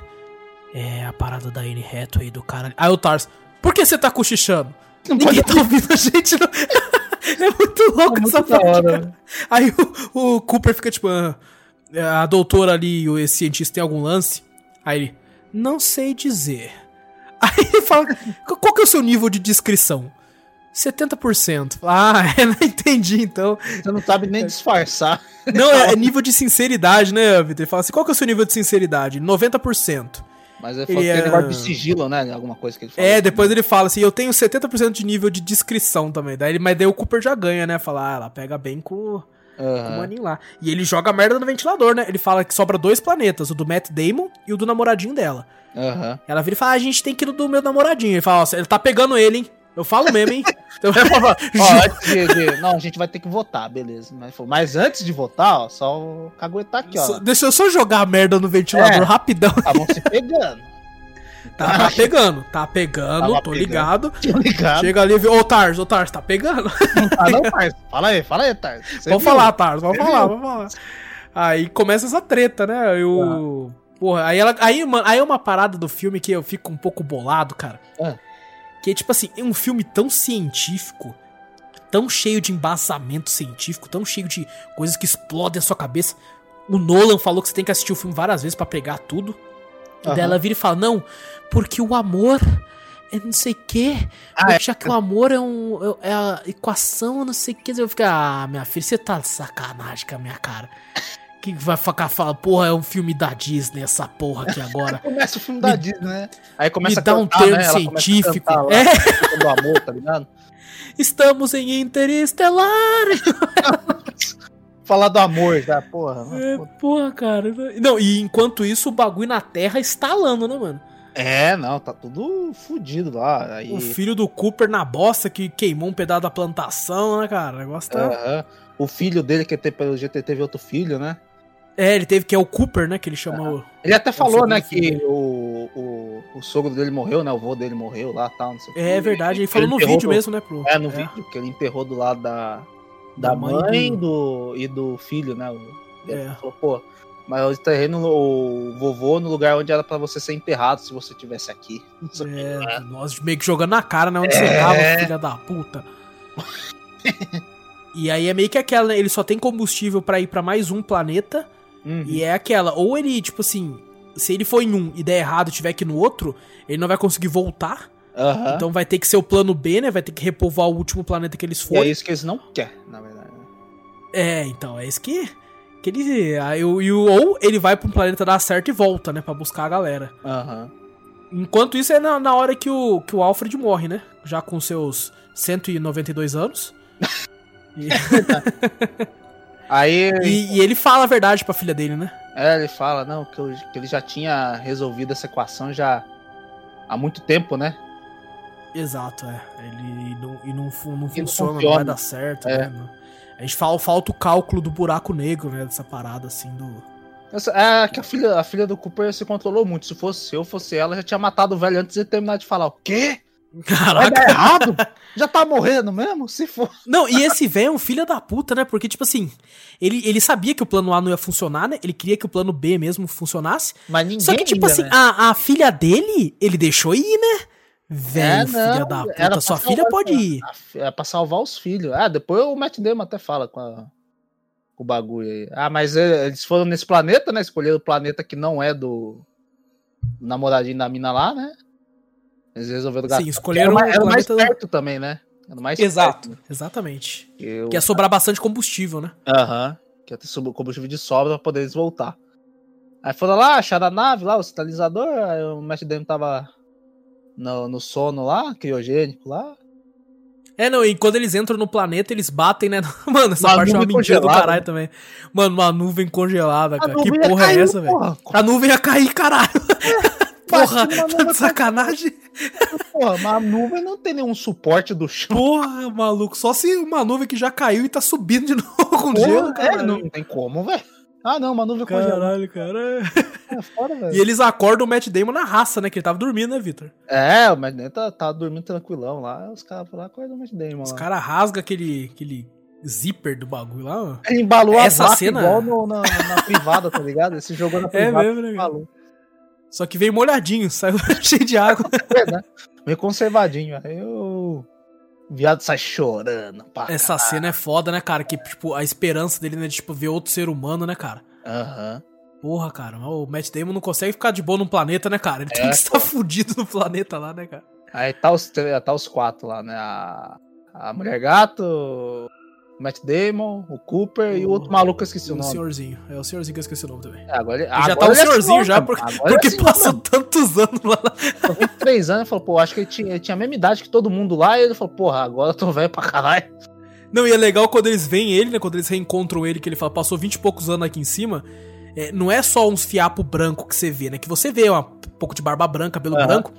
É a parada da Anne Hathaway do cara. Aí o Tars, por que você tá cochichando? Ninguém tá ouvindo a gente, não. é muito louco É muito essa parte, hora, cara. Aí o, o Cooper fica tipo, ah, a doutora ali, o esse cientista tem algum lance? Aí ele, não sei dizer. Aí ele fala, qual que é o seu nível de descrição? 70%. Ah, é, não entendi então. Você não sabe nem disfarçar. Não, é, é nível de sinceridade, né, Vitor? Ele fala assim, qual que é o seu nível de sinceridade? 90%. Mas ele Ele que é- ele vai de sigilo, né? Alguma coisa que ele falou. É, depois ele fala assim, eu tenho 70% de nível de descrição também. Daí, ele- mas daí o Cooper já ganha, né? Fala, ah, ela pega bem com, com o maninho lá. E ele joga a merda no ventilador, né? Ele fala que sobra dois planetas, o do Matt Damon e o do namoradinho dela. Aham. Ela vira e fala, ah, a gente tem que ir no do meu namoradinho. Ele fala, ó, ele tá pegando ele, hein? Eu falo mesmo, hein? Então, Ó, antes de, de- Não, a gente vai ter que votar, beleza. Mas, mas antes de votar, ó, só caguetar aqui, ó. Deixa eu só jogar a merda no ventilador É. rapidão. Estavam se pegando. Tá, tá pegando, tá pegando, Tava tô pegando. ligado. Tô ligado. Chega ali e vê, ô Tars, ô Tars, tá pegando? Não tá não, Tarso? Fala aí, fala aí, Tarso. Você Vamos viu? falar, Tars, vamos Você falar, viu? vamos falar. Aí começa essa treta, né? Eu. Porra, aí, ela, aí, mano, aí é uma parada do filme que eu fico um pouco bolado, cara. Ah. Que é tipo assim, é um filme tão científico, tão cheio de embasamento científico, tão cheio de coisas que explodem a sua cabeça. O Nolan falou que você tem que assistir o filme várias vezes pra pegar tudo. E Aham. daí ela vira e fala, não, porque o amor é não sei o quê. Ah, porque já que o amor é, um, é a equação, não sei o que. Eu fico, ah, minha filha, você tá de sacanagem com a minha cara. Que vai ficar falando, porra, é um filme da Disney essa porra aqui agora. Começa o filme da Disney, né? Aí começa Me dá um cantar, termo né? Científico. lá, É, do amor, tá ligado? estamos em Interestelar. Falar do amor já, porra. É, porra, cara. Não, e enquanto isso, o bagulho na Terra estalando, né, mano? É, não, tá tudo fudido lá. Aí, O filho do Cooper na bosta que queimou um pedaço da plantação, né, cara? O negócio tá. O filho dele, que teve, pelo GT, teve outro filho, né? É, ele teve que é o Cooper, né? Que ele chamou. Ele até falou, né, que o, o, o sogro dele morreu, né? O vô dele morreu lá e tal, não sei o É quê. verdade, ele falou no enterrou vídeo do- mesmo, né, pro. É, no vídeo, que ele enterrou do lado da, da, Da mãe mãe, do- e do filho, né? O, ele É. falou, pô, mas eu enterrei no, o vovô no lugar onde era pra você ser enterrado se você tivesse aqui. É, nós meio que jogando na cara, né? Onde você É. tava, filha da puta. e aí é meio que aquela, né? Ele só tem combustível pra ir pra mais um planeta. Uhum. E é aquela, ou ele, tipo assim, se ele for em um e der errado e tiver que ir no outro, ele não vai conseguir voltar. Aham. Então vai ter que ser o plano B, né? Vai ter que repovoar o último planeta que eles E é foram. isso que eles não querem, na verdade. né? É, então, é isso que. que ele. aí o- ou ele vai pra um planeta dar certo e volta, né? Pra buscar a galera. Aham. Enquanto isso é na, na hora que o, que o Alfred morre, né? Já com seus 192 anos. E, Aí e- e ele fala a verdade pra filha dele, né? é, ele fala, não, que, eu- que ele já tinha resolvido essa equação já há muito tempo, né? Exato, é. Ele não, e não, não não funciona, não funciona. vai dar certo, É. né? A gente fala, falta o cálculo do buraco negro, né? Dessa parada assim do. Essa- é que a filha, a filha do Cooper se controlou muito. Se fosse se eu fosse ela, já tinha matado o velho antes de terminar de falar. O quê? Vai Caraca! dar errado? Já tá morrendo mesmo? Se for. Não, e esse velho é um filho da puta, né? Porque, tipo assim, ele, ele sabia que o plano A não ia funcionar, né? Ele queria que o plano B mesmo funcionasse. Mas ninguém. Só que, tipo liga, assim, né? a, a filha dele, ele deixou ir, né? Velho, É, filha da puta, sua filha pode ir. É pra salvar os filhos. Ah, depois o Matt Damon até fala com, a- com o bagulho aí. Ah, mas eh, eles foram nesse planeta, né? Escolheram o planeta que não é do, do namoradinho da mina lá, né? Eles resolveram Sim, gastar. escolheram era, mais- era o mais perto também, né? Era mais Exato, perto. exatamente. Que o- Que ia sobrar bastante combustível, né? Aham. Que ia ter combustível de sobra pra poder eles voltar. Aí foram lá, acharam a nave lá, o sinalizador, aí o Matt Damon tava no, no sono lá, criogênico lá. É, não, e quando eles entram no planeta, eles batem, né? Mano, essa Uma parte é uma mentira do caralho também. Mano, uma nuvem congelada, cara. Que porra é cair, essa, velho? A nuvem ia cair, caralho. Porra, tá mano, de sacanagem? Porra, mas a nuvem não tem nenhum suporte do chão. Porra, maluco. Só se uma nuvem que já caiu e tá subindo de novo com Porra, gelo, é, cara. não tem como, velho. Ah, não, uma nuvem congelada. Caralho, cara. É velho. E eles acordam o Matt Damon na raça, né? Que ele tava dormindo, né, Victor? É, o Matt Damon tá, tá dormindo tranquilão lá. Os caras lá, acordam o Matt Damon Os caras rasgam aquele, aquele zíper do bagulho lá, ó. Ele embalou Essa a vaca cena- igual no- na, na privada, tá ligado? Esse jogou na É privada. mesmo, né. Só que veio molhadinho, saiu cheio de água. É, né? Meio conservadinho. Aí o viado sai chorando. Pá. Essa cena é foda, né, cara? Que, tipo, a esperança dele, né, de, tipo, ver outro ser humano, né, cara? Aham. Porra, cara, o Matt Damon não consegue ficar de boa num planeta, né, cara? Ele tem É, que estar fudido no planeta lá, né, cara? Aí tá os, tá os quatro lá, né? A, a Mulher Gato, Matt Damon, o Cooper e o outro maluco que eu esqueci o o nome. senhorzinho. É o senhorzinho que eu esqueci o nome também. É, agora ele, Ele já agora tá ele é senhorzinho senhor, já, porque, Agora porque é passou tantos anos lá. Com 23 anos, ele falou, pô, acho que ele tinha, ele tinha a mesma idade que todo mundo lá, e ele falou, porra, agora eu tô velho pra caralho. Não, e é legal quando eles veem ele, né? Quando eles reencontram ele, que ele fala, passou 20 e poucos anos aqui em cima. é, não é só uns fiapo branco que você vê, né? Que você vê uma, um pouco de barba branca, cabelo Aham. branco.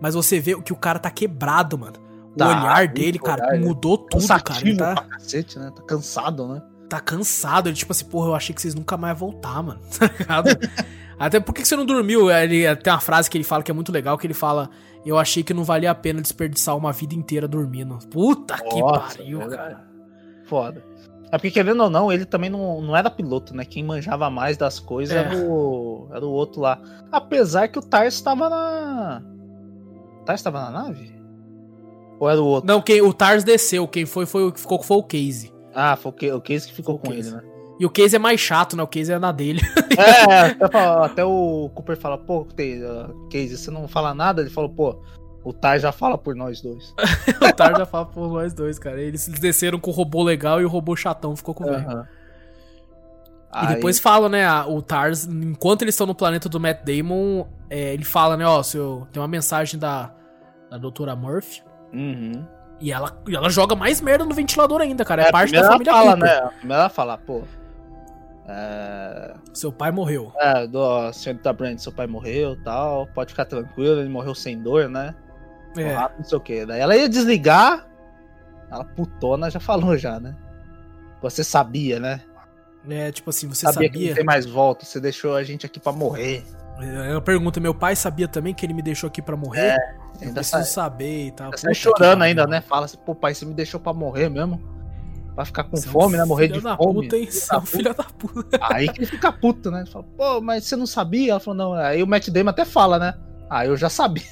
Mas você vê que o cara tá quebrado, mano. O Tá, olhar muito dele, cara, olhar, mudou tudo, cara. Ele tá, pra cacete, né? Tá cansado, né? tá cansado. Ele, tipo assim, porra, eu achei que vocês nunca mais iam voltar, mano. Tá ligado? Até por que que você não dormiu? Ele, tem uma frase que ele fala que é muito legal, que ele fala. Eu achei que não valia a pena desperdiçar uma vida inteira dormindo. Puta que Nossa, pariu, verdade. cara. Foda. É porque, querendo ou não, ele também não, não era piloto, né? Quem manjava mais das coisas É. era, o, era o outro lá. Apesar que o Tars tava na. O Tars tava na nave? Ou era o outro? Não, quem, o Tars desceu, quem foi, foi o que ficou foi o Casey. Ah, foi o, o Case que ficou O com ele, né? E o Casey é mais chato, né? O Casey é na dele. É, até, o Cooper fala, pô, Te- uh, Case, você não fala nada? Ele falou, pô, o Tars já fala por nós dois. o Tars já fala por nós dois, cara. Eles desceram com o robô legal e o robô chatão ficou com o velho. Aham. E depois fala, né, o Tars, enquanto eles estão no planeta do Matt Damon, é, ele fala, né, ó, seu, tem uma mensagem da, da doutora Murphy, Uhum. e ela, e ela joga mais merda no ventilador ainda, cara. É, a parte da família ela fala, Cooper. né? A primeira ela fala, pô. É, Seu pai morreu. é do senhorita Brand, seu pai morreu tal. Pode ficar tranquilo, ele morreu sem dor, né? É. Não sei o que. Daí ela ia desligar. Ela putona já falou já, né? Você sabia, né? É, tipo assim, você sabia, sabia. que não tem mais volta. Você deixou a gente aqui pra morrer. Ela pergunta, meu pai sabia também que ele me deixou aqui pra morrer? Eu Ainda preciso sai, saber e tal. Puta chorando ainda, né? Fala assim, pô, pai, você me deixou pra morrer mesmo. Vai ficar com Você é um fome, né? Morrer de da fome. Puta, hein? Você é um filho da puta. Aí que ele fica puto, né? Ele fala, pô, mas você não sabia? Ela falou, não. Aí o Matt Damon até fala, né? Ah, eu já sabia.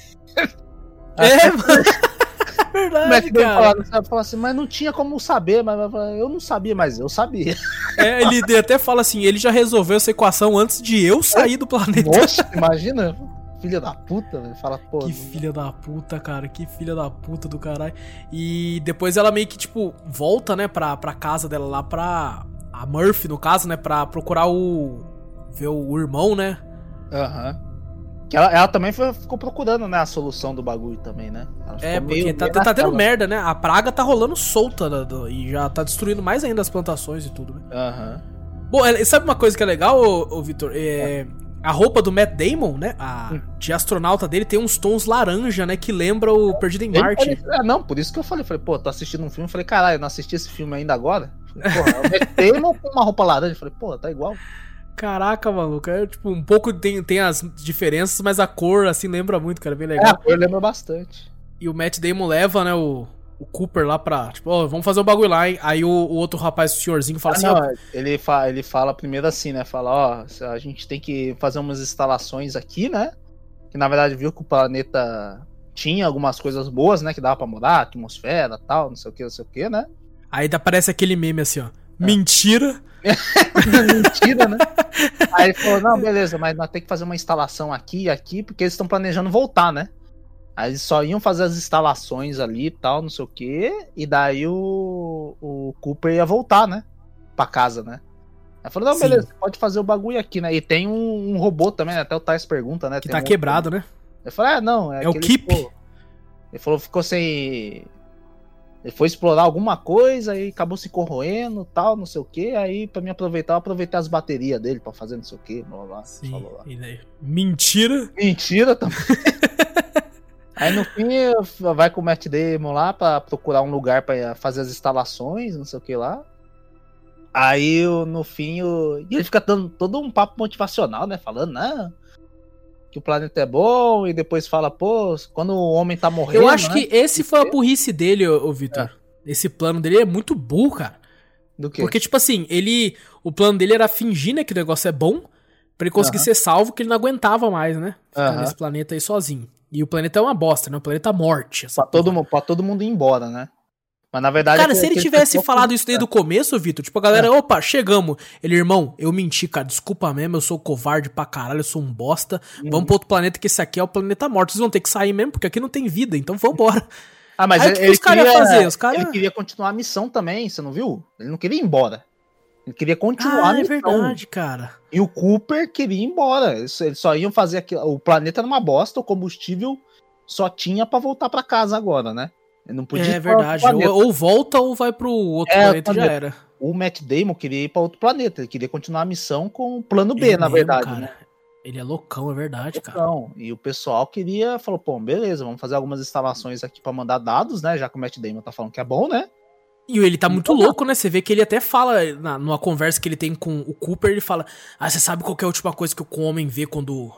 É, mano. Verdade, Damon cara. fala, sabe, fala assim, mas não tinha como saber. Mas eu não sabia, mas eu sabia. É, ele até fala assim, ele já resolveu essa equação antes de eu sair do planeta. Nossa, imagina. Filha da puta, velho. Fala, pô. Que filha da puta, cara. Que filha da puta do caralho. E depois ela meio que, tipo, volta, né, pra, pra casa dela lá pra. A Murphy, no caso, né, pra procurar o. ver o irmão, né? Aham. Que ela, ela também foi- ficou procurando, né, a solução do bagulho também, né? É, porque meio- tá, meio tá tendo merda, né? A praga tá rolando solta né, do- e já tá destruindo mais ainda as plantações e tudo, né? Aham. Bom, é, sabe uma coisa que é legal, ô, ô Vitor? É, a roupa do Matt Damon, né? A, Hum. de astronauta dele tem uns tons laranja, né? Que lembra o Perdido em Marte. é, não, por isso que eu falei, falei, pô, tô assistindo um filme, falei, caralho, eu não assisti esse filme ainda agora? Falei, Porra, é o Matt Damon com uma roupa laranja, falei, pô, tá igual. Caraca, maluco. É, tipo, um pouco tem, tem as diferenças, mas a cor, assim, lembra muito, cara. Bem É, legal. a cor lembra bastante. E o Matt Damon leva, né, o, o Cooper lá pra. Tipo, ó, vamos fazer um bagulho lá, hein? Aí o, o outro rapaz, o senhorzinho, fala Ah, assim: não, ó, ele, fa ele fala primeiro assim, né? Fala, ó, a gente tem que fazer umas instalações aqui, né? Que na verdade viu que o planeta tinha algumas coisas boas, né? Que dava pra morar, atmosfera tal, não sei o que, não sei o que, né? Aí aparece aquele meme assim, É. ó. Mentira. Mentira, né? Aí ele falou, não, beleza, mas nós temos que fazer uma instalação aqui e aqui, porque eles estão planejando voltar, né? Aí eles só iam fazer as instalações ali e tal, não sei o que, e daí o, o Cooper ia voltar, né? Pra casa, né? Aí falou, não, Sim. beleza, pode fazer o bagulho aqui, né? E tem um, um robô também, né? até o Tais pergunta, né? Que Tem tá um- quebrado, né? Eu falei, ah, não, é, É o que ele Keep. ficou- Ele falou, ficou sem. Ele foi explorar alguma coisa e acabou se corroendo tal, não sei o que. Aí, pra me aproveitar, eu aproveitei as baterias dele pra fazer não sei o que. Blá, blá, blá, Sim. falou lá. E daí, Mentira. Mentira também. Aí no fim vai com o Matt Damon lá pra procurar um lugar pra fazer as instalações, não sei o que lá. Aí no fim o... e ele fica dando todo um papo motivacional, né? Falando, não, que o planeta é bom, e depois fala, pô, quando o homem tá morrendo. Eu acho né? que esse foi a burrice dele, ô, ô Vitor. Esse plano dele é muito burro, cara. Do quê? Porque, tipo assim, ele. O plano dele era fingir, né, que o negócio é bom, pra ele conseguir ser salvo, que ele não aguentava mais, né? Ficar nesse planeta aí sozinho. E o planeta é uma bosta, né? O planeta morte. essa Pra todo, porra. pra todo mundo ir embora, né? Mas na verdade. Cara, é se ele tivesse falado isso desde o começo, Vitor, tipo, a galera, opa, chegamos. Ele, irmão, eu menti, cara, desculpa mesmo, eu sou covarde pra caralho, eu sou um bosta. Uhum. Vamos pra outro planeta, que esse aqui é o planeta morto. Vocês vão ter que sair mesmo, porque aqui não tem vida, então vambora. Ah, mas Aí o ele, que que os cara ia queria- fazer? Os cara- Ele queria continuar a missão também, você não viu? Ele não queria ir embora. Ele queria continuar a Ah, é missão. verdade, cara. E o Cooper queria ir embora. Eles, eles só iam fazer aquilo. O planeta era uma bosta, o combustível só tinha pra voltar pra casa agora, né? Não podia É pra outro verdade. Ou, ou volta ou vai pro outro É, planeta já era. O Matt Damon queria ir pra outro planeta. Ele queria continuar a missão com o plano B, Ele na mesmo, verdade. cara. né? Ele é loucão, é verdade, cara. Então, e o pessoal queria, falou, pô, beleza, vamos fazer algumas instalações aqui pra mandar dados, né? Já que o Matt Damon tá falando que é bom, né? E ele tá muito Então, louco, né? Você vê que ele até fala, na, numa conversa que ele tem com o Cooper, ele fala: Ah, você sabe qual que é a última coisa que o homem vê quando.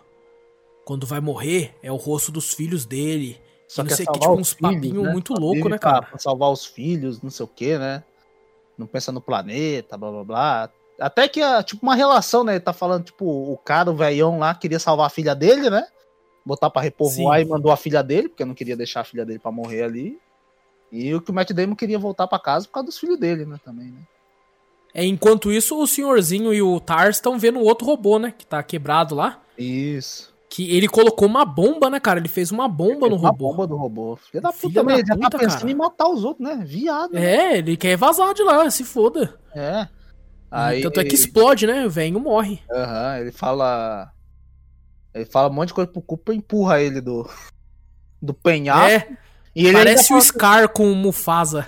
Quando vai morrer? É o rosto dos filhos dele. Só não quer sei que, salvar tipo, uns papinhos né? muito louco, né, cara? Pra salvar os filhos, não sei o que, né? Não pensa no planeta, blá blá blá. Até que, é, tipo, uma relação, né? Ele tá falando, tipo, o cara, o velhão lá, queria salvar a filha dele, né? Botar pra repovoar Sim. e mandou a filha dele, porque não queria deixar a filha dele pra morrer ali. E o que o Matt Damon queria voltar pra casa por causa dos filhos dele, né? Também, né? É, enquanto isso, o senhorzinho e o Tars estão vendo o outro robô, né? Que tá quebrado lá. Isso. Que ele colocou uma bomba, né, cara? Ele fez uma bomba no Uma robô. bomba do robô. Filha da puta? Ele já tá puta, pensando cara. em matar os outros, né? Viado. né? É, ele quer vazar de lá, se foda. É. Aí, Tanto é que explode, né? O velho morre. Aham, ele fala. Ele fala um monte de coisa pro Cooper e empurra ele do. Do penhasco. é, e ele parece o Scar com o Mufasa.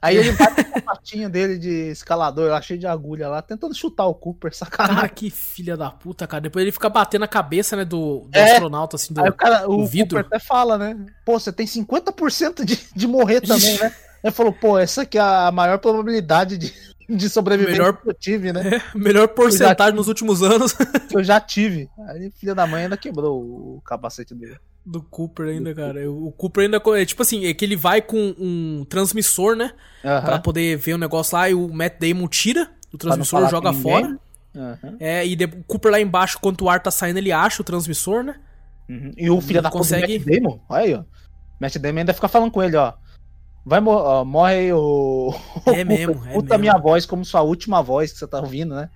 Aí ele bate com o patinho dele de escalador, lá cheio de agulha lá, tentando chutar o Cooper, sacanagem. Cara, que filha da puta, cara. Depois ele fica batendo a cabeça, né, do, do É. astronauta, assim, do... Aí o cara, o, vidro. Cooper até fala, né? Pô, você tem 50% de, de morrer também, né? Ele falou, pô, essa aqui é a maior probabilidade de, de sobrevivência Melhor- que eu tive, né? melhor porcentagem nos últimos anos Que eu já tive. Aí, filha da mãe, ainda quebrou o capacete dele. Do Cooper ainda, cara. O Cooper ainda, é tipo assim, é que ele vai com um transmissor, né, Aham. pra poder ver o negócio lá, e o Matt Damon tira o transmissor, joga fora. É, e de- o Cooper lá embaixo, quando o ar tá saindo, ele acha o transmissor, né? Uhum. E o filho da puta consegue- do Matt Damon, olha aí, ó. Matt Damon ainda fica falando com ele, ó. Vai ó, morre o. É mesmo, é Puta mesmo. minha voz como sua última voz que você tá ouvindo, né?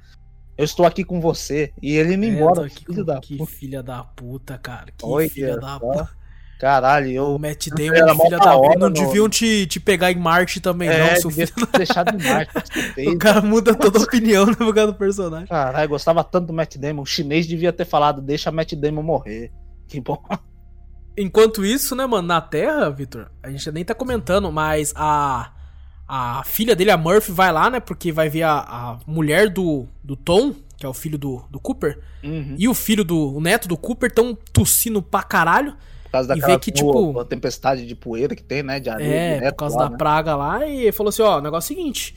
Eu estou aqui com você. E ele indo É, embora, filho da que puta. filha da puta, cara. Que Olha filha da puta. Caralho, O eu. Matt era Damon, filha da da puta. hora Não no- deviam te, te pegar em Marte também, É, não, seu filho. ter deixado em Marte. O cara muda toda a opinião no lugar do personagem. Caralho, gostava tanto do Matt Damon. O chinês devia ter falado, deixa Matt Damon morrer. Que bom. Enquanto isso, né, mano, na Terra, Victor, a gente nem tá comentando, mas a a filha dele, a Murphy, vai lá, né, porque vai ver a, a mulher do, do Tom, que é o filho do, do Cooper, Uhum. e o filho do o neto do Cooper tão tossindo pra caralho. Por causa E daquela vê que, tipo- a tempestade de poeira que tem, né? De areia. É, direto por causa lá, da né? praga lá, e falou assim, ó, o negócio é o seguinte,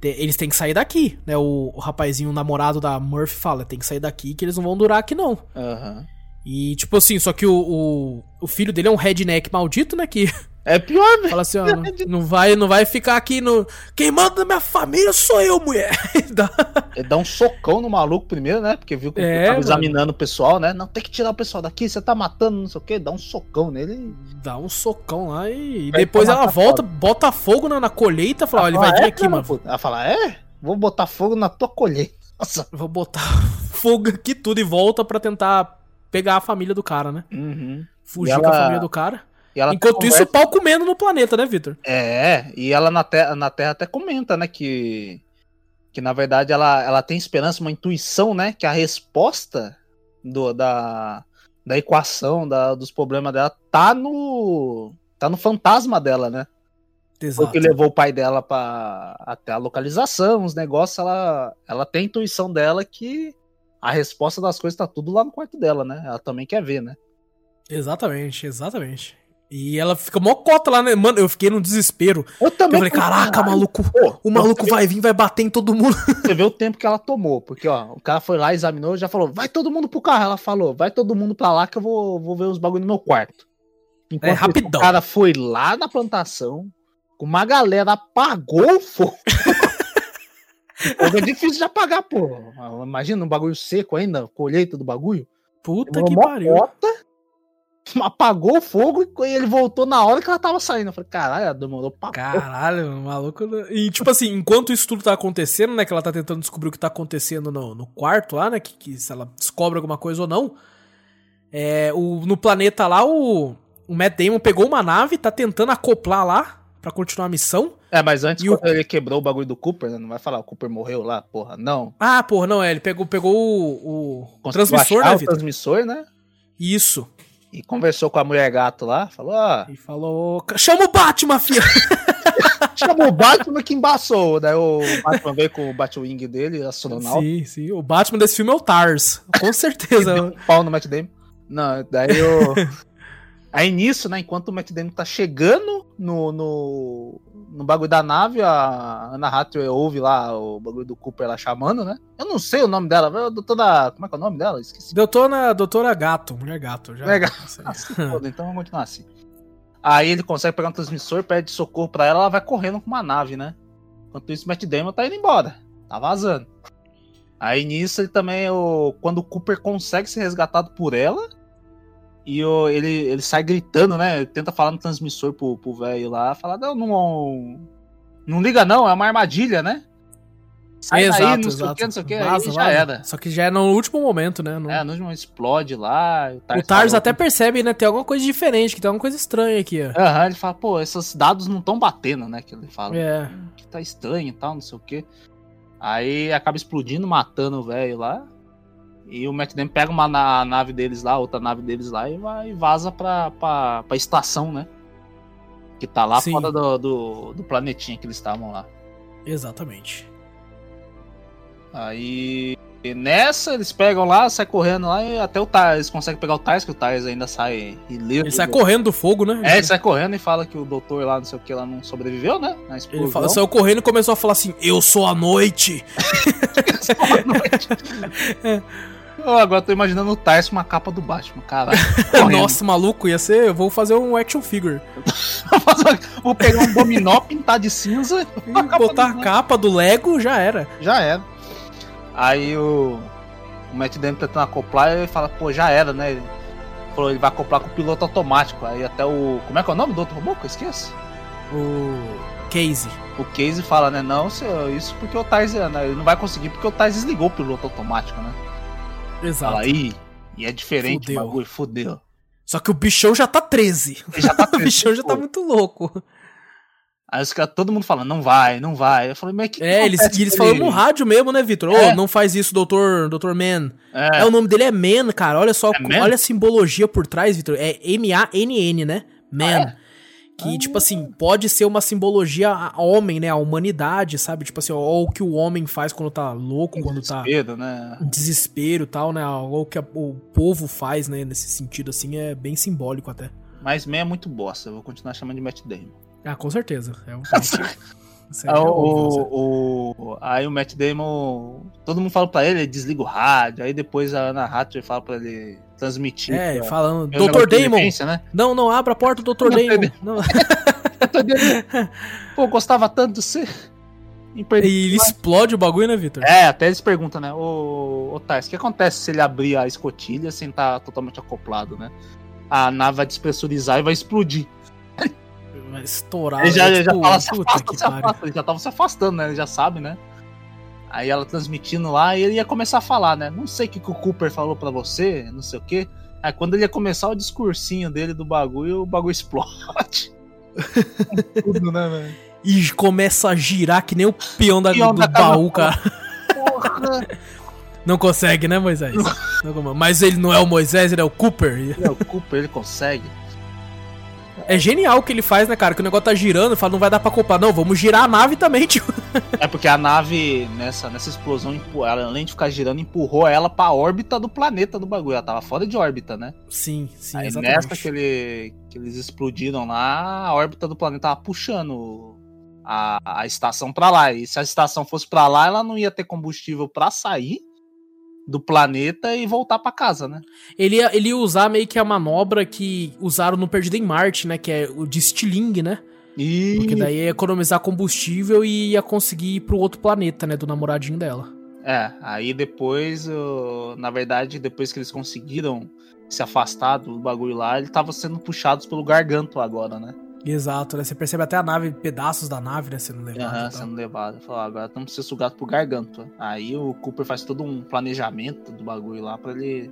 te- eles têm que sair daqui, né, o, o rapazinho, o namorado da Murphy fala, tem que sair daqui que eles não vão durar aqui não. Aham. E, tipo assim, só que o, o, o filho dele é um redneck maldito, né, que É pior, velho. Fala assim, ó, não, não vai, não vai ficar aqui no. Quem manda na minha família sou eu, mulher. Dá- Ele dá um socão no maluco primeiro, né? Porque viu que É, tava mano. examinando o pessoal, né? Não, tem que tirar o pessoal daqui, você tá matando, não sei o quê. Dá um socão nele. Dá um socão lá e, e depois ela volta, bota fogo na, na colheita, fala, ó, ele vai vir é, aqui, da mano. puta. Ela fala, é? Vou botar fogo na tua colheita. Nossa. Vou botar fogo aqui tudo e volta pra tentar pegar a família do cara, né? Uhum. Fugir E com a ela- família do cara. E Enquanto isso, o conversa- pau comendo no planeta, né, Vitor? É, e ela na terra, na terra até comenta, né, que que na verdade ela, ela tem esperança, uma intuição, né, que a resposta do, da, da equação, da, dos problemas dela tá no tá no fantasma dela, né? Exato. o que levou o pai dela para até a localização, os negócios, ela ela tem a intuição dela que a resposta das coisas tá tudo lá no quarto dela, né? Ela também quer ver, né? Exatamente, exatamente. E ela fica mocota lá, né? Mano, eu fiquei num desespero. Eu Eu também. falei, caraca, Caralho. maluco, Pô, o maluco vai vir, vai bater em todo mundo. Você vê o tempo que ela tomou. Porque, ó, o cara foi lá, examinou, já falou, vai todo mundo pro carro. Ela falou, vai todo mundo pra lá que eu vou, vou ver os bagulho no meu quarto. Enquanto isso, rapidão. O cara foi lá na plantação, uma galera apagou o fogo. É difícil de apagar, pô. Imagina um bagulho seco ainda, colheita do bagulho. Puta Demorou que pariu. cota, apagou o fogo e ele voltou na hora que ela tava saindo. Eu falei, caralho, ela demorou pra. Caralho, maluco. E tipo assim, enquanto isso tudo tá acontecendo, né? Que ela tá tentando descobrir o que tá acontecendo no, no quarto lá, né? Que, que se ela descobre alguma coisa ou não. É, o, no planeta lá, o, o Matt Damon pegou uma nave, tá tentando acoplar lá pra continuar a missão. É, mas antes, E o- ele quebrou o bagulho do Cooper, né? Não vai falar, o Cooper morreu lá, porra. Não. Ah, porra, não, é. Ele pegou, pegou o, o transmissor, né, o transmissor, né? Isso. E conversou com a mulher gato lá. Falou, ó, E falou: chama o Batman, filha! chamou o Batman que embaçou. Daí o Batman veio com o Batwing dele, astronauta. sim, sim. O Batman desse filme é o Tars. Com certeza. um pau no Matt Damon. Não, daí o... Aí nisso, né, enquanto o Damon tá chegando no, no, no bagulho da nave, a Anna Hathaway ouve lá o bagulho do Cooper lá chamando, né? Eu não sei o nome dela, a doutora... Como é que é o nome dela? Esqueci. doutora, doutora Gato, mulher gato. Já, Mulher gato. Ah, foda, então vamos continuar assim. Aí ele consegue pegar um transmissor, pede socorro pra ela, ela vai correndo com uma nave, né? Enquanto isso, o Matt Damon tá indo embora. Tá vazando. Aí nisso ele também, o, quando o Cooper consegue ser resgatado por ela, e o, ele, ele sai gritando, né? Tenta falar no transmissor pro pro velho lá, fala, não, não, não liga não, é uma armadilha, né? Sai daí, não sei o que, não sei o que, Vaza, já era. Só que já é no último momento, né? No- É, no último explode lá. o Tars falou até percebe, né? Tem alguma coisa diferente, que tem alguma coisa estranha aqui, ó. Aham, ele fala, pô, esses dados não estão batendo, né? Que ele fala. É. Que tá estranho e tal, não sei o quê. Aí acaba explodindo, matando o velho lá. E o Matt Damon pega uma na- nave deles lá, outra nave deles lá, e vai e vaza pra, pra, pra estação, né? Que tá lá Sim. fora do, do, do planetinha que eles estavam lá. Exatamente. Aí e nessa eles pegam lá, sai correndo lá e até o Tars, eles conseguem pegar o Tars, que o Tars ainda sai ileso. Ele sai correndo do fogo, né? É, ele sai correndo e fala que o doutor lá, não sei o que, lá não sobreviveu, né? Ele fala, saiu correndo e começou a falar assim: Eu sou a noite. Eu agora tô imaginando o com uma capa do Batman, caralho. Nossa, maluco, ia ser. Eu vou fazer um action figure. Vou pegar um dominó, pintar de cinza E botar a capa do Lego, já era. Já era. Aí o, o Matt Damon tentando acoplar e fala, pô, já era, né? Ele falou, ele vai acoplar com o piloto automático. Aí até o. Como é que é o nome do outro robô? Que eu esqueço. O. Casey. O Casey fala, né? Não, senhor, isso porque o Tars, né? Ele não vai conseguir porque o Tars desligou o piloto automático, né? Exato. Fala aí. E é diferente Fudeu. o bagulho, fudeu. Só que o bichão já tá 13. Ele já tá O bichão já tá muito louco. Aí os caras, todo mundo fala, não vai, não vai. Eu falei, mas que. É, eles, acontece e eles com falam no rádio mesmo, né, Vitor? Ô, É. não faz isso, doutor, doutor Man. É, É, o nome dele é Man, cara. Olha só, É olha a simbologia por trás, Vitor. É M-A-N-N, né? Man. Ah, Que, tipo assim, pode ser uma simbologia a homem, né? A humanidade, sabe? Tipo assim, ó, o que o homem faz quando tá louco, quando tá desespero, né? desespero e tal, né? Ou o que a- o povo faz, né? Nesse sentido, assim, é bem simbólico até. Mas Man é muito bosta, eu vou continuar chamando de Matt Damon. Ah, com certeza. É um... É o, né? o- aí o Matt Damon, todo mundo fala pra ele, ele desliga o rádio, aí depois a Ana Hathaway fala pra ele transmitir. É, pra- falando, Dr. Damon, né? não, não, abra a porta, Dr. Damon. Não. Pô, gostava tanto de você. E ele explode o bagulho, né, Vitor? É, até eles perguntam, né? Ô, ô Tais, o que acontece se ele abrir a escotilha sem estar totalmente acoplado, né? A nave vai despressurizar e vai explodir. Vai estourar. Ele já, né? já Tipo, fala, se afasta, se afasta. Ele já tava se afastando, né? Ele já sabe, né? Aí ela transmitindo lá e ele ia começar a falar, né? Não sei o que, que o Cooper falou pra você, não sei o quê. Aí quando ele ia começar o discursinho dele do bagulho, o bagulho explode. Tudo, né, velho? E começa a girar que nem o peão, da, Peão do da baú, cara. Porra! Não consegue, né, Moisés? Não Mas ele não é o Moisés, ele é o Cooper. É, o Cooper, ele consegue. É genial o que ele faz, né, cara? Que o negócio tá girando fala, não vai dar pra culpar. Não, vamos girar a nave também, tio. É porque a nave, nessa, nessa explosão, ela, além de ficar girando, empurrou ela pra órbita do planeta do bagulho. Ela tava fora de órbita, né? Sim, sim, Aí nessa que, ele, que eles explodiram lá, a órbita do planeta tava puxando a, a estação pra lá. E se a estação fosse pra lá, ela não ia ter combustível pra sair do planeta e voltar para casa, né? Ele ia, ele ia usar meio que a manobra que usaram no Perdido em Marte, né? Que é o de Stiling, né? E... Porque daí ia economizar combustível e ia conseguir ir pro outro planeta, né? Do namoradinho dela. É, aí depois, na verdade, depois que eles conseguiram se afastar do bagulho lá, ele tava sendo puxados pelo garganto agora, né? Exato, né? Você percebe até a nave, pedaços da nave, né? Sendo levados. Uhum, sendo levado. Falou, agora estamos sendo sugados pro garganto. Aí o Cooper faz todo um planejamento do bagulho lá pra ele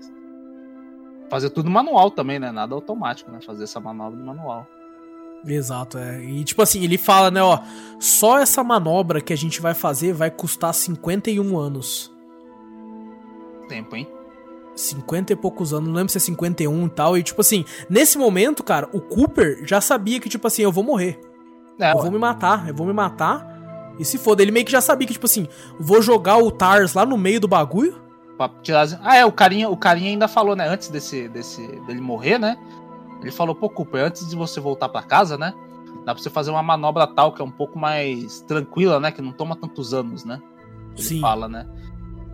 fazer tudo manual também, né? Nada automático, né? Fazer essa manobra no manual. Exato, é. E tipo assim, ele fala, né, ó, só essa manobra que a gente vai fazer vai custar 51 anos. Tempo, hein? 50 e poucos anos, não lembro se é 51 e tal. E, tipo assim, nesse momento, cara, o Cooper já sabia que, tipo assim, eu vou morrer. É, eu vou me matar, eu vou me matar. E se foda, ele meio que já sabia que, tipo assim, vou jogar o Tars lá no meio do bagulho. Ah, é, o carinha, o carinha ainda falou, né, antes desse, desse, dele morrer, né? Ele falou, pô, Cooper, antes de você voltar para casa, né? Dá pra você fazer uma manobra tal que é um pouco mais tranquila, né? Que não toma tantos anos, né? Ele Sim. fala, né?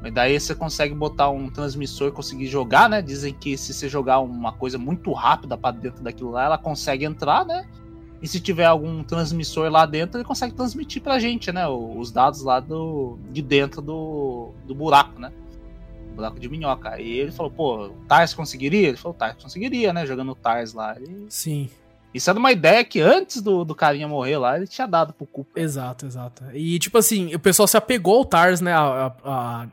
Mas daí você consegue botar um transmissor e conseguir jogar, né? Dizem que se você jogar uma coisa muito rápida para dentro daquilo lá, ela consegue entrar, né? E se tiver algum transmissor lá dentro, ele consegue transmitir pra gente, né? Os dados lá do, de dentro do, do buraco, né? buraco de minhoca. Aí ele falou, pô, o Tars conseguiria? Ele falou, o Tars conseguiria, né? Jogando o Tars lá. Ele... Sim. Isso era uma ideia que antes do, do carinha morrer lá, ele tinha dado pro Cooper. Exato, exato. E tipo assim, o pessoal se apegou ao Tars, né? A, a, a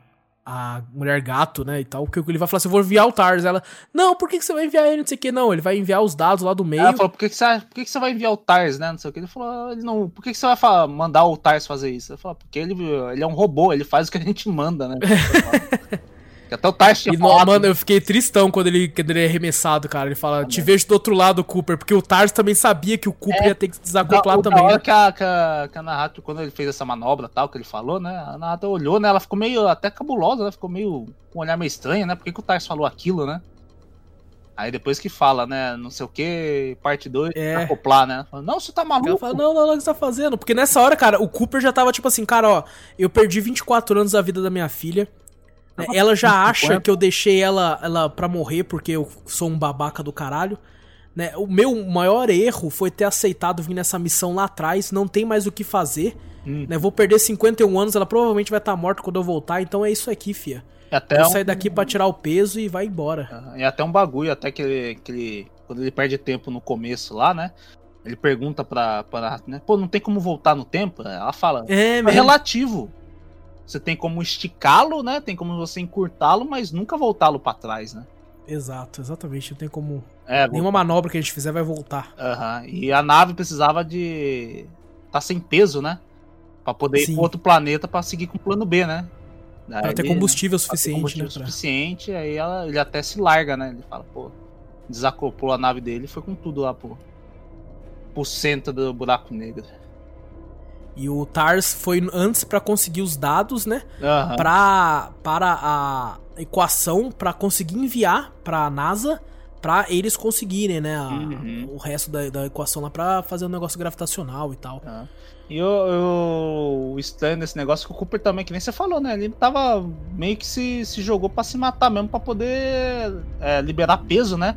mulher gato, né, e tal, porque ele vai falar assim, eu vou enviar o Tars. Ela, não, por que, que você vai enviar ele, não sei o que, não, ele vai enviar os dados lá do meio. Ela falou, por que, que, você, por que, que você vai enviar o Tars, né, não sei o que. Ele falou, ele não, por que, que você vai falar, mandar o Tars fazer isso? Ele falou, porque ele, ele é um robô, ele faz o que a gente manda, né. Que até o Tars tinha e, Mano, eu fiquei tristão quando ele, quando ele é arremessado, cara. Ele fala, te vejo do outro lado, Cooper. Porque o Tars também sabia que o Cooper é, ia ter que se desacoplar da, também. Na hora que a, que, a, que a Nahato, quando ele fez essa manobra tal, que ele falou, né? A Nahato olhou, né? Ela ficou meio, até cabulosa, né? Ficou meio, com um olhar meio estranho, né? Por que, que o Tars falou aquilo, né? Aí depois que fala, né, não sei o que, parte 2, é. acoplar, né? Fala, não, você tá maluco? Fala, não, não, não, o que você tá fazendo? Porque nessa hora, cara, o Cooper já tava tipo assim, cara, ó, eu perdi 24 anos da vida da minha filha, né? Ela já acha que eu deixei ela, ela pra morrer porque eu sou um babaca do caralho. Né? O meu maior erro foi ter aceitado vir nessa missão lá atrás, não tem mais o que fazer. Hum. Né? Vou perder 51 anos, ela provavelmente vai estar tá morta quando eu voltar, então é isso aqui, fia. É até Vou um... sair daqui pra tirar o peso e vai embora. É até um bagulho, até que ele, que ele, quando ele perde tempo no começo lá, né? Ele pergunta pra, pra né? Pô, não tem como voltar no tempo? Ela fala, é, é relativo. Você tem como esticá-lo, né? Tem como você encurtá-lo, mas nunca voltá-lo para trás, né? Exato, exatamente. Não tem como. É, Nenhuma manobra que a gente fizer vai voltar. Uhum. E a nave precisava de. tá sem peso, né? Pra poder Sim. ir pro outro planeta para seguir com o plano B, né? Daí pra ter combustível suficiente, combustível né? suficiente, aí ela, ele até se larga, né? Ele fala, pô, desacoplou a nave dele e foi com tudo lá pro, pro centro do buraco negro. E o TARS foi antes para conseguir os dados, né? Uhum. Pra, para a equação para conseguir enviar para a NASA para eles conseguirem, né? A, uhum. O resto da, da, equação lá para fazer um negócio gravitacional e tal. Uhum. E o, o estranho desse negócio que o Cooper também, que nem você falou, né? Ele tava meio que se, se jogou para se matar mesmo, para poder é, liberar peso, né?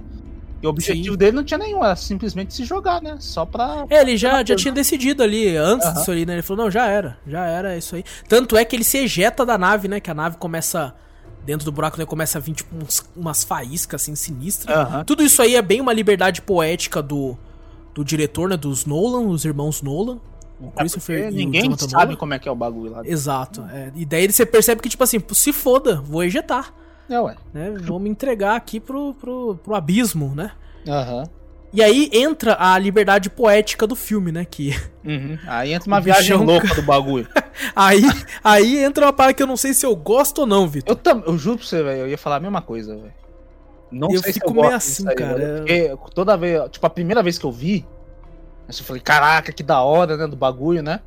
E o objetivo Sim. dele não tinha nenhum, era simplesmente se jogar, né? Só pra. É, ele já, já tinha decidido ali, antes uhum. disso ali, né? Ele falou, não, já era, já era, isso aí. Tanto é que ele se ejeta da nave, né? Que a nave começa. Dentro do buraco, né? Começa a vir, tipo, uns, umas faíscas, assim, sinistras. Uhum. Tudo isso aí é bem uma liberdade poética do, do diretor, né? Dos Nolan, os irmãos Nolan. O Christopher é ninguém sabe Nolan. como é que é o bagulho lá. Exato. É. E daí você percebe que, tipo assim, se foda, vou ejetar. É, ué. Né? Vou me entregar aqui pro, pro, pro abismo, né? Aham. Uhum. E aí entra a liberdade poética do filme, né? Que. Uhum. Aí entra uma viagem bichão... louca do bagulho. aí, aí entra uma parada que eu não sei se eu gosto ou não, Vitor. Eu, tam... eu juro pra você, velho. Eu ia falar a mesma coisa, velho. Não eu sei fico se eu meio assim, aí, cara. Porque toda vez. Tipo, a primeira vez que eu vi. Eu falei, caraca, que da hora, né? Do bagulho, né?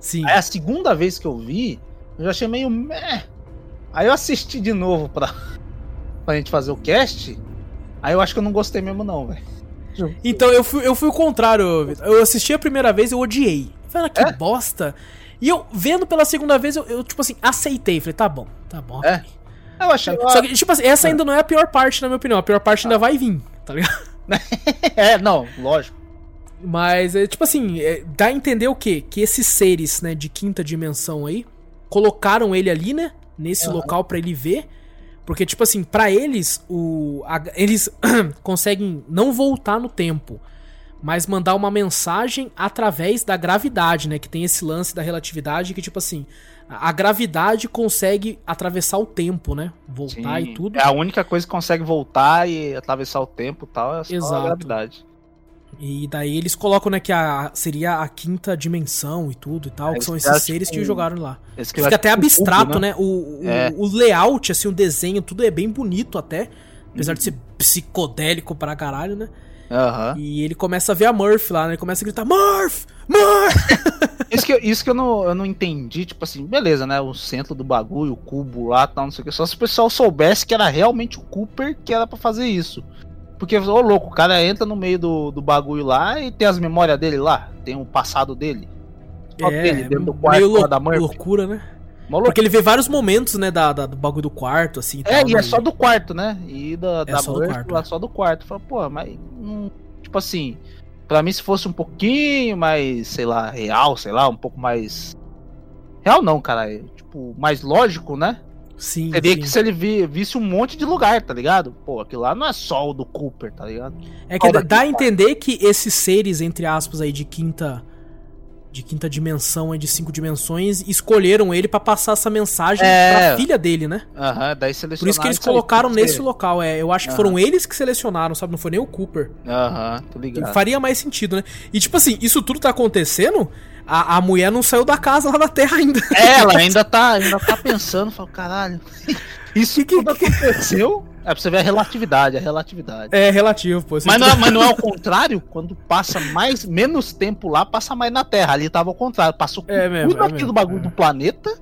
Sim. Aí a segunda vez que eu vi, eu já achei meio. meh. Aí eu assisti de novo pra, pra gente fazer o cast. Aí eu acho que eu não gostei mesmo, não, velho. Então eu fui, eu fui o contrário, Vitor. Eu assisti a primeira vez eu odiei. Falei, "Ah, que É? bosta. E eu, vendo pela segunda vez, eu, eu, tipo assim, aceitei. Falei, tá bom, tá bom. É? ok. Eu achei. Só que, tipo assim, essa ainda não é a pior parte, na minha opinião. A pior parte ainda vai vir, tá ligado? É, não, lógico. Mas, é, tipo assim, é, dá a entender o quê? Que esses seres, né, de quinta dimensão aí, colocaram ele ali, né, nesse Aham. local pra ele ver. Porque, tipo assim, pra eles, o, a- eles conseguem não voltar no tempo, mas mandar uma mensagem através da gravidade, né? Que tem esse lance da relatividade que, tipo assim, a, a gravidade consegue atravessar o tempo, né? Voltar Sim, e tudo. É a única coisa que consegue voltar e atravessar o tempo e tal. É só Exato. a gravidade. E daí eles colocam, né, que a, seria a quinta dimensão e tudo e tal, que Eles são esses seres tipo, que jogaram lá. Que Fica até abstrato, né? O, o, É. o layout, assim, o desenho, tudo é bem bonito até. Apesar Uhum. de ser psicodélico pra caralho, né? Aham. E ele começa a ver a Murphy lá, né? Ele começa a gritar, Murph! Murph! Isso que, eu- isso que eu, não, eu não entendi, tipo assim, beleza, né? O centro do bagulho, o cubo lá tal, não sei o que. Só se o pessoal soubesse que era realmente o Cooper que era pra fazer isso. Porque, ô louco, o cara entra no meio do, do bagulho lá e tem as memórias dele lá, tem o passado dele. Só dele, dentro do quarto É, meio lou- da Murphy. loucura, né? Porque ele vê vários momentos, né, da, da- do bagulho do quarto, assim. É, tal, e é né? só do quarto, né? E da, É da só do Murphy quarto, lá é. só do quarto. Fala, pô, mas. hum, tipo assim, pra mim se fosse um pouquinho mais, sei lá, real, sei lá, um pouco mais. Real não, cara. é, Tipo, mais lógico, né? Sim, Seria sim. que se ele vi- visse um monte de lugar, tá ligado? Pô, aquilo lá não é só o do Cooper, tá ligado? É que dá, a entender que esses seres, entre aspas, aí, de quinta. De quinta dimensão, aí, de cinco dimensões, escolheram ele pra passar essa mensagem É. pra filha dele, né? Aham, daí Por selecionaram. isso que eles colocaram porque- nesse local. É, eu acho que foram eles que selecionaram, sabe? Não foi nem o Cooper. Aham, tô ligado. Faria mais sentido, né? E tipo assim, isso tudo tá acontecendo, a, a mulher não saiu da casa lá da Terra ainda. É, ela ainda tá, ainda tá pensando, fala, caralho. Isso Que que- aconteceu. É pra você ver a relatividade, a relatividade. É relativo, pô. Mas não, é, mas não é o contrário? Quando passa mais menos tempo lá, passa mais na Terra. Ali tava ao contrário. Passou É mesmo, tudo é aqui mesmo, do bagulho é. do planeta.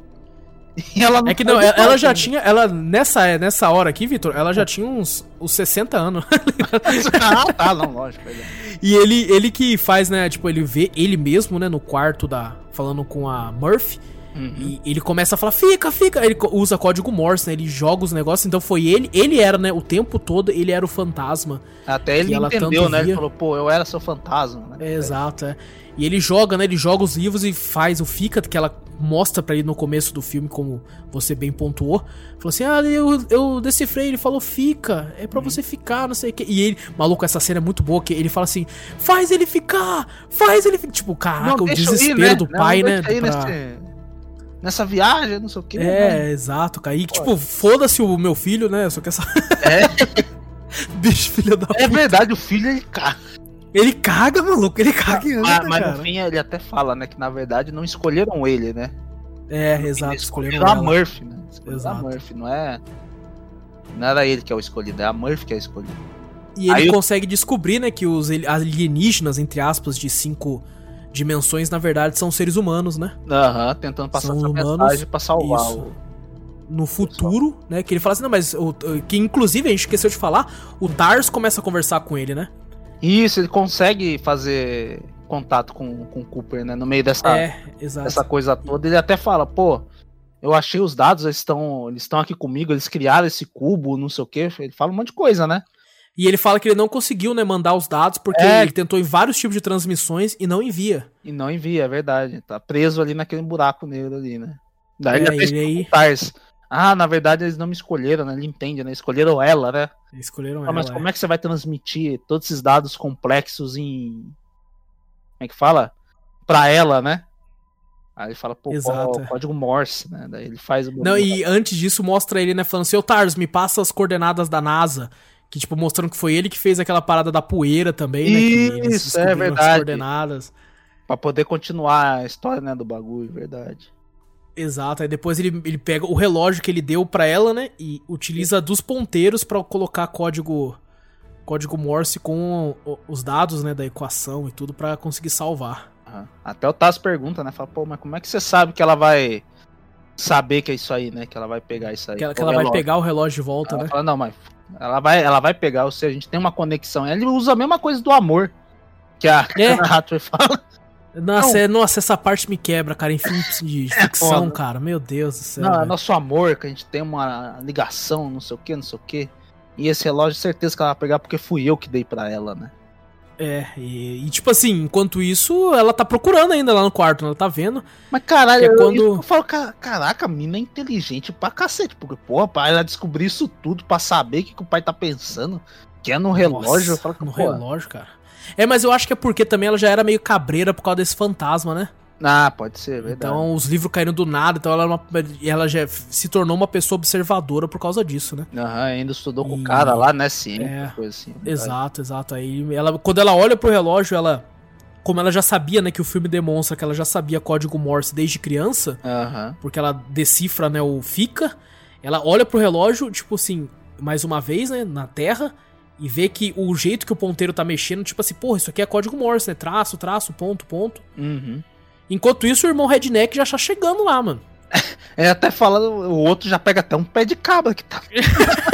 Ela É que não, ela, ela já tinha. Ela, nessa, nessa hora aqui, Vitor, ela já tinha uns, uns 60 anos. ah, tá, não, lógico. verdade. E ele, ele que faz, né? Tipo, ele vê ele mesmo, né, no quarto da. Falando com a Murphy. Uhum. E ele começa a falar, fica, fica. Ele usa código Morse, né? Ele joga os negócios. Então foi ele. Ele era, né? O tempo todo, ele era o fantasma. Até ele entendeu, né? Ele via. falou, pô, eu era seu fantasma, né? É, exato, é. E ele joga, né? Ele joga os livros e faz o Fica, que ela mostra pra ele no começo do filme, como você bem pontuou. Falou assim: Ah, eu, eu decifrei. Ele falou: Fica, é pra Uhum. você ficar, não sei o que. E ele, maluco, essa cena é muito boa, que ele fala assim: Faz ele ficar, faz ele ficar. Tipo, caraca, o deixa eu ir, desespero do Não, pai, né? pra- nesse- nessa viagem, não sei o que. É, exato, cara. E, tipo, foda-se o meu filho, né? Só que essa. É, Bicho, filho da. é verdade, o filho ele caga. Ele caga, maluco, ele caga e anda, Mas, mas cara. no fim ele até fala, né? Que na verdade não escolheram ele, né? É, exato, Eles escolheram a ela. Murphy, né? Escolheram Exato. a Murphy, não é. Não era ele que é o escolhido, é a Murphy que é a escolhida. E ele Aí eu- consegue descobrir, né, que os ali- alienígenas, entre aspas, de cinco dimensões, na verdade, são seres humanos, né? Aham, tentando passar São essa humanos, mensagem pra salvar isso. o. No futuro, né? Que ele fala assim, não, mas. O, que inclusive a gente esqueceu de falar, o Tars começa a conversar com ele, né? Isso, ele consegue fazer contato com, com o Cooper, né? No meio dessa, É, dessa coisa toda. Ele até fala, pô, eu achei os dados, eles estão eles estão aqui comigo, eles criaram esse cubo, não sei o quê. Ele fala um monte de coisa, né? E ele fala que ele não conseguiu, né, mandar os dados, porque É. ele tentou em vários tipos de transmissões e não envia. E não envia, é verdade. Tá preso ali naquele buraco negro ali, né? Daí É, ele ele aí-. Ah, na verdade eles não me escolheram, né? Ele entende, né? Escolheram ela, né? Escolheram Ah, mas ela. como é que você vai transmitir todos esses dados complexos em. Como é que fala? Pra ela, né? Aí ele fala, pô, Exato, có- é. código Morse, né? Daí ele faz o. Não, e antes disso mostra ele, né, falando assim, ô Tars, me passa as coordenadas da NASA. Que, tipo, mostrando que foi ele que fez aquela parada da poeira também, né? que Isso, é descobriram as verdade. coordenadas. Pra poder continuar a história, né, do bagulho, verdade. Exato, aí depois ele, ele pega o relógio que ele deu pra ela, né? E utiliza dos ponteiros pra colocar código código Morse com os dados, né, da equação e tudo pra conseguir salvar. Aham. Até o Taz pergunta, né? Fala, pô, mas como é que você sabe que ela vai saber que é isso aí, né? Que ela vai pegar isso aí. Que ela, que ela vai pegar o relógio de volta, Ela né? fala, não, mas ela vai, ela vai pegar, ou seja, a gente tem uma conexão. Ele usa a mesma coisa do amor que a É. Hathaway fala. Nossa, é- nossa, essa parte me quebra, cara, em filmes de ficção, foda. cara. Meu Deus do céu. Não, é nosso amor, que a gente tem uma ligação, não sei o que, não sei o que. E esse relógio, certeza que ela vai pegar porque fui eu que dei pra ela, né? É, e, e, tipo assim, enquanto isso, ela tá procurando ainda lá no quarto, né? ela tá vendo. Mas caralho, é eu, quando- eu falo, ca- caraca, a mina é inteligente pra cacete. Porque, porra, pra ela descobrir isso tudo, pra saber o que, que o pai tá pensando, que é no relógio, eu Nossa, falo que, no porra, relógio, cara. É, mas eu acho que é porque também ela já era meio cabreira por causa desse fantasma, né? Ah, pode ser, é verdade. Então os livros caíram do nada, então ela, era uma- ela já se tornou uma pessoa observadora por causa disso, né? Aham, ainda estudou com o cara lá, né, Cine, É, coisa assim. Exato, exato. Aí ela, quando ela olha pro relógio, ela. Como ela já sabia, né, que o filme demonstra que ela já sabia código Morse desde criança, Aham. porque ela decifra, né, o fica, ela olha pro relógio, tipo assim, mais uma vez, né, na Terra, e vê que o jeito que o ponteiro tá mexendo, tipo assim, porra, isso aqui é código Morse, né? Traço, traço, ponto, ponto. Uhum. Enquanto isso, o irmão Redneck já tá chegando lá, mano. É até falando, o outro já pega até um pé de cabra que tá.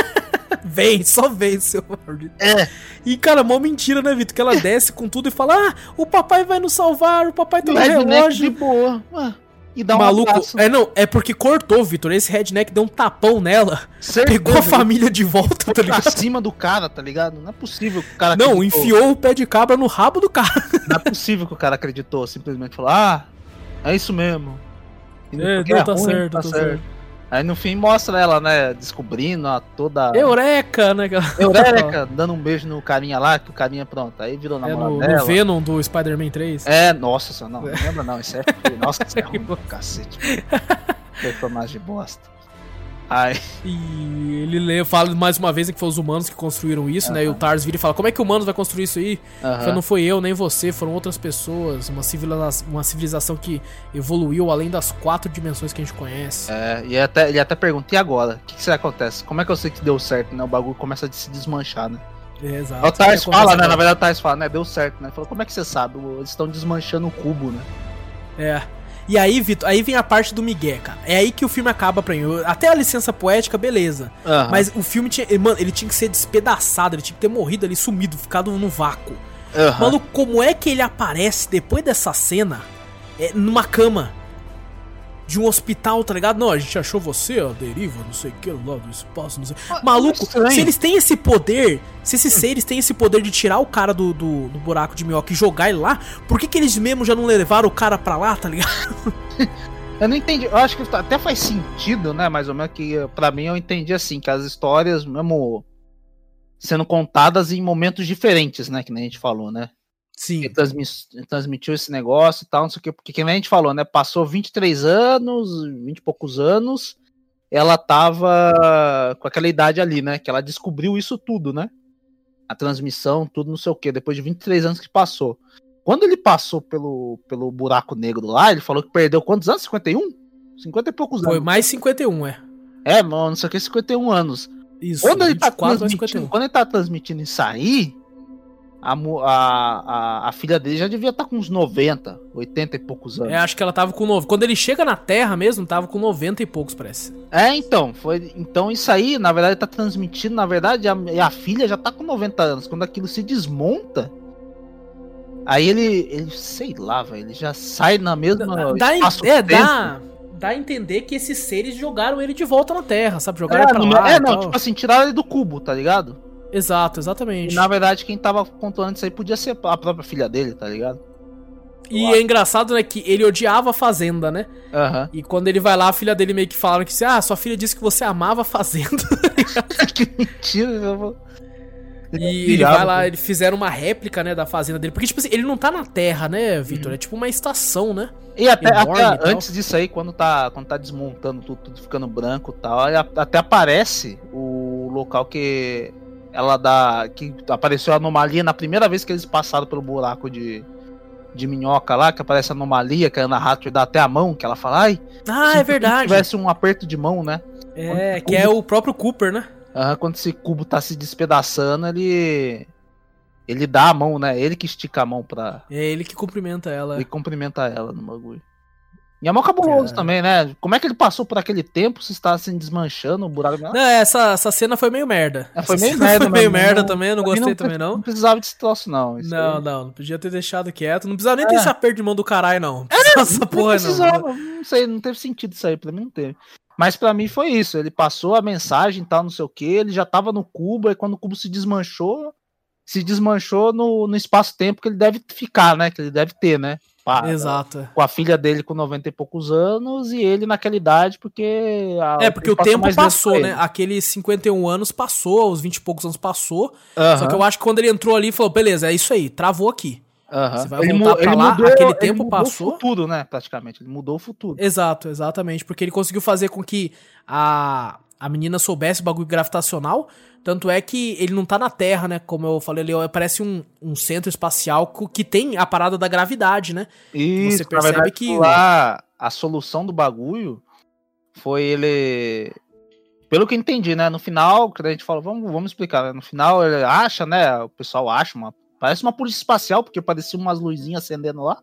Vem, só vem, seu maldito. É. E, cara, mó mentira, né, Vitor? Que ela desce com tudo e fala: Ah, o papai vai nos salvar, o papai tá no redneck de relógio. boa. Ué, E dá um Maluco, abraço. é não, é porque cortou, Vitor. Esse redneck deu um tapão nela, Certeza, pegou a família de volta, tá pra ligado? cima do cara, tá ligado? Não é possível que o cara Não, acreditou. enfiou o pé de cabra no rabo do cara. Não é possível que o cara acreditou, simplesmente falou, ah, é isso mesmo. E É, não, tá ruim, certo, tá tá certo. certo. Aí no fim mostra ela, né, descobrindo a toda. Eureka, né? Eureka, dando um beijo no carinha lá, que o carinha, pronto, aí virou É namorado no, dela. no Venom do Spider-Man 3. É, nossa, não, não lembra não, isso é. Nossa, isso é ruim, cacete. Personagem de bosta. Aí, E ele lê, fala mais uma vez que foi os humanos que construíram isso, né? E o Tars vira e fala: Como é que o humanos vai construir isso aí? Fala, Não foi eu, nem você, foram outras pessoas. Uma, civiliza uma civilização que evoluiu além das quatro dimensões que a gente conhece. É, e até, ele até pergunta, e agora? O que, que será que acontece? Como é que eu sei que deu certo, né? O bagulho começa a se desmanchar, né? É, exato. o Tars que fala, né? Na verdade o Tars fala, né? Deu certo, né? Falou, como é que você sabe? Eles estão desmanchando o cubo, né? É. E aí, Vitor, aí vem a parte do Miguel, cara. É aí que o filme acaba pra mim. Eu- Até a licença poética, beleza. Aham. Mas o filme tinha. Mano, ele tinha que ser despedaçado, ele tinha que ter morrido ali, sumido, ficado no vácuo. Aham. Mano, como é que ele aparece depois dessa cena é, numa cama de um hospital, tá ligado? Não, a gente achou você, ó, deriva, não sei o que, lá do espaço, não sei. Maluco, estranho. se eles têm esse poder, se esses seres têm esse poder de tirar o cara do, do, do buraco de minhoca e jogar ele lá, por que, que eles mesmo já não levaram o cara pra lá, tá ligado? Eu não entendi. Eu acho que até faz sentido, né? Mais ou menos que pra mim eu entendi assim, que as histórias, mesmo sendo contadas em momentos diferentes, né? Que nem a gente falou, né? Sim. que transmi- transmitiu esse negócio e tal, não sei o que, porque que nem a gente falou, né? Passou 23 anos, 20 e poucos anos, ela tava com aquela idade ali, né? Que ela descobriu isso tudo, né? A transmissão, tudo não sei o que, depois de 23 anos que passou. Quando ele passou pelo, pelo buraco negro lá, ele falou que perdeu quantos anos? 51? 50 e poucos Foi anos. mais 51, é. É, mano, não sei o que, 51 anos. Isso. Quando ele, tá 24 mais transmitindo, 51. quando ele tá transmitindo isso aí, a, a, a, filha dele já devia estar com uns 90, 80 e poucos anos. É, acho que ela tava com 90. Quando ele chega na Terra mesmo, tava com 90 e poucos, parece. É, então, foi. Então isso aí, na verdade, tá transmitindo, na verdade, a, a filha já tá com 90 anos. Quando aquilo se desmonta, aí ele, ele sei lá, velho, ele já sai na mesma. Dá, é, dá, dá a entender que esses seres jogaram ele de volta na Terra, sabe? Jogaram É, ele pra lá. é, não, tal. tipo assim, tiraram ele do cubo, tá ligado? Exato, E exatamente. na verdade, quem tava controlando isso aí podia ser a própria filha dele, tá ligado? E é engraçado, né, que ele odiava a Fazenda, né? Aham. E quando ele vai lá, a filha dele meio que fala que, ah, sua filha disse que você amava a Fazenda. que mentira, eu vou. E ele vai lá, eles fizeram uma réplica, né, da Fazenda dele. Porque, tipo assim, ele não tá na Terra, né, Vitor? É tipo uma estação, né? E até, até e antes disso aí, quando tá, quando tá desmontando tudo, tudo ficando branco e tal, até aparece o local que ela dá. que apareceu a anomalia na primeira vez que eles passaram pelo buraco de, de minhoca lá, que aparece a anomalia, que a Ana Hathaway dá até a mão, que ela fala, ai, Ah, é verdade. tivesse um aperto de mão, né? É, que é o próprio Cooper, né? Aham, quando esse cubo tá se despedaçando, ele. Ele dá a mão, né? Ele que estica a mão pra. É ele que cumprimenta ela. Ele cumprimenta ela no bagulho. E é mó cabuloso também, né? Como é que ele passou por aquele tempo se está assim desmanchando o buraco? Não, essa, essa cena foi meio merda. É, foi essa meio merda, foi meio mas merda não- também, eu não gostei não- também não. Não precisava desse troço, não. Isso Não, aí- não, não podia ter deixado quieto. Não precisava nem ter esse aperto de mão do caralho, não. Não É, essa não porra, precisava, não. não sei, não teve sentido isso aí, pra mim não teve. Mas pra mim foi isso, ele passou a mensagem e tal, não sei o que, ele já tava no cubo, aí quando o cubo se desmanchou, se desmanchou no, no espaço-tempo que ele deve ficar, né, que ele deve ter, né, pá, Exato. com a filha dele com 90 e poucos anos e ele naquela idade, porque... a- É, porque o tempo passou, né? ele. Aqueles 51 anos passou, os 20 e poucos anos passou. Aham, Só que eu acho que quando ele entrou ali, falou, beleza, é isso aí, travou aqui. aham. você vai Ele voltar pra ele lá, mudou- aquele ele tempo mudou passou. o futuro, né, praticamente, ele mudou o futuro. Exato, exatamente. Porque ele conseguiu fazer com que a, a menina soubesse o bagulho gravitacional. Tanto é que ele não tá na Terra, né? Como eu falei ali, parece um, um centro espacial que tem a parada da gravidade, né? Isso, Você percebe verdade, que- lá a solução do bagulho foi ele. Pelo que eu entendi, né? No final, que a gente falou, vamos, vamos explicar, né? No final ele acha, né? O pessoal acha uma. Parece uma polícia espacial, porque parecia umas luzinhas acendendo lá.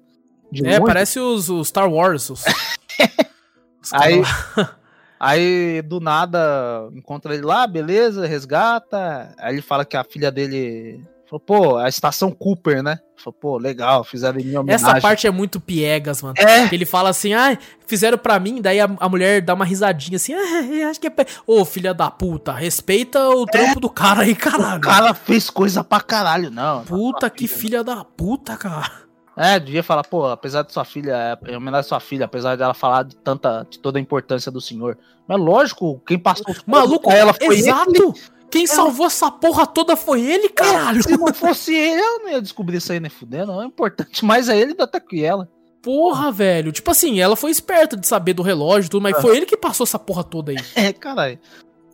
É, longe. parece os, os Star Wars. Os, os Aí- Aí do nada encontra ele lá, beleza, resgata. Aí ele fala que a filha dele. Falou, pô, a estação Cooper, né? Falou, pô, legal, fizeram em minha homenagem. Essa parte é muito piegas, mano. É, ele fala assim, ah, fizeram pra mim, daí a, a mulher dá uma risadinha assim, ah, eu acho que é. pe-". Ô, filha da puta, respeita o trampo do cara aí, caralho. o cara fez coisa pra caralho, não. Puta que filha da puta, cara. É, devia falar, pô, apesar de sua filha, é, em homenagem à sua filha, apesar dela falar de tanta, de toda a importância do senhor. Mas lógico, quem passou Maluco, pra ela foi exato. ele. Quem salvou essa porra toda foi ele, caralho. Se não fosse ele, eu não ia descobrir isso aí nem fudendo. Não é importante mais é ele do até que ela. Porra, velho. Tipo assim, ela foi esperta de saber do relógio e tudo, mas Ah. foi ele que passou essa porra toda aí. É, caralho.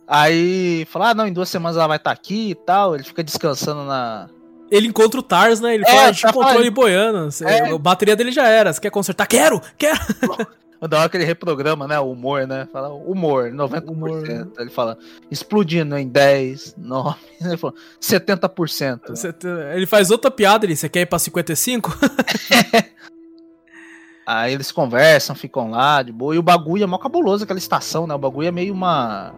Aí, fala, ah, não, em duas semanas ela vai estar aqui e tal. Ele fica descansando na. Ele encontra o Tars, né? Ele É, fala, tá ele boiando. Cê- É. A bateria dele já era. Você quer consertar? Quero! Quero! Da hora que ele reprograma, né? O humor, né? Fala, humor, 90%. Humor. Ele fala, explodindo em 10, 9. Ele fala, 70%. Cê te- Ele faz outra piada ali. Você quer ir pra 55? Aí eles conversam, ficam lá de boa. E o bagulho é mó cabuloso, aquela estação, né? O bagulho é meio uma.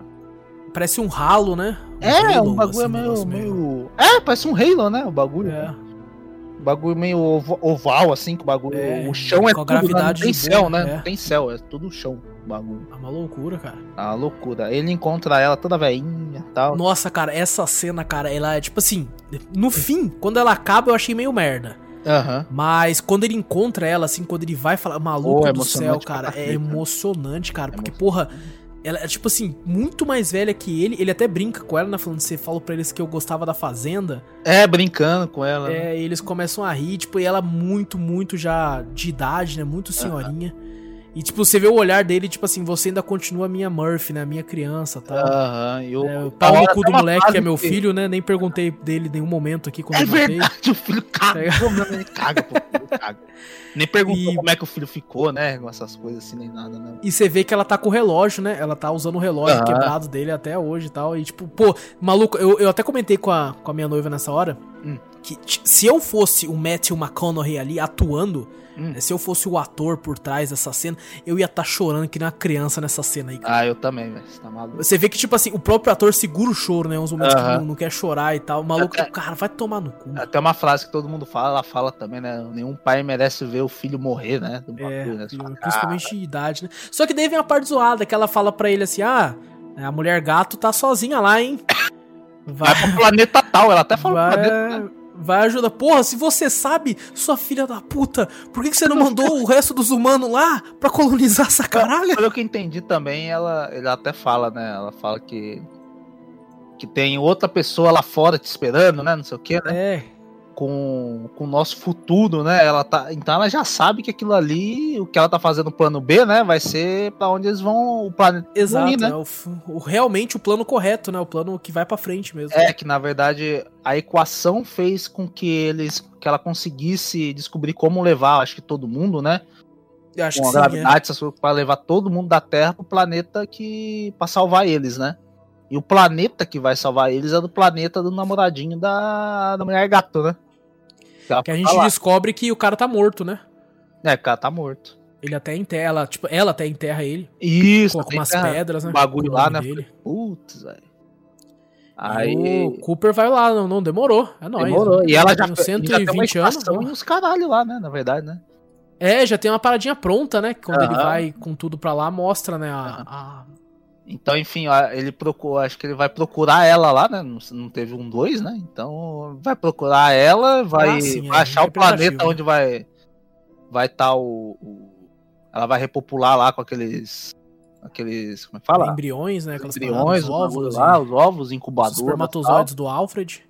Parece um ralo, né? É, Halo, um bagulho assim, é meio, negócio meio. É, parece um Halo, né? O bagulho. É. O bagulho meio oval, assim, que o bagulho. É, o chão é tudo, né? Não gravidade tem de céu, boa, né? é. Não tem céu, é tudo chão o bagulho. É uma loucura, cara. É uma loucura. Ele encontra ela toda veinha e tal. Nossa, cara, essa cena, cara, ela é tipo assim. No fim, quando ela acaba, eu achei meio merda. Aham. Mas quando ele encontra ela, assim, quando ele vai falar, maluco é do céu, emocionante cara, é emocionante, cara. É Porque, porra, ela é, tipo assim, muito mais velha que ele. Ele até brinca com ela, né? Falando, você falou pra eles que eu gostava da Fazenda. É, brincando com ela. né? É, e eles começam a rir, tipo, e ela muito, muito já de idade, né? Muito senhorinha. E, tipo, você vê o olhar dele, tipo assim, você ainda continua minha Murphy, né? Minha criança tal. Aham. E o, É, o pau no cu do moleque, que é meu filho, né? Nem perguntei dele em nenhum momento aqui quando É eu matei. verdade, o filho caga. É. Pô, meu, ele caga, pô. Ele caga. Nem perguntou E- como é que o filho ficou, né? Com essas coisas assim, nem nada, não. E você vê que ela tá com o relógio, né? Ela tá usando o relógio Aham. quebrado dele até hoje e tal. E tipo, pô, maluco, eu, eu até comentei com a, com a minha noiva nessa hora Hum. que se eu fosse o Matthew McConaughey ali atuando, Hum. né, se eu fosse o ator por trás dessa cena, eu ia estar tá chorando que nem uma criança nessa cena aí. cara. Ah, eu também, velho. Você tá maluco. Você vê que, tipo assim, o próprio ator segura o choro, né? Uns momentos que Aham. não, não quer chorar e tal. O maluco, É, é. cara, vai tomar no cu. Até uma frase que todo mundo fala, ela fala também, né? Nenhum pai merece ver o filho morrer, né? É, né? Principalmente de idade, né? Só que daí vem a parte zoada, que ela fala pra ele assim, ah, a mulher gato tá sozinha lá, hein? Vai pro planeta tal, ela até falou planeta. Vai, ajudar. Porra, se você sabe, sua filha da puta, por que, que você não mandou o resto dos humanos lá pra colonizar essa caralho? Pelo que eu entendi também, ela, ela até fala, né? Ela fala que. Que tem outra pessoa lá fora te esperando, né? Não sei o que, né? É, Com, com o nosso futuro, né? Ela tá, então ela já sabe que aquilo ali, o que ela tá fazendo no plano B, né? Vai ser pra onde eles vão. O planeta exato. ir, né? é o, o- realmente o plano correto, né? O plano que vai pra frente mesmo. É, que na verdade a equação fez com que eles. que ela conseguisse descobrir como levar, acho que todo mundo, né? Eu acho com a que é. gravidade, coisas, pra levar todo mundo da Terra pro planeta que. pra salvar eles, né? E o planeta que vai salvar eles é do planeta do namoradinho da, da mulher gato, né? ela Que a gente lá. descobre que o cara tá morto, né? É, o cara tá morto. Ele até enterra, ela, tipo, ela até enterra ele. Isso, Coloca umas que- pedras, né? um bagulho lá, né? dele. Putz, velho. Aí Aí. o Cooper vai lá, não, não demorou. É nóis. Demorou. E ela já, tem uns já tem uma 120 anos. estação e uns caralho lá, né? Na verdade, né? É, já tem uma paradinha pronta, né? Quando ele vai com tudo pra lá, mostra, né? A, a- Então, enfim, ele procura, acho que ele vai procurar ela lá, né? Não, não teve um dois, né? Então, vai procurar ela, vai, Ah, sim, é, achar o interpretativo, planeta né? onde vai vai estar o, o- ela vai repopular lá com aqueles aqueles, como é que fala? embriões, né? Aquelas Embriões, os óvulos, óvulos lá, os óvulos os incubadoras, espermatozoides do Alfred.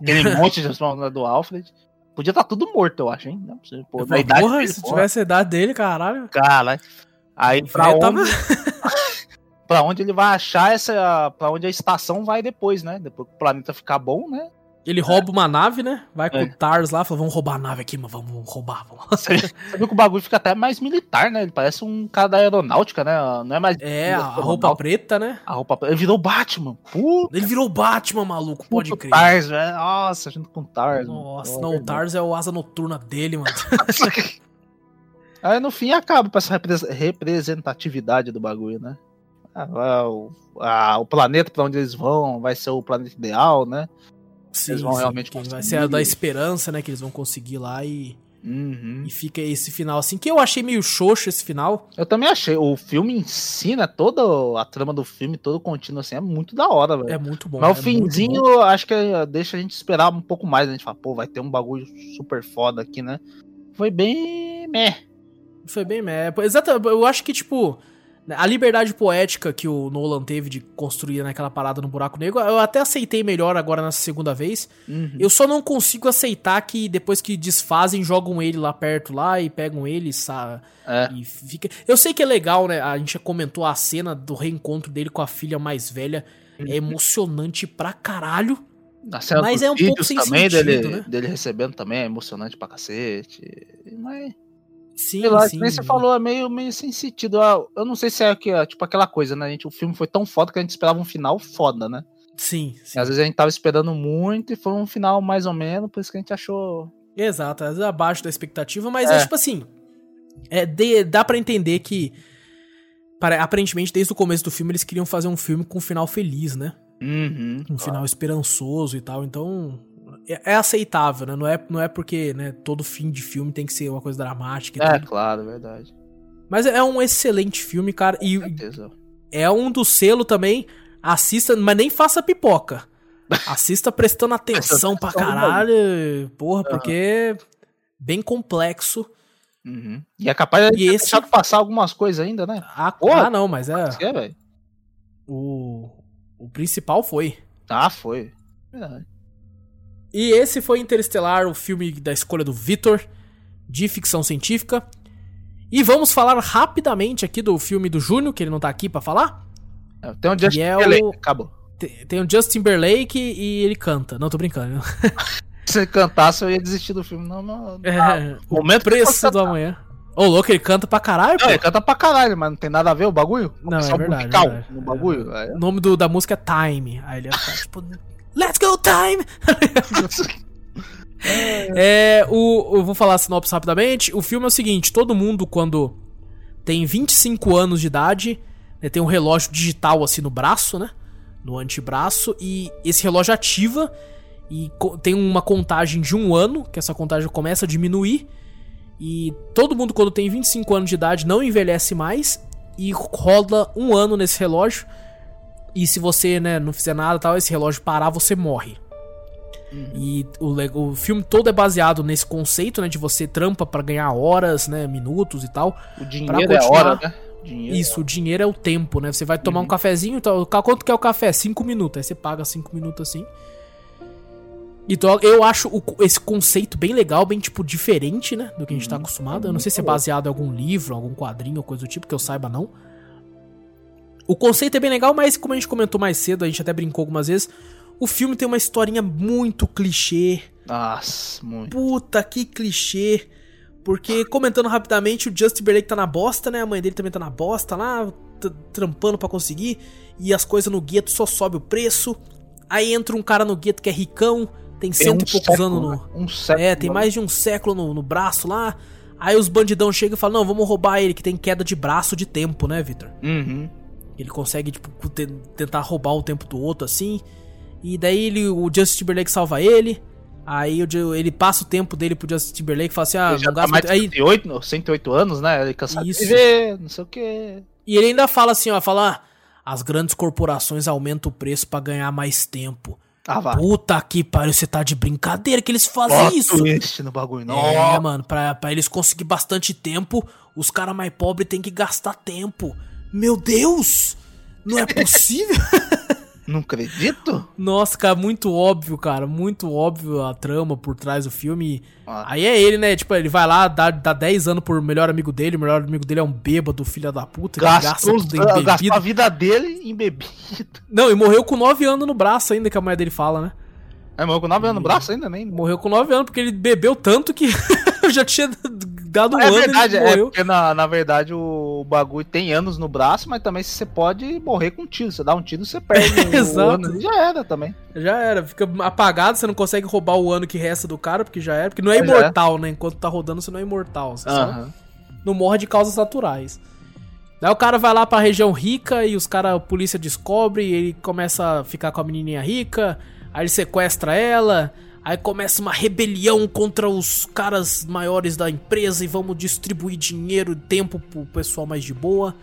aquele monte de espermatozoides do Alfred. Podia estar tudo morto, eu acho, hein? Não é pô, Eu idade porra, dele, se porra. tivesse a idade dele, caralho. Caralho. Aí O pra onde, tava- pra onde ele vai achar essa. Pra onde a estação vai depois, né? Depois que o planeta ficar bom, né? Ele rouba uma nave, né? Vai com É. o Tars lá, fala, vamos roubar a nave aqui, mas vamos roubar, vamos. Você, você viu que o bagulho fica até mais militar, né? Ele parece um cara da aeronáutica, né? Não é mais. É, a, a roupa preta, né? A roupa. Ele virou Batman. Puta, Ele virou Batman, maluco, pode puto crer. Tars, velho. Nossa, junto com o Tars. Nossa, mano. não, o Tars é o asa noturna dele, mano. Aí no fim acaba com essa repres- representatividade do bagulho, né? Ah, o, ah, o planeta pra onde eles vão vai ser o planeta ideal, né? Sim, Eles vão sim, realmente que vai conseguir. ser a da esperança, né? Que eles vão conseguir lá e, Uhum. e fica esse final assim. Que eu achei meio xoxo esse final. Eu também achei. O filme em si, né? Toda a trama do filme, todo contínuo assim, é muito da hora, velho. É muito bom. Mas é o finzinho, bom. acho que deixa a gente esperar um pouco mais. né? A gente fala, pô, vai ter um bagulho super foda aqui, né? Foi bem. meh. Foi bem, é, exato, eu acho que, tipo, a liberdade poética que o Nolan teve de construir naquela parada no buraco negro, eu até aceitei melhor agora nessa segunda vez. Uhum. Eu só não consigo aceitar que depois que desfazem, jogam ele lá perto lá e pegam ele, sabe? É. E fica. Eu sei que é legal, né? A gente já comentou a cena do reencontro dele com a filha mais velha. Uhum. É emocionante pra caralho. A cena Mas é um pouco sem também sentido, dele, né? dele recebendo também é emocionante pra cacete. Mas, Sim, sei lá, sim. que nem você falou, é meio, meio sem sentido. Ah, Eu não sei se é que, ah, tipo aquela coisa, né? A gente, o filme foi tão foda que a gente esperava um final foda, né? Sim, sim. às vezes a gente tava esperando muito e foi um final mais ou menos, por isso que a gente achou. Exato, às vezes abaixo da expectativa, mas É. é, tipo assim. É, de- dá pra entender que. para- aparentemente, desde o começo do filme, eles queriam fazer um filme com um final feliz, né? Uhum. Um final esperançoso e tal. Então. É, é aceitável, né? Não é, não é porque né, todo fim de filme tem que ser uma coisa dramática e É, tudo. claro, verdade. Mas é um excelente filme, cara. E Com certeza. é um do selo também. Assista, mas nem faça pipoca. Assista prestando atenção pra caralho. Porra, porque é bem complexo. Uhum. E é capaz de E ter esse- deixado passar algumas coisas ainda, né? Ah, Porra. ah, não, mas é. É. O, o principal foi. Ah, foi. Verdade. E esse foi Interestelar, o filme da escolha do Vitor, de ficção científica. E vamos falar rapidamente aqui do filme do Júnior, que ele não tá aqui pra falar. É, Tem um Justin é o- acabou. Tem, tem o Justin Timberlake e ele canta. Não, tô brincando. Se ele cantasse, eu ia desistir do filme. Não, não. É, o momento que preço do amanhã. Ô, louco, ele canta pra caralho, Não, ele pô. canta pra caralho, mas não tem nada a ver o bagulho? Não, é verdade, musical é verdade. no bagulho. Aí- O nome do, da música é Time. Aí ele ia ficar tipo. Let's go, Time! É, o, eu vou falar a sinopse rapidamente. O filme é o seguinte: todo mundo, quando tem 25 anos de idade, né, tem um relógio digital assim no braço, né? No antebraço, e esse relógio ativa e tem uma contagem de um ano, que essa contagem começa a diminuir. E todo mundo, quando tem 25 anos de idade, não envelhece mais e roda um ano nesse relógio. E se você né, não fizer nada, tal, esse relógio parar, você morre. E o, o filme todo é baseado nesse conceito, né? De você trampa pra ganhar horas, né? Minutos e tal. O dinheiro é hora, né? Dinheiro Isso, o dinheiro é o tempo, né? Você vai tomar Uhum. um cafezinho, então, ca- quanto que é o café? Cinco minutos. Aí você paga cinco minutos assim. Então eu acho o esse conceito bem legal, bem, tipo, diferente, né? Do que a gente tá Uhum. acostumado. Eu não sei se é baseado em algum livro, algum quadrinho ou coisa do tipo, que eu saiba não. O conceito é bem legal, mas como a gente comentou mais cedo, a gente até brincou algumas vezes, o filme tem uma historinha muito clichê. Nossa, muito. Puta que clichê. Porque, comentando rapidamente, o Justin Timberlake tá na bosta, né? A mãe dele também tá na bosta lá, trampando para conseguir. E as coisas no gueto só sobe o preço. Aí entra um cara no gueto que é ricão, tem, cento um e poucos século, anos no. Né? Um século, é, tem mais de um século no, no braço lá. Aí os bandidão chegam e falam: Não, vamos roubar ele, que tem queda de braço de tempo, né, Victor? Uhum. Ele consegue, tipo, tentar roubar o tempo do outro assim. E daí ele, o Justin Timberlake salva ele. Aí ele passa o tempo dele pro Justin Timberlake e fala assim: Ah, ele já não tá mais de 108, aí... 108 anos, né? Ele cansado Isso. de viver, não sei o quê. E ele ainda fala assim: ó, fala. Ah, as grandes corporações aumentam o preço para ganhar mais tempo. Ah. Puta que pariu, você tá de brincadeira que eles fazem Bota isso. Este no bagulho, não. É, mano, pra, pra eles conseguir bastante tempo, os caras mais pobres têm que gastar tempo. Meu Deus! Não é possível? Não acredito? Nossa, cara, muito óbvio, cara. Muito óbvio a trama por trás do filme. Ah. Aí é ele, né? Tipo, ele vai lá, dá, dá 10 anos por melhor amigo dele. O melhor amigo dele é um bêbado, filho da puta. Gasta, gasta tudo em bebida. a vida dele em bebida. Não, e morreu com 9 anos no braço ainda, que a mulher dele fala, né? É, morreu com 9 anos no braço ainda, nem. Morreu com 9 anos, porque ele bebeu tanto que eu já tinha dado um é ano verdade, é porque na, na verdade o bagulho tem anos no braço, mas também você pode morrer com um tiro. Você dá um tiro, você perde Exato. o ano. Já era também. Já era, fica apagado, você não consegue roubar o ano que resta do cara, porque já era. Porque não é, é imortal, né? Enquanto tá rodando, você não é imortal. Você só não morre de causas naturais. Daí o cara vai lá pra região rica e os caras, a polícia descobre, e ele começa a ficar com a menininha rica, aí ele sequestra ela, Aí começa uma rebelião contra os caras maiores da empresa e vamos distribuir dinheiro e tempo pro pessoal mais de boa.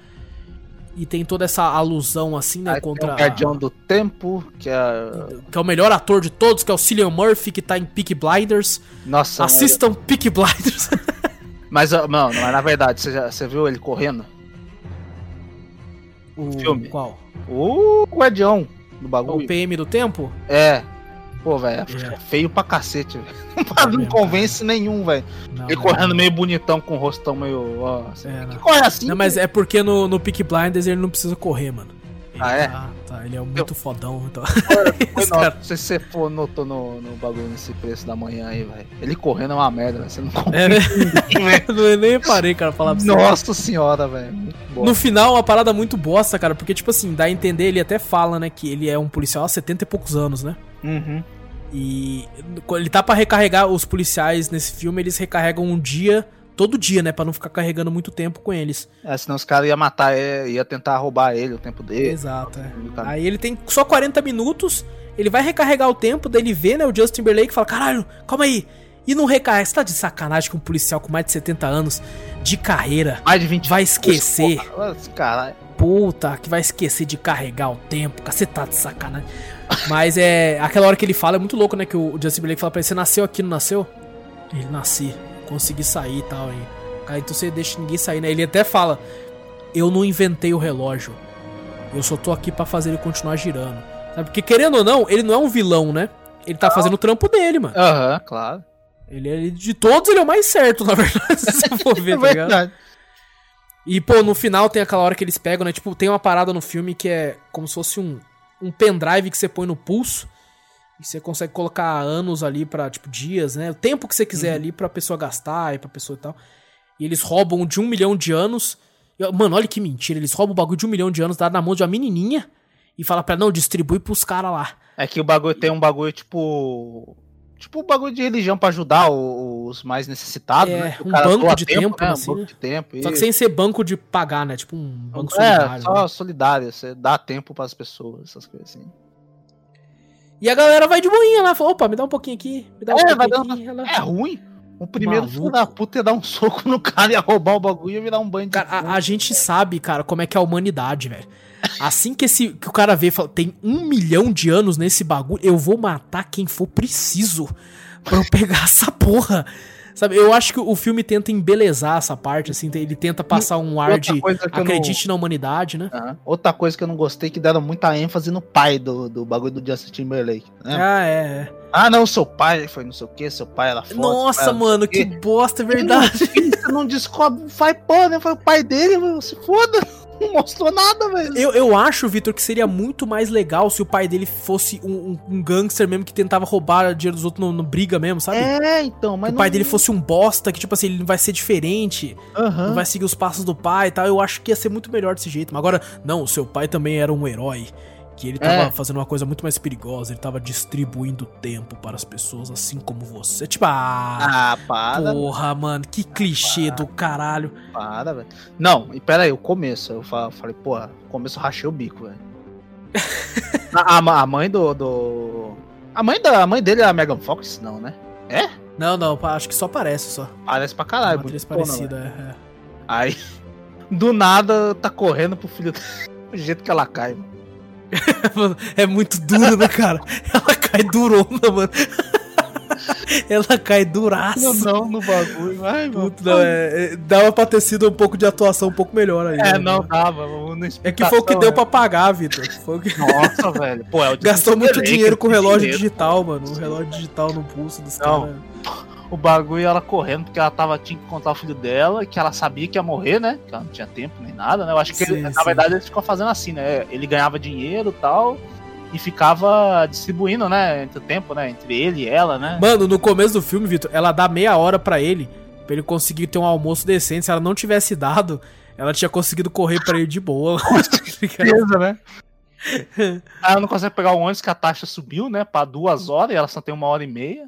E tem toda essa alusão assim, né, Aí contra o Guardião a... do Tempo, que é que é o melhor ator de todos, que é o Cillian Murphy, que tá em Peak Blinders. Nossa, assistam mano. Peak Blinders. mas não, mas na verdade, você, já, você viu ele correndo? O filme. Qual? O Guardião do bagulho. O PM do Tempo? É. Pô, velho, é. feio pra cacete, velho. É não convence nenhum, velho. Ele correndo meio bonitão com o rostão meio. Ó, assim. é, que corre assim? Não, mas é porque no, no Peak Blinders ele não precisa correr, mano. Ah, é? Tá, tá, ele é muito Eu... fodão, então. Foi, não, se você for, notou no, no bagulho nesse preço da manhã aí, velho. Ele correndo é uma merda, véio. você não confia. É, né? eu nem reparei, cara, falar pra você. Nossa senhora, velho. No final, uma parada muito bosta, cara, porque, tipo assim, dá a entender, ele até fala, né, que ele é um policial há 70 e poucos anos, né? Uhum. E ele tá para recarregar os policiais nesse filme, eles recarregam um dia, todo dia, né, para não ficar carregando muito tempo com eles. É, senão os caras iam matar ele, ia tentar roubar ele o tempo dele. Exato, é. Aí ele tem só 40 minutos, ele vai recarregar o tempo, daí ele vê, né, o Justin Timberlake e fala: "Caralho, calma aí, e não recarrega. Você tá de sacanagem com um policial com mais de 70 anos de carreira. Mais de 20 Vai esquecer. Caralho. Puta, que vai esquecer de carregar o tempo. Você tá de sacanagem. Mas é. Aquela hora que ele fala é muito louco, né? Que o Justin Blake fala pra ele: Você nasceu aqui, não nasceu? Ele nasci. Consegui sair e tal. Aí. Cara, então você deixa ninguém sair, né? Ele até fala: Eu não inventei o relógio. Eu só tô aqui para fazer ele continuar girando. Sabe? Porque querendo ou não, ele não é um vilão, né? Ele tá fazendo o trampo dele, mano. Aham, uhum, claro. Ele é de todos, ele é o mais certo, na verdade, se você for ver, tá ligado? E, pô, no final tem aquela hora que eles pegam, né? Tipo, tem uma parada no filme que é como se fosse um, um pendrive que você põe no pulso. E você consegue colocar anos ali pra, tipo, dias, né? O tempo que você quiser uhum. ali pra pessoa gastar e pra pessoa e tal. E eles roubam de um milhão de anos. Mano, olha que mentira. Eles roubam o bagulho de um milhão de anos, dá na mão de uma menininha. E fala pra não, distribui pros caras lá. É que o bagulho tem um bagulho, tipo tipo um bagulho de religião para ajudar os mais necessitados, é, né? um banco de tempo, tempo né? assim, um banco de tempo. Só que sem ser banco de pagar, né? Tipo um banco é, solidário. só né? solidário, você dá tempo para as pessoas, essas coisas assim. E a galera vai de boinha lá, fala, opa, me dá um pouquinho aqui, me dá um é, pouquinho aqui. Ela... É ruim. O primeiro filho da puta ia dar um soco no cara, ia roubar o bagulho e ia virar um banho de cara, a, a, gente sabe, cara, como é que é a humanidade, velho. Assim que, esse, que o cara vê fala, tem um milhão de anos nesse bagulho, eu vou matar quem for preciso pra eu pegar essa porra. Sabe, eu acho que o filme tenta embelezar essa parte, assim, ele tenta passar um ar de acredite não... na humanidade, né? Outra coisa que eu não gostei que deram muita ênfase no pai do, do bagulho do Justin Timberlake. Né? Ah, é, é. Ah, não, seu pai foi não sei o que, seu pai era foda. Nossa, mano, que bosta, é verdade. Você não descobre, faz pô, né? Foi o pai dele, se foda. Não mostrou nada, velho. Eu, eu acho, Vitor, que seria muito mais legal se o pai dele fosse um, um, um gangster mesmo que tentava roubar dinheiro dos outros no, no briga mesmo, sabe? É, então, mas que o pai dele fosse um bosta, que tipo assim, ele não vai ser diferente, Aham. não vai seguir os passos do pai e tal. Eu acho que ia ser muito melhor desse jeito. Mas agora, não, o seu pai também era um herói. Que ele tava É. fazendo uma coisa muito mais perigosa, ele tava distribuindo tempo para as pessoas, assim como você. Tipo, ah, Ah, para, porra, mano, que clichê do caralho. para, velho. Não, e pera aí, o começo. Eu fa- falei, porra, o começo eu rachei o bico, velho. a, a mãe do, do. A mãe, da, a mãe dele é a Megan Fox? Não, né? Não, não, pá, acho que só parece só. Parece pra É caralho. uma atriz parecida, é, é. Aí, do nada, tá correndo pro filho. Do jeito que ela cai, mano. Mano, é muito duro, né, cara? Ela cai durona, mano. Ela cai duraça. não, no bagulho. Ai, Puta, não, é, é, dava pra ter sido um pouco de atuação um pouco melhor aí. É, né, não mano? dava. não É que foi o que deu né? pra pagar, Vitor. Foi o que... Nossa, velho. Pô, é o Gastou muito desespero aí dinheiro com o relógio dinheiro. digital, mano. O relógio digital no pulso dos Não. caras. O bagulho ela correndo, porque ela tava, tinha que encontrar o filho dela, que ela sabia que ia morrer, né? Que ela não tinha tempo nem nada, né? Eu acho que ele- Sim, na sim. verdade ele ficou fazendo assim, né? Ele ganhava dinheiro e tal. E ficava distribuindo, né? Entre o tempo, né? Entre ele e ela, né? Mano, no começo do filme, Vitor, ela dá meia hora pra ele, pra ele conseguir ter um almoço decente. Se ela não tivesse dado, ela tinha conseguido correr pra ele de boa. Beleza, né? Aí ela não consegue pegar o ônibus que a taxa subiu, né? Pra duas horas e ela só tem uma hora e meia.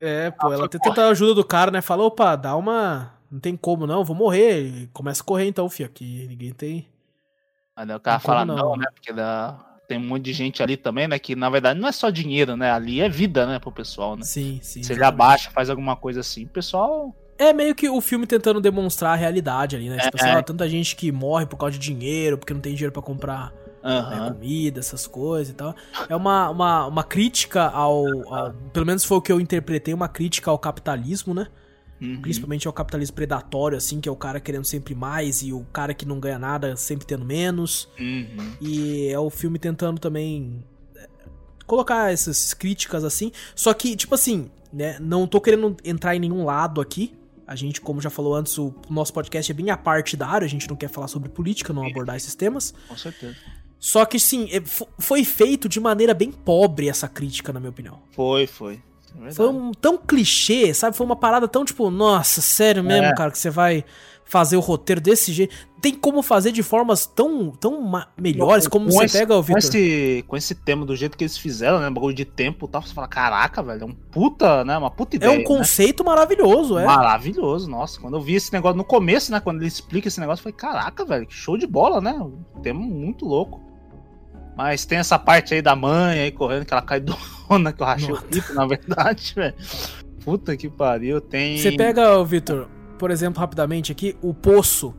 É, pô, ela tenta corre. a ajuda do cara, né? Fala, opa, dá uma. Não tem como, não, vou morrer. E começa a correr então, fio, aqui ninguém tem. Aí daí o cara fala, não, não, né? né? Porque dá- tem um monte de gente ali também, né? Que na verdade não é só dinheiro, né? Ali é vida, né? Pro pessoal, né? Sim, sim. Ele exatamente. abaixa, faz alguma coisa assim, o pessoal. É meio que o filme tentando demonstrar a realidade ali, né? Tipo assim, É. tanta gente que morre por causa de dinheiro, porque não tem dinheiro pra comprar né, Aham. comida, essas coisas e tal. É uma, uma, uma crítica ao, ao- Pelo menos foi o que eu interpretei, uma crítica ao capitalismo, né? Uhum. Principalmente ao capitalismo predatório, assim, que é o cara querendo sempre mais e o cara que não ganha nada sempre tendo menos. Uhum. E é o filme tentando também é, colocar essas críticas assim. Só que, tipo assim, né? Não tô querendo entrar em nenhum lado aqui. A gente, como já falou antes, o nosso podcast é bem apartidário, a gente não quer falar sobre política, não abordar esses temas. Com certeza. Só que, sim, é, fo- foi feito de maneira bem pobre essa crítica, na minha opinião. Foi, foi. É. Foi um tão clichê, sabe? Foi uma parada tão tipo, nossa, sério mesmo, É. cara, que você vai fazer o roteiro desse jeito. Tem como fazer de formas tão, tão melhores, como Com você esse- pega, o com Victor. esse, com esse tema do jeito que eles fizeram, né? Bagulho de tempo e tal, você fala, caraca, velho, é um puta, né? Uma puta É ideia. um conceito maravilhoso, né? é. Maravilhoso, nossa. Quando eu vi esse negócio no começo, né? Quando ele explica esse negócio, eu falei, caraca, velho, que show de bola, né? Um tema muito louco. Mas tem essa parte aí da mãe aí correndo, que ela cai dona, que eu rachei o bico, na verdade, velho. Puta que pariu, tem. Você pega, Victor, por exemplo, rapidamente aqui, O Poço,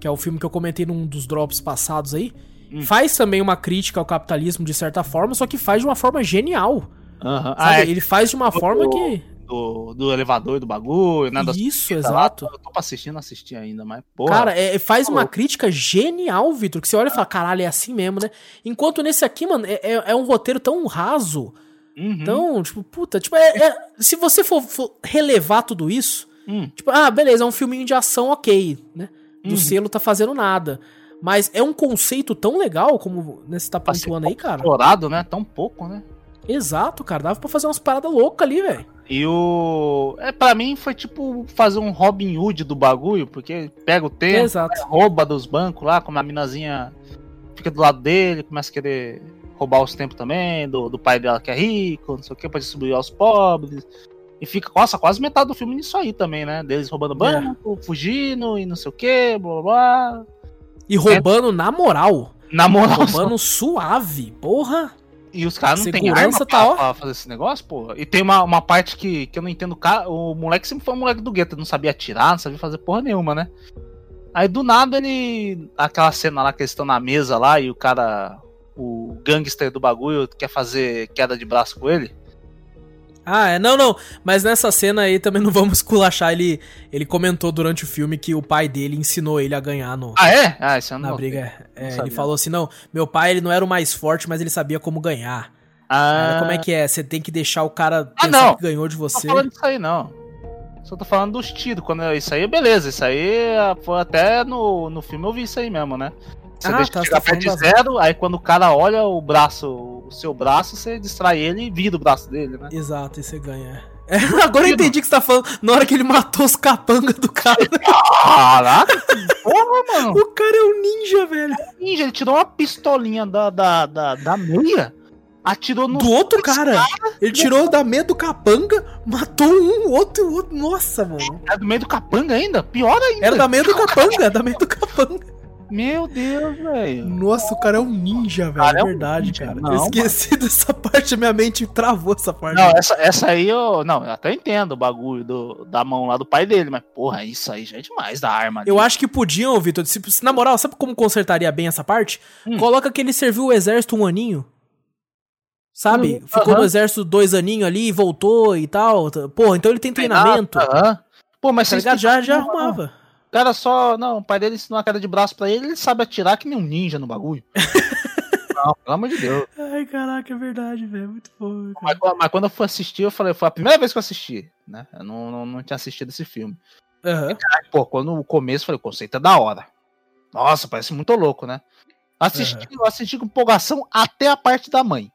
que é o filme que eu comentei num dos drops passados aí, Hum. faz também uma crítica ao capitalismo de certa forma, só que faz de uma forma genial. Sabe? Ah, é, Ele faz de uma forma que. Do, do elevador do bagulho, né? das Isso, lá. exato. Eu tô pra assistir, não assisti ainda, mas, porra. Cara, é, faz uma Falou. crítica genial, Vitor, que você olha e fala, caralho, é assim mesmo, né? Enquanto nesse aqui, mano, é, é- é um roteiro tão raso, Uhum. tão, tipo, puta, tipo, é, é- se você for, for relevar tudo isso, Hum. tipo, ah, beleza, é um filminho de ação, ok, né? Do Uhum. selo tá fazendo nada. Mas é um conceito tão legal, como né, você tá pontuando aí, cara. Explorado, né? Tão pouco, né? Exato, cara, dava pra fazer umas paradas loucas ali, velho. E o. É, pra mim foi tipo fazer um Robin Hood do bagulho, porque pega o tempo, Exato. rouba dos bancos lá, como a minazinha fica do lado dele, começa a querer roubar os tempos também, do, do pai dela que é rico, não sei o que, pra distribuir aos pobres. E fica, nossa, quase metade do filme nisso aí também, né? Deles roubando banco, fugindo e não sei o que, blá blá blá. E roubando na moral. Na moral, Roubando suave, porra. E os caras não têm Segurança arma tá, pra, pra fazer esse negócio, pô. E tem uma, uma parte que, que eu não entendo. O moleque sempre foi um moleque do gueto, não sabia atirar, não sabia fazer porra nenhuma, né? Aí do nada ele. Aquela cena lá que eles estão na mesa lá e o cara. O gangster do bagulho quer fazer queda de braço com ele. Ah, é, não, não. Mas nessa cena aí também não vamos esculachar. Ele, ele comentou durante o filme que o pai dele ensinou ele a ganhar no, Ah, é? Ah, isso eu não na briga. É, Não ele falou assim: não, meu pai ele não era o mais forte, mas ele sabia como ganhar. Ah, Aí, como é que é? Você tem que deixar o cara Ah, não. que ganhou de Não tô você. falando disso aí, não. Só tô falando dos tiros. Quando eu- isso aí, beleza. Isso aí ah, foi até no, no filme eu vi isso aí mesmo, né? Você Ah, deixa tá, chegar tá perto de zero, aí quando o cara olha o braço, o seu braço, você distrai ele e vira o braço dele, né? Exato, e você ganha. É, agora eu entendi o que você tá falando. Na hora que ele matou os capangas do cara. Caraca, porra, mano. o cara é um ninja, velho. Ninja, ele tirou uma pistolinha da, da, da, da meia, atirou no. Do outro cara. Ele tirou da meia do capanga, matou um, o outro, o outro. Nossa, mano. É do meio do capanga ainda? Pior ainda. Era da meia do capanga, da meia do capanga. Meu Deus, velho. Nossa, o cara é um ninja, velho. Cara, É é um verdade, ninja. cara. Não, eu esqueci dessa parte, minha mente travou essa parte. Não, essa, essa aí eu. Não, eu até entendo o bagulho do, da mão lá do pai dele, mas porra, isso aí já é demais da arma. Eu ali. acho que podiam, Vitor. Se, se- na moral, sabe como consertaria bem essa parte? Hum. Coloca que ele serviu o exército um aninho. Sabe? Hum, Ficou no exército dois aninhos ali, voltou e tal. Pô, então ele tem treinamento. Ah, aham. Pô, mas Tá? Já, já arrumava. O cara só. Não, o pai dele ensinou a queda de braço pra ele, ele sabe atirar que nem um ninja no bagulho. não, pelo amor de Deus. Ai, caraca, é verdade, velho. Muito bom. Mas, mas quando eu fui assistir, eu falei, foi a primeira vez que eu assisti, né? Eu não, não, não tinha assistido esse filme. Aham. Aí, pô, quando o começo, eu falei, o conceito é da hora. Nossa, parece muito louco, né? Assisti, eu assisti com empolgação até a parte da mãe.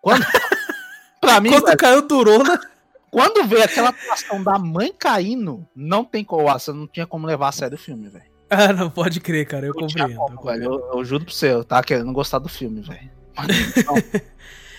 Quando. pra mim, Quando velho, caiu Durona. Quando veio aquela atuação da mãe caindo, não tem como. ah, Você não tinha como levar a sério o filme, velho. Ah, não pode crer, cara. Eu Não compreendo. Eu, como, velho. compreendo. Eu, eu juro pra você, eu tava querendo gostar do filme, velho.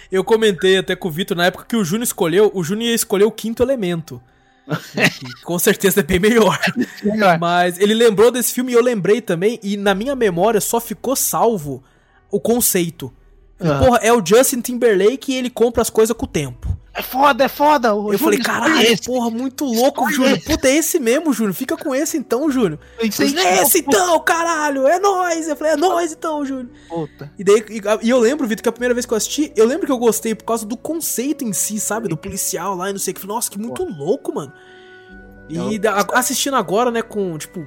Eu comentei até com o Vitor na época que o Júnior escolheu. O Júnior ia escolher o quinto elemento. que com certeza é bem melhor. não. Mas ele lembrou desse filme e eu lembrei também. E na minha memória só ficou salvo o conceito. Ah. Porra, é o Justin Timberlake e ele compra as coisas com o tempo. É foda, é foda. Eu falei, Júnior, caralho, esse. porra, muito louco, Júnior. Puta, é esse mesmo, Júnior. Fica com esse então, Júnior. Falei, é esse então, caralho, é nóis. Eu falei, é nóis então, Júnior. Puta. E daí, e, eu lembro, Vitor, que a primeira vez que eu assisti, eu lembro que eu gostei por causa do conceito em si, sabe? Do policial lá e não sei o que. Nossa, que muito louco, mano. E da- assistindo agora, né, com, tipo,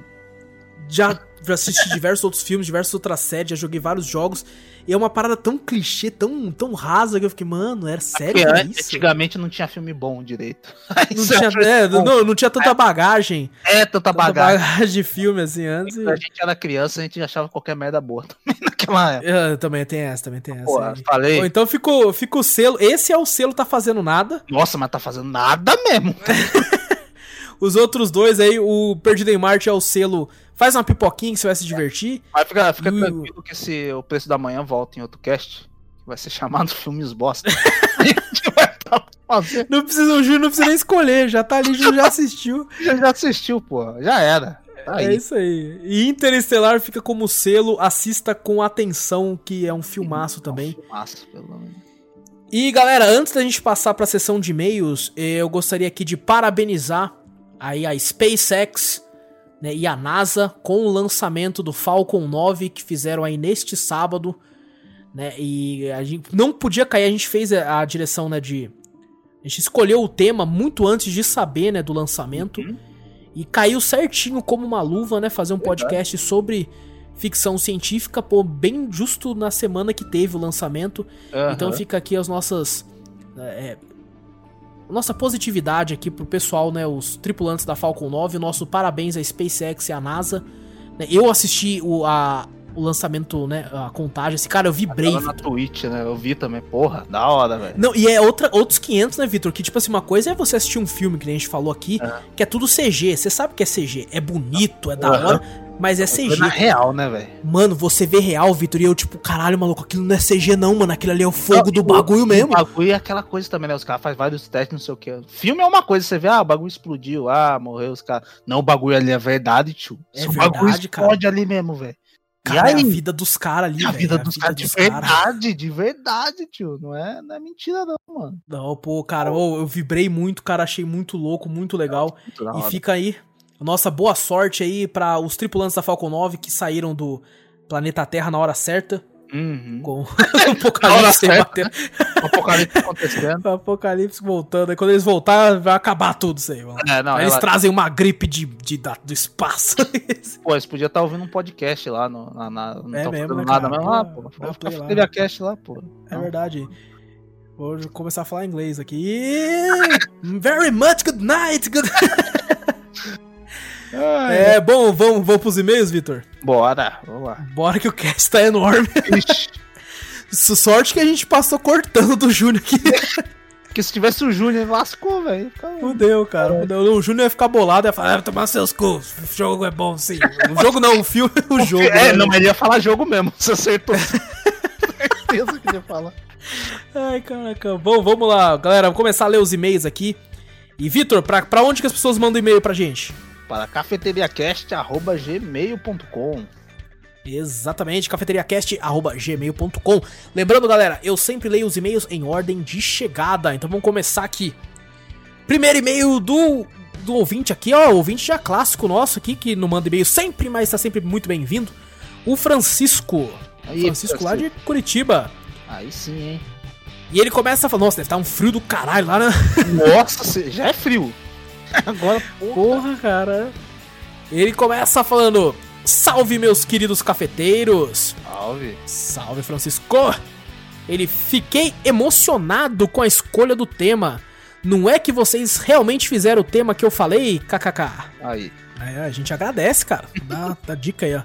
já, já assisti diversos outros filmes, diversas outras séries, já joguei vários jogos. E é uma parada tão clichê, tão, tão rasa que eu fiquei, mano, era sério Porque isso? antigamente não tinha filme bom direito. Não tinha, eu é, bom. não, não tinha tanta bagagem. É tanta Tanta bagagem. bagagem de filme assim antes. e- Quando a gente era criança, a gente achava qualquer merda boa também naquela época. É, também tem essa, também tem essa. Pô, aí. falei. Bom, então ficou, fica o selo. Esse é o selo Tá Fazendo Nada. Nossa, mas tá fazendo nada mesmo. Os outros dois aí, o Perdido em Marte é o selo. Faz uma pipoquinha que você vai se divertir. Mas fica, fica tranquilo que se o preço da manhã volta em outro cast, que vai ser chamado Filmes Bosta. a gente vai estar fazendo. Não precisa, o Júnior não precisa nem escolher. Já tá ali, já assistiu. Já, já assistiu, pô. Já era. Tá É isso aí. E Interestelar fica como selo. Assista com atenção, que é um filmaço também. Massa, pelo menos. E galera, antes da gente passar para a sessão de e-mails, eu gostaria aqui de parabenizar aí a SpaceX né, e a NASA com o lançamento do Falcon 9 que fizeram aí neste sábado, né? E a gente não podia cair, a gente fez a, direção, né, de a gente escolheu o tema muito antes de saber, né, do lançamento Uhum. e caiu certinho como uma luva, né, fazer um podcast sobre ficção científica, pô, bem justo na semana que teve o lançamento. Então Aham. fica aqui as nossas. é, nossa positividade aqui pro pessoal, né? Os tripulantes da Falcon 9. Nosso parabéns à SpaceX e à NASA. né, Eu assisti o, a- o lançamento, né? A contagem. Esse cara, eu vibrei. Tava na. Twitch, né? Eu vi também. Porra, da hora, velho. Não, e é outra, outros 500, né, Vitor? Que, tipo assim, uma coisa é você assistir um filme, que a gente falou aqui, É. que é tudo CG. Você sabe que é CG. É bonito, é da hora, mas é CG. na real, né, velho? Mano, você vê real, Vitor, e eu, tipo, caralho, maluco, aquilo não é CG, não, mano. Aquilo ali é o fogo do o- bagulho O mesmo. bagulho é aquela coisa também, né? Os caras fazem vários testes, não sei o que. Filme é uma coisa, você vê, ah, o bagulho explodiu, ah, morreu os caras. Não, o bagulho ali é verdade, tio. É o bagulho verdade, cara. explode ali mesmo, velho. E Cara, é aí? a vida dos caras ali, E a vida é dos caras de cara. verdade, de verdade, tio. Não é, não é mentira, não, mano. Não, pô, cara, eu vibrei muito, cara, achei muito louco, muito legal. Muito da E fica aí a nossa boa sorte aí para os tripulantes da Falcon 9 que saíram do planeta Terra na hora certa, Uhum. com o apocalipse batendo, O apocalipse acontecendo. o apocalipse voltando. Aí quando eles voltarem, vai acabar tudo isso aí, mano. É, não, Aí eles trazem uma gripe de, de, do espaço. pô, eles podiam estar ouvindo um podcast lá, no, na, na, não É mesmo, né, nada mesmo. Ah, Pô, pô, lá. teve a cast lá, pô. É verdade. Vou começar a falar inglês aqui. Very much good night. Good... É, bom, vamos, vamos pros e-mails, Vitor? Bora, vamos lá. Bora que o cast tá enorme. Ixi, Sorte que a gente passou cortando do Júnior aqui. Porque se tivesse o Júnior, lascou, velho. Fudeu, cara. Fudeu. O Júnior ia ficar bolado, ia falar, ah, tomar seus cus. O jogo é bom, sim. O jogo não, o filme, o jogo. É, né? não, mas ele ia falar jogo mesmo. Você acertou. Certeza que ele ia falar. Ai, caraca. Bom, vamos lá, galera. Vamos começar a ler os e-mails aqui. E, Vitor, pra, pra onde que as pessoas mandam e-mail pra gente? Para cafeteriacast.gmail.com Exatamente, cafeteriacast.gmail.com. Lembrando, galera, eu sempre leio os e-mails em ordem de chegada, então vamos começar aqui. Primeiro e-mail do, do ouvinte aqui, ó, ouvinte já clássico nosso aqui, que não manda e-mail sempre, mas tá sempre muito bem-vindo. O Francisco. Aí, Francisco lá de Curitiba. Aí sim, hein? E ele começa a falar, nossa, deve estar um frio do caralho lá, né? Nossa, já é frio. Agora, porra. Cara. Ele começa falando: Salve, meus queridos cafeteiros! Salve. Salve, Francisco! Ele fiquei emocionado com a escolha do tema. Não é que vocês realmente fizeram o tema que eu falei, kkk. Aí. É, a gente agradece, cara. Dá, dá dica aí, ó.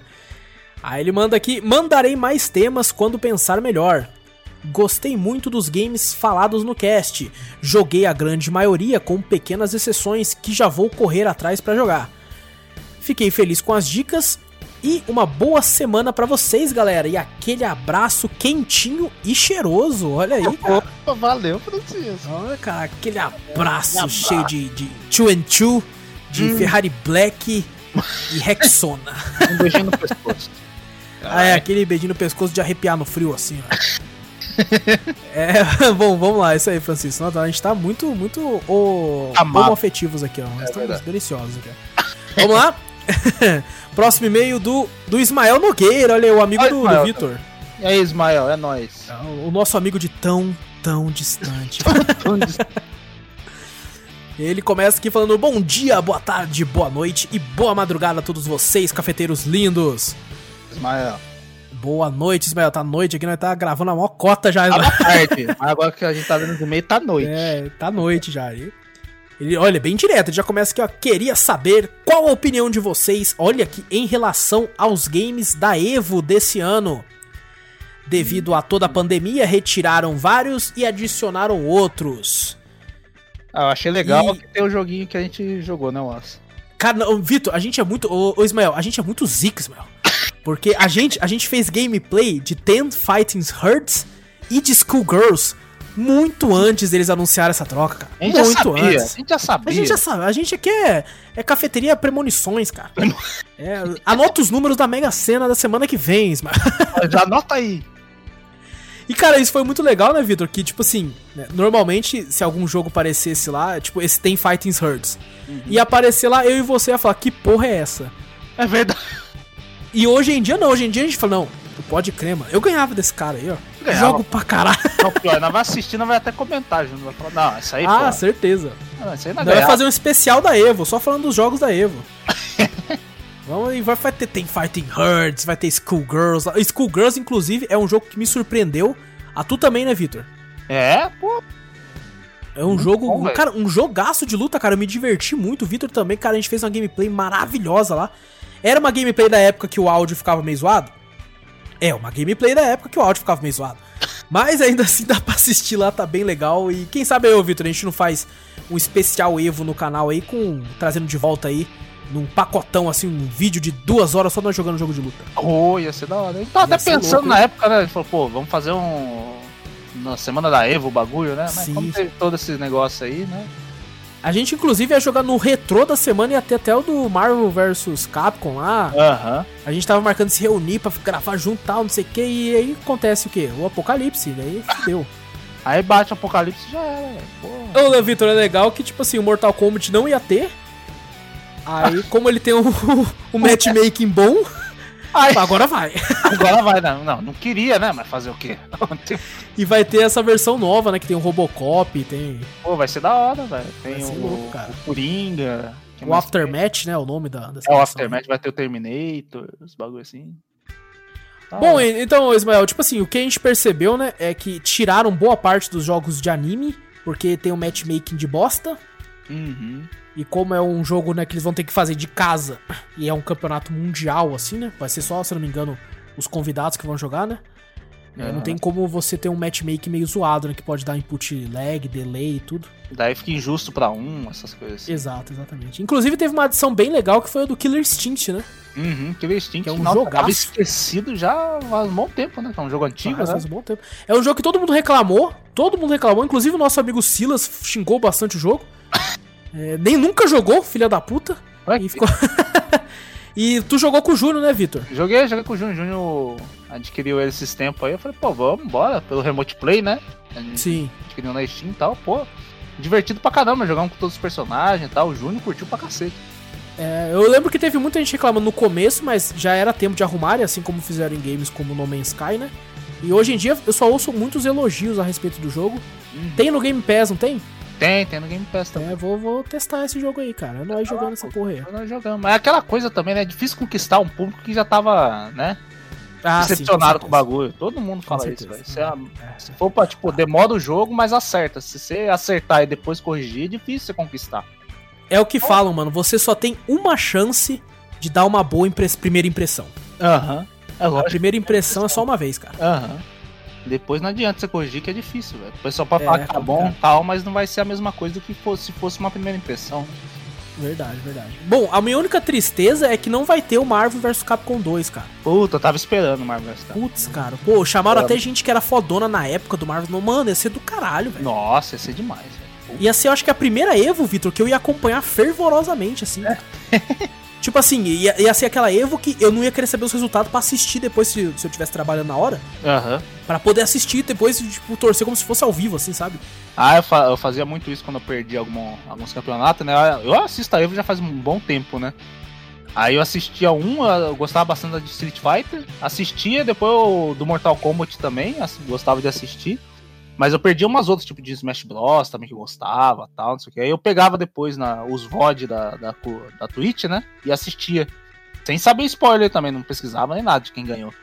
Aí ele manda aqui: mandarei mais temas quando pensar melhor. Gostei muito dos games falados no cast. Joguei a grande maioria, com pequenas exceções que já vou correr atrás pra jogar. Fiquei feliz com as dicas e uma boa semana pra vocês, galera. E aquele abraço quentinho e cheiroso. Olha aí, cara. Opa, valeu, Francisco. Olha, cara, aquele abraço Abraço. cheio de, de two and two, de Ferrari Black e Rexona. Um beijinho no pescoço. Ah, é, aquele beijinho no pescoço de arrepiar no frio, assim, ó. é, bom, vamos lá, isso aí, Francisco. Nossa, a gente tá muito, muito o, Amado. homoafetivos aqui, ó. Nós estamos verdade. deliciosos aqui. Vamos lá? Próximo e-mail do, do Ismael Nogueira, olha aí, o amigo Oi, do, do. Vitor. E aí, Ismael, é nóis. O nosso amigo de tão, tão distante. Ele começa aqui falando bom dia, boa tarde, boa noite e boa madrugada a todos vocês, cafeteiros lindos. Ismael. Boa noite, Ismael. Tá noite aqui, nós tá gravando a maior cota já. Tá tarde. Mas agora que a gente tá vendo no meio, tá noite. É, tá noite já. E Ele, olha, bem direto, ele já começa aqui, ó. Queria saber qual a opinião de vocês, olha aqui, em relação aos games da Evo desse ano. Devido a toda a pandemia, retiraram vários e adicionaram outros. Ah, eu achei legal E- que tem o joguinho que a gente jogou, né, Wallace? Cara, Vitor, a gente é muito. Ô, ô, Ismael, a gente é muito zica, Ismael. Porque a gente, a gente fez gameplay de 10 Fighting Hearts e de Schoolgirls muito antes deles anunciarem essa troca, cara. A gente já muito sabia. A antes. gente já sabia. A gente já sabe, a gente aqui é, é cafeteria premonições, cara. É, anota os números da Mega Sena da semana que vem, Ismael. Já anota aí. E, cara, isso foi muito legal, né, Vitor? Que, tipo assim, né, normalmente, se algum jogo aparecesse lá, tipo, esse tem Fighting Hearts, ia aparecer lá, eu e você ia falar, que porra é essa? É verdade. E hoje em dia não, hoje em dia a gente fala, não, tu pode crer, mano. Eu ganhava desse cara aí, ó. Ganhava. Jogo pra caralho. Não, pior, nós vai assistir, nós vai até comentar junto. Vai falar, não, isso aí, ah, pô. certeza. Não, isso aí não vai fazer um especial da Evo, só falando dos jogos da Evo. Vamos vai, vai ter tem Fighting Hearts, vai ter Schoolgirls. lá. Schoolgirls, inclusive, é um jogo que me surpreendeu. A tu também, né, Vitor? É, pô. É um jogo, bom, um, cara, um jogaço de luta, cara. Eu me diverti muito. O Vitor também, cara, a gente fez uma gameplay maravilhosa lá. Era uma gameplay da época que o áudio ficava meio zoado? É, uma gameplay da época que o áudio ficava meio zoado. Mas ainda assim dá pra assistir lá, tá bem legal. E quem sabe eu, Vitor, a gente não faz um especial Evo no canal aí, com trazendo de volta aí, num pacotão, assim, um vídeo de duas horas só nós jogando jogo de luta. Oh, ia ser da hora. Gente tava Ia até pensando louco, na hein? época, né? A gente falou, pô, vamos fazer um. Na semana da Evo o bagulho, né? Mas Sim. como teve todo esse negócio aí, né? A gente, inclusive, ia jogar no retrô da semana e até até o do Marvel vs Capcom lá. Aham. A gente tava marcando se reunir pra gravar junto e tal, não sei o que, e aí acontece o quê? O apocalipse, daí fudeu. Aí bate o apocalipse e já era, velho. Ô, Vitor, é legal que, tipo assim, o Mortal Kombat não ia ter. Aí, como ele tem um, um matchmaking bom, Aí, agora vai. agora vai, não. Não, não queria, né? Mas fazer o quê? E vai ter essa versão nova, né? Que tem o Robocop, tem Pô, vai ser da hora, velho. Tem o, louco, o Coringa. o mais Aftermath, né? O nome da, dessa tem? É o versão. Aftermath, vai ter o Terminator, os bagulho assim. Da Bom, então, Ismael, tipo assim, o que a gente percebeu, né, é que tiraram boa parte dos jogos de anime, porque tem o matchmaking de bosta. Uhum. E como é um jogo, né, que eles vão ter que fazer de casa e é um campeonato mundial, assim, né? Vai ser só, se não me engano, os convidados que vão jogar, né? É, não Aham. tem como você ter um matchmaking meio zoado, né? Que pode dar input lag, delay e tudo. Daí fica injusto pra um, essas coisas assim. Exato, exatamente. Inclusive teve uma adição bem legal que foi a do Killer Instinct, né? Uhum, Killer Instinct, Que é um nossa, jogaço. tava esquecido já há um bom tempo, né? Que é um jogo antigo, Faz, né? faz um bom tempo. É um jogo que todo mundo reclamou. Todo mundo reclamou. Inclusive o nosso amigo Silas xingou bastante o jogo. É, nem nunca jogou, filha da puta. Ué, E, ficou... e tu jogou com o Júnior, né, Vitor? Joguei, joguei com o Júnior. O Júnior adquiriu ele esses tempos aí. Eu falei, pô, vamos embora, pelo Remote Play, né? Sim. adquiriu na Steam e tal, pô. Divertido pra caramba, jogamos com todos os personagens e tal. O Júnior curtiu pra cacete. É, eu lembro que teve muita gente reclamando no começo, mas já era tempo de arrumar, assim como fizeram em games como No Man's Sky, né? E hoje em dia eu só ouço muitos elogios a respeito do jogo. Uhum. Tem no Game Pass, não tem? Tem, tem no Game Pass também. É, vou, vou testar esse jogo aí, cara. É nós jogando essa porra aí. Nós jogamos. Mas é aquela coisa também, né? É difícil conquistar um público que já tava, né? Ah, sim, decepcionado com, o bagulho. Todo mundo fala isso, certeza. velho. Se, é- É. se for pra, tipo, demora o jogo, mas acerta. Se você acertar e depois corrigir, é difícil você conquistar. É o que falam, mano. Você só tem uma chance de dar uma boa impress- primeira impressão. Aham. É A primeira impressão é só uma vez, cara. Aham. Depois não adianta você corrigir, que é difícil, velho. O pessoal pode É, falar que tá bom complicado. tal, mas não vai ser a mesma coisa do que fosse, se fosse uma primeira impressão. Verdade, verdade. Bom, a minha única tristeza é que não vai ter o Marvel vs Capcom 2, cara. Puta, eu tava esperando o Marvel vs. Capcom. Putz, cara. Pô, chamaram É. até gente que era fodona na época do Marvel. Mano, ia ser do caralho, velho. Nossa, ia ser demais, velho. Ia ser, eu acho que a primeira Evo, Vitor, que eu ia acompanhar fervorosamente, assim. tipo assim, ia, ia ser aquela Evo que eu não ia querer saber os resultados pra assistir depois se, se eu estivesse trabalhando na hora. Aham. Pra poder assistir depois, tipo, torcer como se fosse ao vivo, assim, sabe? Ah, eu, fa- eu fazia muito isso quando eu perdi algum- alguns campeonatos, né? Eu assisto a Evo já faz um bom tempo, né? Aí eu assistia um, eu gostava bastante da de Street Fighter, assistia, depois o do Mortal Kombat também, gostava de assistir. Mas eu perdi umas outras, tipo de Smash Bros. também que eu gostava tal, não sei o que. Aí eu pegava depois na, os VOD da, da, da Twitch, né? E assistia. Sem saber spoiler também, não pesquisava nem nada de quem ganhou.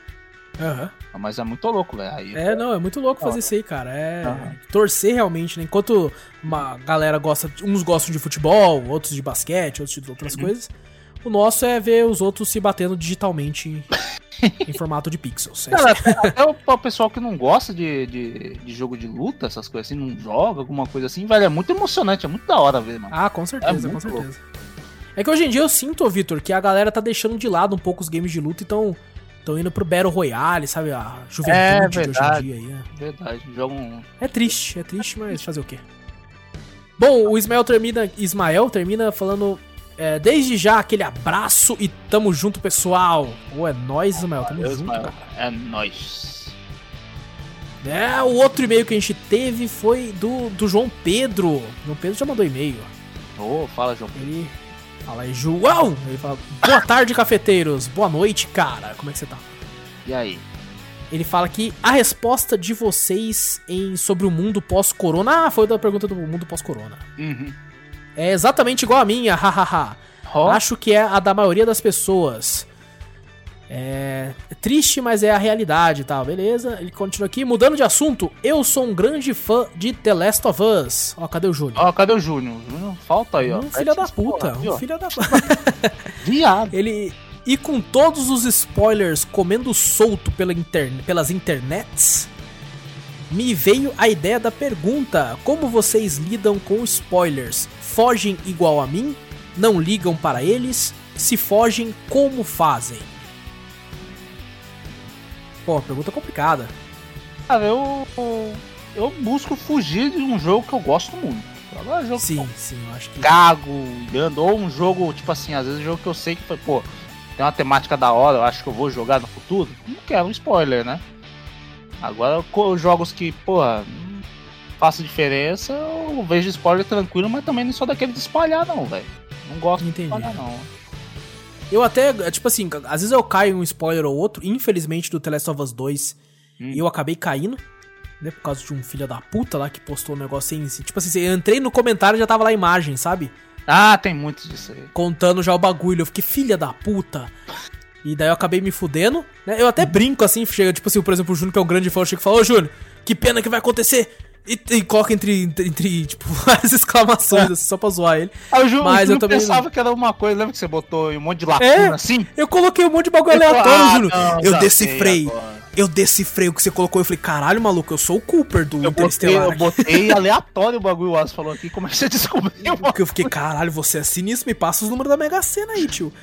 Aham. Mas é muito louco, velho. É, não, é muito louco fazer isso aí, cara. É Aham. torcer realmente, né? Enquanto uma galera gosta, uns gostam de futebol, outros de basquete, outros de outras coisas. O nosso é ver os outros se batendo digitalmente em formato de pixels. É Cara, até, o, pessoal que não gosta de, de, de jogo de luta, essas coisas assim, não joga, alguma coisa assim, velho, é muito emocionante, é muito da hora ver, mano. Ah, com certeza, É com certeza. É que hoje em dia eu sinto, Vitor, que a galera tá deixando de lado um pouco os games de luta e tão, tão indo pro Battle Royale, sabe? A juventude É, de hoje em verdade. dia aí, né? Verdade, joga um. É triste, é triste, mas fazer o quê? Bom, o Ismael termina, Ismael termina falando é, desde já aquele abraço e tamo junto, pessoal. Ou é nóis, Ismael, tamo Deus, junto, mano, cara. é nóis. É, o outro e-mail que a gente teve foi do, do João Pedro. João Pedro já mandou e-mail. Ô, fala, João. Ele fala aí, João! Ele fala, boa tarde, cafeteiros. Boa noite, cara. Como é que você tá? E aí? Ele fala que a resposta de vocês em sobre o mundo pós-corona. Ah, foi da pergunta do mundo pós-corona. Uhum. É exatamente igual a minha, hahaha. Ó, Acho que é a da maioria das pessoas. É é triste, mas é a realidade e tal, beleza? Ele continua aqui, mudando de assunto. Eu sou um grande fã de The Last of Us. Ó, cadê o Júnior? ó, cadê o Júnior? Falta aí, ó. Um filho da Essa porra puta, aqui, um filho da puta. Viado. Ele. E com todos os spoilers comendo solto pela interne- pelas internets, me veio a ideia da pergunta: como vocês lidam com spoilers? Fogem igual a mim? Não ligam para eles? Se fogem, como fazem? Pô, pergunta complicada. Cara, eu. Eu busco fugir de um jogo que eu gosto muito. Agora, jogo Sim, sim, eu acho que. cago, ou um jogo, tipo assim, às vezes um jogo que eu sei que foi, pô, tem uma temática da hora, eu acho que eu vou jogar no futuro, não quero um spoiler, né? Agora, jogos que, porra, faça diferença, eu vejo spoiler tranquilo, mas também não sou daquele de espalhar, não, velho. Não gosto Entendi. de espalhar, não. Eu até, tipo assim, às vezes eu caio em um spoiler ou outro, infelizmente do The Last of Us 2, Hum. eu acabei caindo, né, por causa de um filho da puta lá que postou um negócio sem... Tipo assim, eu entrei no comentário e já tava lá a imagem, sabe? Ah, tem muito disso aí. Contando já o bagulho, eu fiquei, filha da puta... E daí eu acabei me fudendo, né? Eu até brinco assim, chega, tipo assim, por exemplo, o Júnior, que é um grande fã, chega e fala, ô Júnior, que pena que vai acontecer E, e coloca entre, entre, entre, tipo, várias exclamações, assim, só pra zoar ele. Ah, o Júnior, Mas eu Júnior também pensava que era uma coisa, lembra que você botou um monte de lacuna É? assim? Eu coloquei um monte de bagulho aleatório, Ah, não, Eu decifrei. Eu decifrei o que você colocou. Eu falei, caralho, maluco, eu sou o Cooper do Eu botei, Interestelar. eu botei aleatório o bagulho, o Aço falou aqui, como é que você descobriu? Porque eu fiquei, caralho, você é sinistro, me passa os números da Mega Sena aí, tio.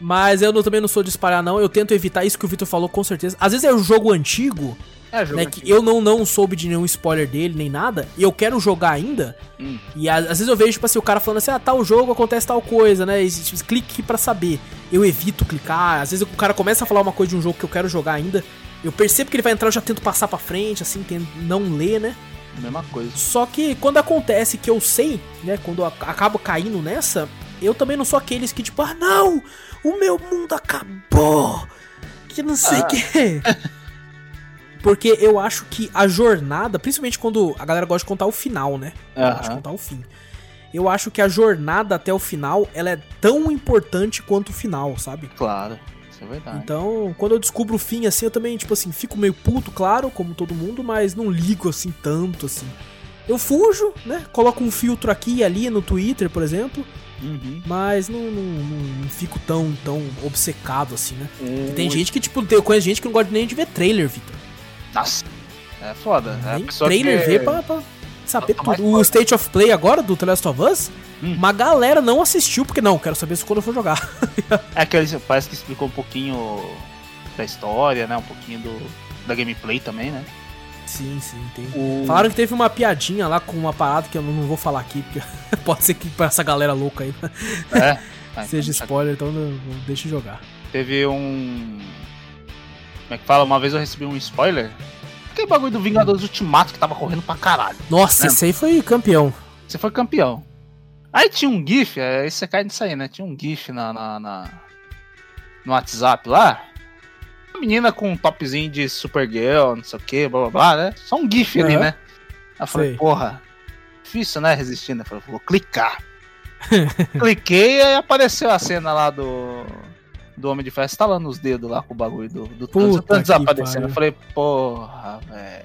Mas eu não- também não sou de espalhar, não. Eu tento evitar isso que o Vitor falou, com certeza. Às vezes é o jogo antigo, É, né? antigo. Que eu não, não soube de nenhum spoiler dele, nem nada. E eu quero jogar ainda. Hum. E às, vezes eu vejo, tipo assim, o cara falando assim, ah, tal jogo acontece tal coisa, né? E, tipo, clique pra saber. Eu evito clicar. Às vezes o cara começa a falar uma coisa de um jogo que eu quero jogar ainda. Eu percebo que ele vai entrar, eu já tento passar pra frente, assim, tento não ler, né? Mesma coisa. Só que quando acontece que eu sei, né? Quando eu ac- acabo caindo nessa, eu também não sou aqueles que, tipo, ah, não! O meu mundo acabou! Que não sei o que. Porque eu acho que a jornada, principalmente quando a galera gosta de contar o final, né? Gosta de contar o fim. Eu acho que a jornada até o final, ela é tão importante quanto o final, sabe? Claro, isso é verdade. Então, quando eu descubro o fim, assim, eu também, tipo assim, fico meio puto, claro, como todo mundo, mas não ligo, assim, tanto, assim. Eu fujo, né? Coloco um filtro aqui e ali no Twitter, por exemplo, Uhum. mas não, não, não- não fico tão, tão obcecado, assim, né? Um- Tem gente que, tipo, eu conheço gente que não gosta nem de ver trailer, Vitor. Nossa, é foda. É Nem trailer que... vê pra, pra saber Tá tudo. O. State of Play agora, do The Last of Us, Hum. uma galera não assistiu, porque não, quero saber isso quando eu for jogar. É que ele parece que explicou um pouquinho da história, né? Um pouquinho do, da gameplay também, né? sim, sim, tem. O... Falaram que teve uma piadinha lá com uma parada que eu não vou falar aqui, porque pode ser que pra essa galera louca aí É. Ah, seja spoiler, então deixa eu jogar. Teve um. Como é que fala? Uma vez eu recebi um spoiler. Aquele bagulho do Vingadores Ultimato que tava correndo pra caralho. Nossa, É. esse aí foi campeão. Você foi campeão. Aí tinha um GIF, é, aí você cai nisso aí, né? Tinha um GIF na, na, na- no WhatsApp lá. Uma menina com um topzinho de Supergirl, não sei o que, blá blá blá, né? Só um GIF ali, Aham. né? Aí eu falei, Sei. porra, difícil, né? Resistindo. Eu falei, vou clicar. Cliquei e apareceu a cena lá do. Do Homem de Ferro estalando os dedos lá com o bagulho do, do Thanos. O. Eu falei, porra, velho.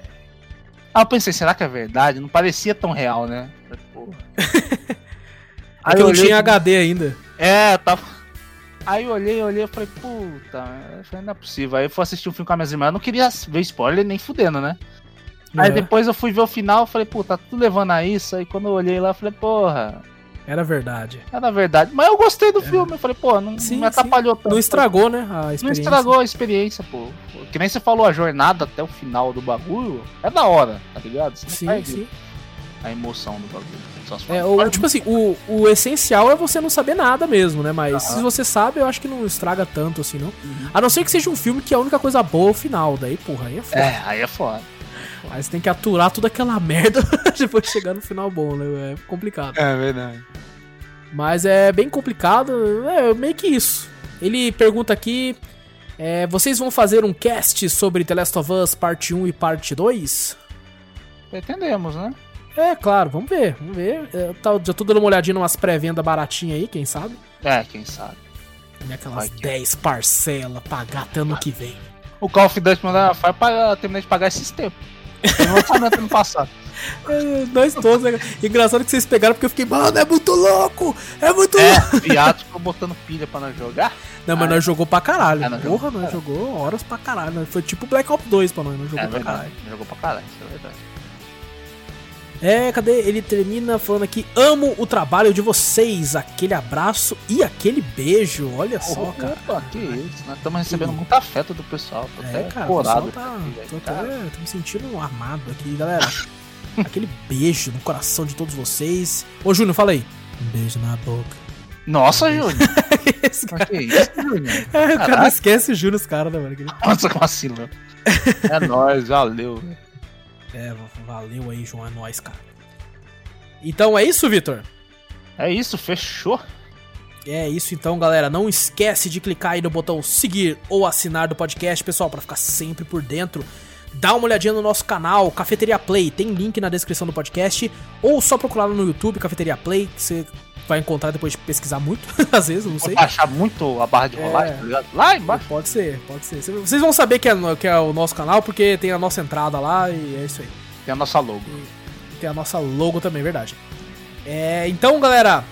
Aí eu pensei, será que é verdade? Não parecia tão real, né? Falei, porra. É que eu não olhei- tinha HD ainda. É, tava. Aí eu olhei, olhei, eu falei, puta, eu falei, não é possível. Aí eu fui assistir um filme com a minhas irmãs, eu não queria ver spoiler nem fudendo, né? Aí É, depois eu fui ver o final, eu falei, puta, tá tudo levando a isso. Aí quando eu olhei lá, eu falei, porra, Era verdade. era verdade. Mas eu gostei do filme, eu falei, pô, não, É. Sim, não me atrapalhou tanto. Não estragou, né? A Não experiência. estragou a experiência, pô. Que nem você falou, a jornada até o final do bagulho é da hora, tá ligado? Você não Sim, perde sim. a emoção do bagulho. É, for- o, tipo assim, o, o essencial é você não saber nada mesmo, né? Mas se você sabe, eu acho que não estraga tanto assim, não. Uhum. A não ser que seja um filme que a única coisa boa é o final. Daí, porra, aí é foda. É, aí é foda. Aí você tem que aturar toda aquela merda depois de chegar no final bom, né? É complicado. É verdade. Mas é bem complicado. É meio que isso. Ele pergunta aqui: é, vocês vão fazer um cast sobre The Last of Us parte 1 e parte 2? Entendemos, né? É, claro, vamos ver, vamos ver. É, tá- já tô dando uma olhadinha umas pré-venda baratinha aí, quem sabe? É, quem sabe. E aquelas Vai que- 10 parcelas pagar até ano que vem. O Call of Duty Modern Warfare para terminar de pagar esses tempos. Tem um lançamento ano passado. É, nós todos, né? Engraçado que vocês pegaram porque eu fiquei, mano, é muito louco! É muito É, louco! viado ficou botando pilha pra nós jogar. Não, mas Ah, nós jogou pra caralho. Ah, Porra, jogou nós jogou horas pra caralho. né? Foi tipo Black Ops 2 pra nós, nós jogou É pra verdade. caralho. Jogou pra caralho, isso é verdade. É, cadê? Ele termina falando aqui: amo o trabalho de vocês. Aquele abraço e aquele beijo. Olha só, cara. Opa, que isso. Nós estamos recebendo muito afeto do pessoal. Tô É, até cara, corado. tá. aqui, velho. Tô, até, Cara, tô me sentindo armado aqui, galera. Aquele beijo no coração de todos vocês. Ô, Júnior, fala aí. Um beijo na boca. Nossa, Júnior. Esse Mas que isso, Júnior? É, o cara esquece o Júnior, os caras, né, mano? Nossa, que vacilo. É nóis, valeu. É, valeu aí, João, é nóis, cara. Então é isso, Vitor? É isso, fechou. É isso então, galera. Não esquece de clicar aí no botão seguir ou assinar do podcast, pessoal, pra ficar sempre por dentro. Dá uma olhadinha no nosso canal, Cafeteria Play, tem link na descrição do podcast, ou só procurar no YouTube, Cafeteria Play, que você vai encontrar depois de pesquisar muito, às vezes, não Vou sei. baixar muito a barra de É. rolagem, tá ligado? Lá embaixo. Pode ser, pode ser. Vocês vão saber que é, que é o nosso canal, porque tem a nossa entrada lá e é isso aí. tem a nossa logo. Tem a nossa logo também, verdade. É, então, galera,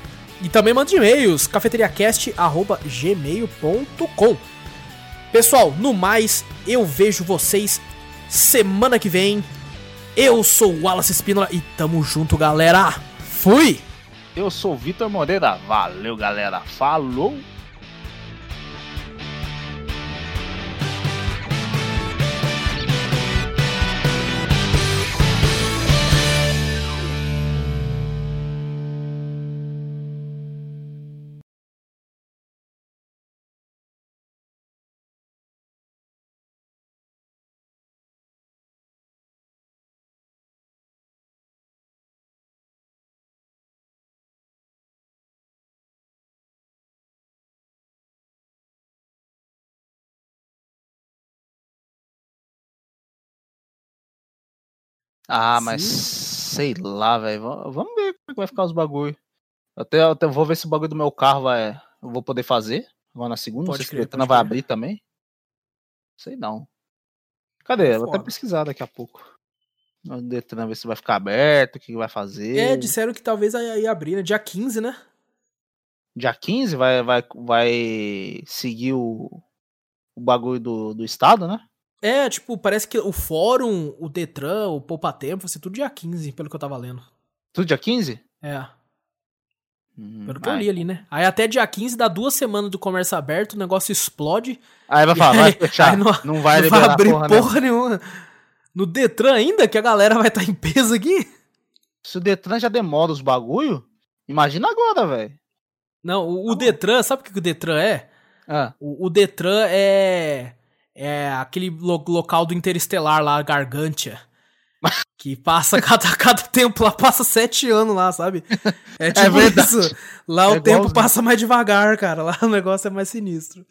e também mande e-mails, cafeteriacast.gmail.com. Pessoal, no mais, eu vejo vocês semana que vem. Eu sou o Wallace Espínola e tamo junto, galera. Fui! Eu sou o Vitor Moreira. Valeu, galera. Falou! Ah, mas Sim. sei lá, velho. Va- Vamos ver como é que vai ficar os bagulho. Até, até vou ver se o bagulho do meu carro vai. Eu vou poder fazer. Agora na segunda. Pode não sei crer, o Detran pode vai abrir também. Sei não. Cadê? Eu Vou até Foda. pesquisar daqui a pouco. O Detran ver se vai ficar aberto, o que que vai fazer. É, disseram que talvez aí abrir, né? Dia 15, né? Dia 15 vai, vai, vai seguir o, o bagulho do, do estado, né? É, tipo, parece que o fórum, o Detran, o Poupa Tempo, vai ser tudo dia 15, pelo que eu tava lendo. Tudo dia 15? É, Hum, pelo que eu li ali, né? Aí até dia 15 dá duas semanas do comércio aberto, o negócio explode. Aí vai falar, vai fechar. não, não- vai não vai abrir porra, porra, nenhuma. No Detran ainda, que a galera vai estar em peso aqui. Se o Detran já demora os bagulho, imagina agora, velho. Não, o, o Tá. Detran, sabe o que que o Detran é? Ah, O, o Detran é. É aquele lo- local do Interestelar lá, Gargantia. Que passa cada, cada tempo lá, passa sete anos lá, sabe? É tipo verdade. isso. Lá É o tempo passa mais devagar, cara. Lá o negócio é mais sinistro.